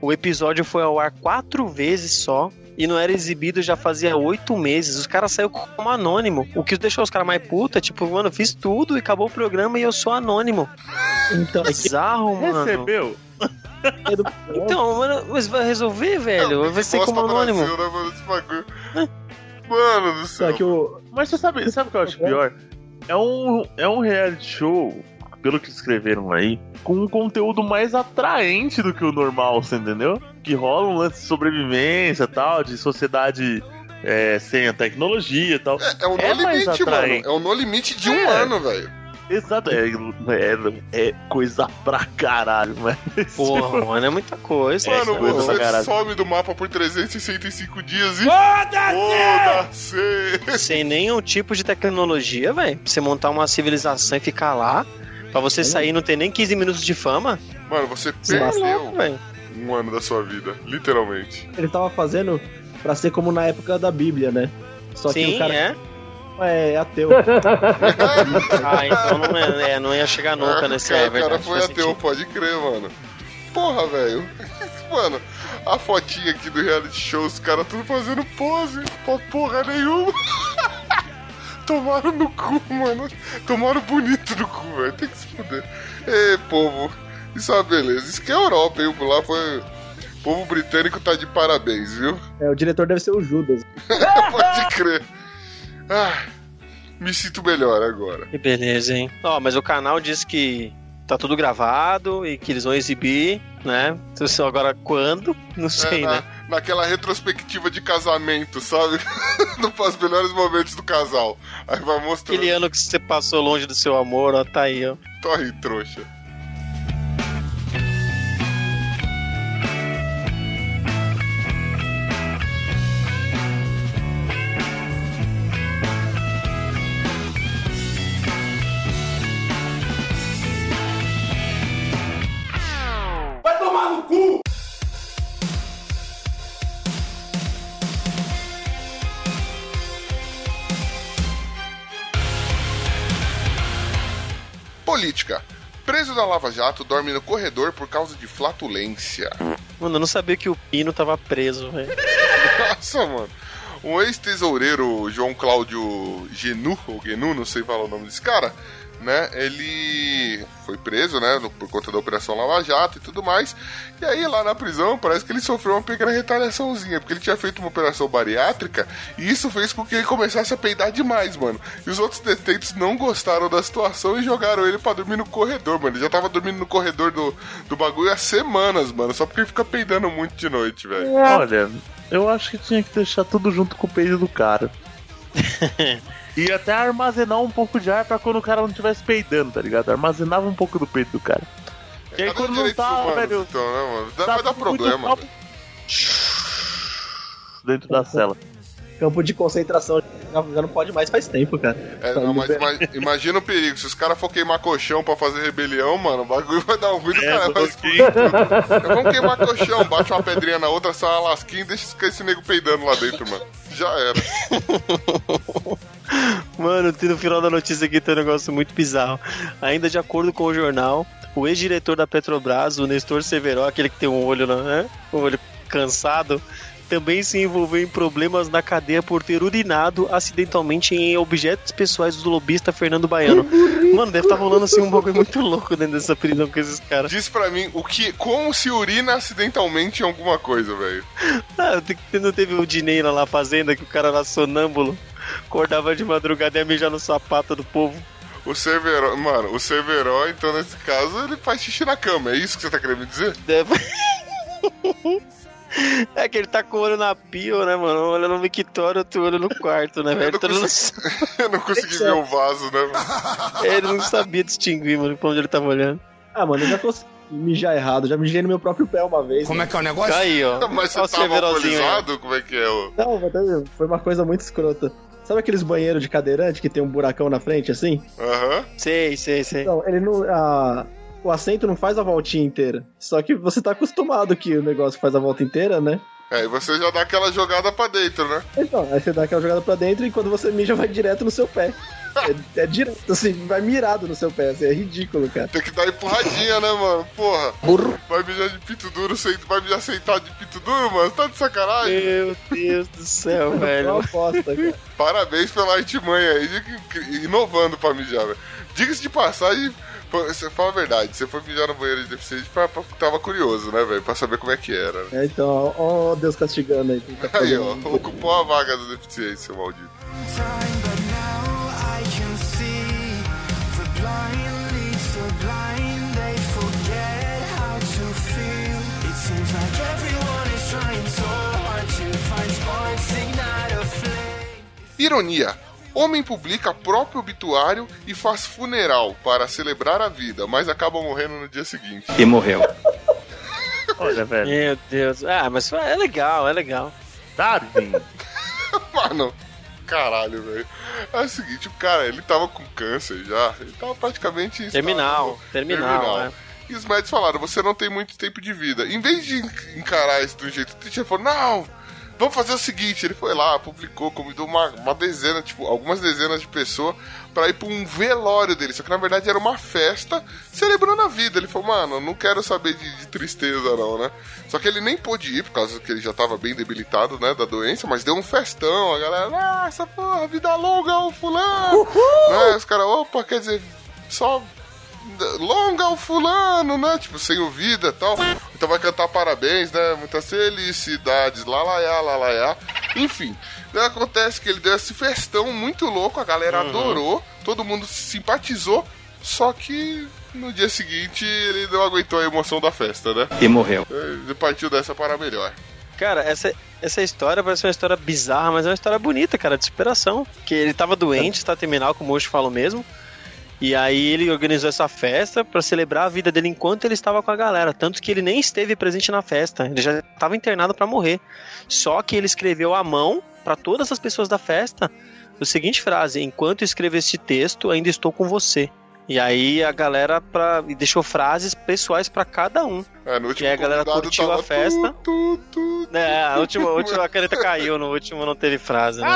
Speaker 3: O episódio foi ao ar quatro vezes só. E não era exibido já fazia oito meses. Os caras saíram como anônimo. O que deixou os caras mais puta, tipo, mano, eu fiz tudo e acabou o programa e eu sou anônimo.
Speaker 4: Então, é que
Speaker 3: Bizarro, mano.
Speaker 5: Recebeu?
Speaker 4: É.
Speaker 3: Então, mano, mas vai resolver, velho?
Speaker 2: Não,
Speaker 3: vai ser como anônimo.
Speaker 2: Brasil, né, mano, esse bagulho. Mano do céu.
Speaker 4: Só que o,
Speaker 5: Mas você sabe, sabe o que eu acho pior? É um, é um reality show, pelo que escreveram aí, com um conteúdo mais atraente do que o normal, você entendeu? Que rola um lance de sobrevivência e tal, de sociedade é, sem a tecnologia e tal.
Speaker 2: É, é um
Speaker 5: É
Speaker 2: no
Speaker 5: mais
Speaker 2: limite, mano.
Speaker 5: atraente.
Speaker 2: É um no limite de um
Speaker 5: É.
Speaker 2: ano, velho.
Speaker 5: Exato, é, é, é coisa pra caralho, mas.
Speaker 3: Porra, mano, é muita coisa.
Speaker 2: Mano,
Speaker 5: coisa pra
Speaker 2: você some do mapa por 365 dias e.
Speaker 1: Foda-se!
Speaker 2: Foda-se!
Speaker 3: Sem nenhum tipo de tecnologia, velho. Pra você montar uma civilização e ficar lá. Pra você sair e não ter nem 15 minutos de fama.
Speaker 2: Mano, você
Speaker 3: é louco,
Speaker 2: perdeu
Speaker 3: velho.
Speaker 2: um ano da sua vida, literalmente.
Speaker 4: ele tava fazendo pra ser como na época da Bíblia, né? Só que
Speaker 3: Sim,
Speaker 4: o cara
Speaker 3: é.
Speaker 4: É ateu.
Speaker 3: Ah, então não, é, é, não ia chegar nunca
Speaker 2: É,
Speaker 3: nesse
Speaker 2: cara,
Speaker 3: é
Speaker 2: o cara foi ateu,
Speaker 3: sentido.
Speaker 2: pode crer, mano. Porra, velho. Mano, a fotinha aqui do reality show, os caras tudo fazendo pose pra porra nenhuma. Tomaram no cu, mano. Tomaram bonito no cu, velho. Tem que se fuder. Ê, povo. Isso é uma beleza. Isso que é Europa, hein? Lá foi. O povo britânico tá de parabéns, viu?
Speaker 4: É, o diretor deve ser o Judas.
Speaker 2: Pode crer. Ah, me sinto melhor agora.
Speaker 3: Que beleza, hein? Ó, mas o canal diz que tá tudo gravado e que eles vão exibir, né? Então, assim, Agora quando? Não sei,
Speaker 2: É, na-
Speaker 3: né?
Speaker 2: Naquela retrospectiva de casamento, sabe? no, os melhores momentos do casal. Aí vai mostrando.
Speaker 3: Aquele ano que você passou longe do seu amor, ó, tá aí, ó.
Speaker 2: Torre trouxa. Política. Preso da Lava Jato dorme no corredor por causa de flatulência.
Speaker 3: Mano, eu não sabia que o Pino tava preso, velho.
Speaker 2: Nossa, mano. Um ex-tesoureiro, João Cláudio Genu, ou Genu, não sei falar o nome desse cara, né, ele foi preso, né, por conta da Operação Lava Jato e tudo mais. E aí, lá na prisão, parece que ele sofreu uma pequena retaliaçãozinha, porque ele tinha feito uma operação bariátrica e isso fez com que ele começasse a peidar demais, mano. E os outros detentos não gostaram da situação e jogaram ele pra dormir no corredor, mano. Ele já tava dormindo no corredor do, do bagulho há semanas, mano, só porque ele fica peidando muito de noite, velho.
Speaker 5: Olha, eu acho que tinha que deixar tudo junto com o peido do cara. e até armazenar um pouco de ar pra quando o cara não estivesse peidando, tá ligado? Armazenava um pouco do peito do cara. E aí quando não tá,
Speaker 2: humanos,
Speaker 5: velho.
Speaker 2: Então, né, mano? Dá,
Speaker 5: tá
Speaker 2: vai dar problema.
Speaker 5: Dentro da cela.
Speaker 4: Campo de concentração já já não pode mais faz tempo, cara.
Speaker 2: É, não, mas imagina o perigo. Se os caras for queimar colchão pra fazer rebelião, mano, o bagulho vai dar um ruim do
Speaker 5: É,
Speaker 2: cara. Vai
Speaker 5: ok.
Speaker 2: explodir tudo. Vamos queimar colchão, bate uma pedrinha na outra, sai uma lasquinha e deixa esse nego peidando lá dentro, mano. Já era.
Speaker 3: Mano, tem no final da notícia aqui tem um negócio muito bizarro. Ainda de acordo com o jornal, o ex-diretor da Petrobras, o Nestor Severo, aquele que tem um olho, né? Um olho cansado, também se envolveu em problemas na cadeia por ter urinado acidentalmente em objetos pessoais do lobista Fernando Baiano. Mano, deve estar rolando assim um bagulho muito louco dentro dessa prisão com esses caras.
Speaker 2: Diz pra mim o que, como se urina acidentalmente em alguma coisa, velho.
Speaker 3: Ah, não teve o Dinei lá na fazenda que o cara era sonâmbulo, acordava de madrugada e ia mijar no sapato do povo.
Speaker 2: O Severo, mano, o Severo, então nesse caso, ele faz xixi na cama. É isso que você tá querendo me dizer?
Speaker 3: Deve... É que ele tá com o olho na pia, né, mano? Um olho no mictório, outro olho no quarto, né, velho?
Speaker 2: Eu não
Speaker 3: mundo-
Speaker 2: Eu não consegui ver o vaso, né? mano?
Speaker 3: Ele não sabia distinguir, mano, pra onde ele tava olhando.
Speaker 4: Ah, mano, eu já tô mijar errado, já mijei no meu próprio pé uma vez.
Speaker 7: Como
Speaker 4: né?
Speaker 7: é que é o negócio?
Speaker 3: Aí, ó.
Speaker 2: Mas você
Speaker 3: Olha
Speaker 2: tava
Speaker 3: aí.
Speaker 2: alcoolizado? Como é que é? ô?
Speaker 4: Não, mas tá- foi uma coisa muito escrota. Sabe aqueles banheiros de cadeirante que tem um buracão na frente, assim?
Speaker 2: Aham.
Speaker 3: Sei, sei, sei.
Speaker 4: Então, ele não. a- o assento não faz a voltinha inteira. Só que você tá acostumado que o negócio faz a volta inteira, né?
Speaker 2: É, e você já dá aquela jogada pra dentro, né?
Speaker 4: Então, aí você dá aquela jogada pra dentro e quando você mija vai direto no seu pé. É, é direto, assim, vai mirado no seu pé, assim, é ridículo, cara.
Speaker 2: Tem que dar empurradinha, né, mano? Porra.
Speaker 4: Burro.
Speaker 2: Vai mijar de pinto duro, vai mijar sentado de pinto duro, mano? Tá de sacanagem?
Speaker 3: Meu Deus do céu,
Speaker 4: É uma
Speaker 3: velho.
Speaker 4: aposta, cara.
Speaker 2: Parabéns pela artimanha aí, inovando pra mijar, velho. Diga-se de passagem, você fala a verdade, você foi mijar no banheiro de deficiente pra, pra, tava curioso, né, velho? Pra saber como é que era. né?
Speaker 4: É, então, ó, ó Deus castigando aí. tá
Speaker 2: Aí, ó, ocupou a vaga do deficiente, seu maldito. Ironia. Homem publica próprio obituário e faz funeral para celebrar a vida, mas acaba morrendo no dia seguinte.
Speaker 9: E morreu.
Speaker 5: Olha, velho.
Speaker 3: Meu Deus. Ah, mas é legal, é legal.
Speaker 5: Darwin.
Speaker 2: Mano, caralho, velho. É o seguinte, o cara, ele tava com câncer já. Ele tava praticamente...
Speaker 3: Terminal,
Speaker 2: estado-
Speaker 3: terminal, é.
Speaker 2: E os médicos falaram, você não tem muito tempo de vida. Em vez de encarar isso do jeito triste, ele falou, não, vamos fazer o seguinte. Ele foi lá, publicou, convidou uma, uma dezena, tipo, algumas dezenas de pessoas pra ir pra um velório dele. Só que na verdade era uma festa celebrando a vida. Ele falou, mano, não quero saber de, de tristeza não, né? Só que ele nem pôde ir, por causa que ele já tava bem debilitado, né, da doença, mas deu um festão. A galera, nossa, porra, vida longa, o fulano. Né? Os caras, opa, quer dizer, só longa o fulano, né? Tipo, sem o vida e tal. Então vai cantar parabéns, né? Muitas felicidades, lá, lá, lá, lá, lá, lá. Enfim, daí acontece que ele deu esse festão muito louco, a galera adorou, todo mundo simpatizou, só que no dia seguinte ele não aguentou a emoção da festa, né?
Speaker 9: E morreu.
Speaker 2: Ele partiu dessa para melhor.
Speaker 3: Cara, essa, essa história parece uma história bizarra, mas é uma história bonita, cara, de superação. Que ele tava doente, está terminal, como hoje falo mesmo. E aí ele organizou essa festa pra celebrar a vida dele enquanto ele estava com a galera. Tanto que ele nem esteve presente na festa. Ele já estava internado pra morrer. Só que ele escreveu à mão pra todas as pessoas da festa a seguinte frase: Enquanto escrevo este texto, ainda estou com você. E aí a galera pra, deixou frases pessoais pra cada um.
Speaker 2: É, no último
Speaker 3: E aí a galera curtiu a festa.
Speaker 2: tu, tu, tu,
Speaker 3: É, a última, a última caneta caiu, no último não teve frase, né?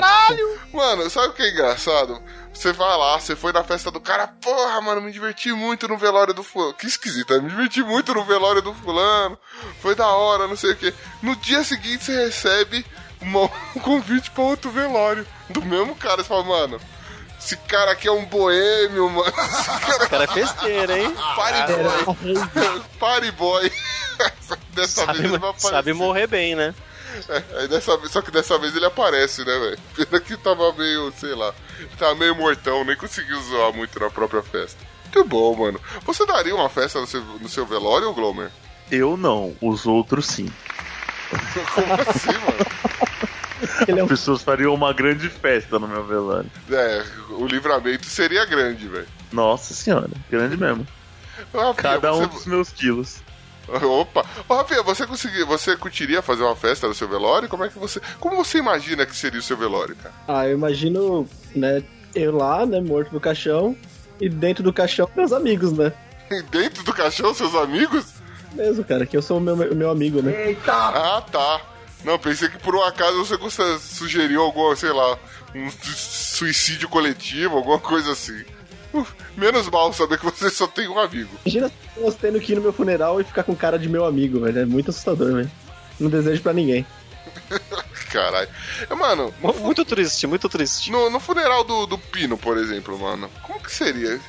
Speaker 2: Mano, sabe o que é engraçado? Você vai lá, você foi na festa do cara, porra, mano, me diverti muito no velório do fulano. Que esquisito, né? me diverti muito no velório do fulano. Foi da hora, não sei o que. No dia seguinte você recebe um convite pra outro velório do mesmo cara. Você fala, mano, Esse cara aqui é um boêmio, mano. Esse cara
Speaker 3: é festeiro, hein?
Speaker 2: Party boy. Party boy. Dessa
Speaker 3: Sabe,
Speaker 2: vez ele vai aparecer.
Speaker 3: sabe morrer bem, né?
Speaker 2: É, aí dessa só que dessa vez ele aparece, né, velho? Pena que tava meio, sei lá, tava meio mortão, nem conseguiu zoar muito na própria festa. Muito bom, mano. Você daria uma festa no seu, no seu velório, Glomer?
Speaker 5: Eu não, os outros sim.
Speaker 2: Como assim, mano?
Speaker 4: Ele é um
Speaker 5: As pessoas fariam uma grande festa no meu velório.
Speaker 2: É, o livramento seria grande, velho.
Speaker 5: Nossa senhora, grande mesmo.
Speaker 2: Rafinha,
Speaker 5: Cada um
Speaker 2: você-
Speaker 5: dos meus quilos.
Speaker 2: Opa! Ô, Rafinha, você conseguir, você curtiria fazer uma festa no seu velório? Como é que você. Como você imagina que seria o seu velório, cara?
Speaker 4: Ah, eu imagino, né, eu lá, né, morto no caixão, e dentro do caixão meus amigos, né?
Speaker 2: Dentro do caixão, seus amigos?
Speaker 4: Mesmo, cara, que eu sou o meu, meu amigo, né?
Speaker 2: Ah, tá. Não, pensei que por um acaso você gosta- sugeriu alguma, sei lá, um su- suicídio coletivo, alguma coisa assim. Uf, menos mal saber que você só tem um amigo.
Speaker 4: Imagina as pessoas tendo que ir no meu funeral e ficar com cara de meu amigo, velho. É muito assustador, velho. Não desejo pra ninguém.
Speaker 2: Caralho. É, Mano,
Speaker 3: Mu- Muito triste, muito triste.
Speaker 2: no, no funeral do, do Pino, por exemplo, mano, como que seria?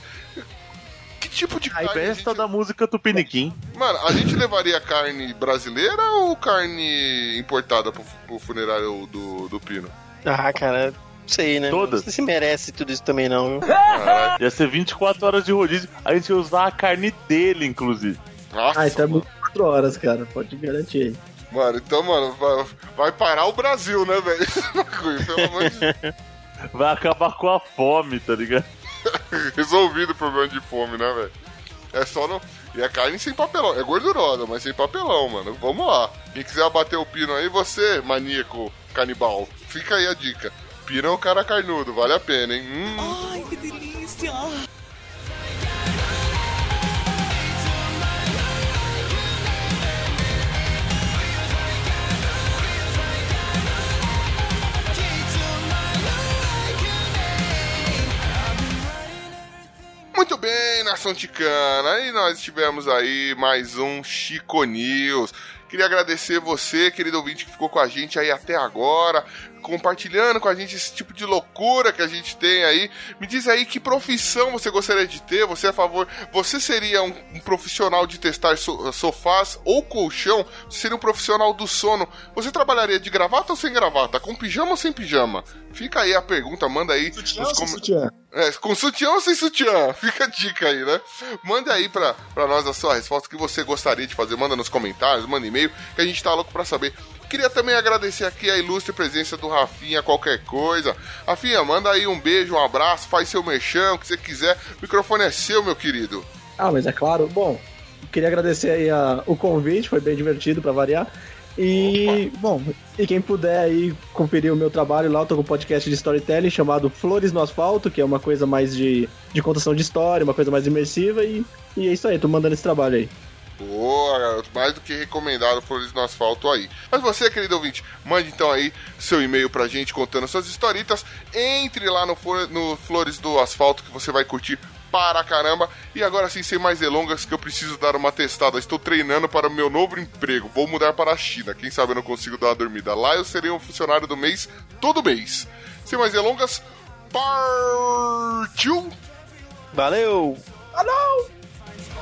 Speaker 2: Que tipo de
Speaker 5: A
Speaker 2: carne? a
Speaker 5: festa
Speaker 2: gente-
Speaker 5: da música Tupiniquim.
Speaker 2: Mano, a gente levaria carne brasileira ou carne importada pro, pro funerário do, do Pino?
Speaker 3: Ah, cara, não sei, né?
Speaker 5: Todas?
Speaker 3: Não sei se merece tudo isso também, não. viu?
Speaker 2: Caralho.
Speaker 5: Ia ser 24 horas de rodízio. A gente ia usar a carne dele, inclusive.
Speaker 2: Nossa,
Speaker 4: Ah, então é
Speaker 2: mano.
Speaker 4: muito 4 horas, cara. Pode garantir aí.
Speaker 2: Mano, então, mano, vai, vai parar o Brasil, né, velho? Pelo amor de Deus.
Speaker 5: Vai acabar com a fome, tá ligado?
Speaker 2: Resolvido o problema de fome, né, velho? É só não. E a carne sem papelão. É gordurosa, mas sem papelão, mano. Vamos lá. Quem quiser abater o pino aí, você, maníaco canibal. Fica aí a dica. Pino é um cara carnudo, vale a pena, hein? Hum. Muito bem, nação ticana. E nós tivemos aí mais um Chico News. Queria agradecer você, querido ouvinte, que ficou com a gente aí até agora, compartilhando com a gente esse tipo de loucura que a gente tem aí. Me diz aí que profissão você gostaria de ter, você é a favor, você seria um, um profissional de testar so- sofás ou colchão, você seria um profissional do sono, você trabalharia de gravata ou sem gravata, com pijama ou sem pijama? Fica aí a pergunta, manda aí nos com-
Speaker 4: Sutiã.
Speaker 2: é, com sutiã ou sem sutiã? Fica a dica aí, né? Manda aí pra, pra nós a sua resposta que você gostaria de fazer. Manda nos comentários, manda e-mail, que a gente tá louco pra saber. Queria também agradecer aqui a ilustre presença do Rafinha, qualquer coisa. Rafinha, manda aí um beijo, um abraço, faz seu merchan, o que você quiser. O microfone é seu, meu querido.
Speaker 4: Ah, mas é claro. Bom, queria agradecer aí a- o convite, foi bem divertido pra variar. E, bom, e quem puder aí conferir o meu trabalho lá, eu tô com um podcast de storytelling chamado Flores no Asfalto, que é uma coisa mais de, de contação de história, uma coisa mais imersiva, e, e é isso aí, tô mandando esse trabalho aí.
Speaker 2: Boa, garoto. Mais do que recomendado Flores no Asfalto aí. Mas você, querido ouvinte, mande então aí seu e-mail pra gente contando suas historietas. Entre lá no, no Flores do Asfalto que você vai curtir para caramba. E agora sim, sem mais delongas, que eu preciso dar uma testada. Estou treinando para o meu novo emprego. Vou mudar para a China. Quem sabe eu não consigo dar uma dormida. Lá eu serei um funcionário do mês todo mês. Sem mais delongas, partiu!
Speaker 3: Valeu!
Speaker 6: Ignite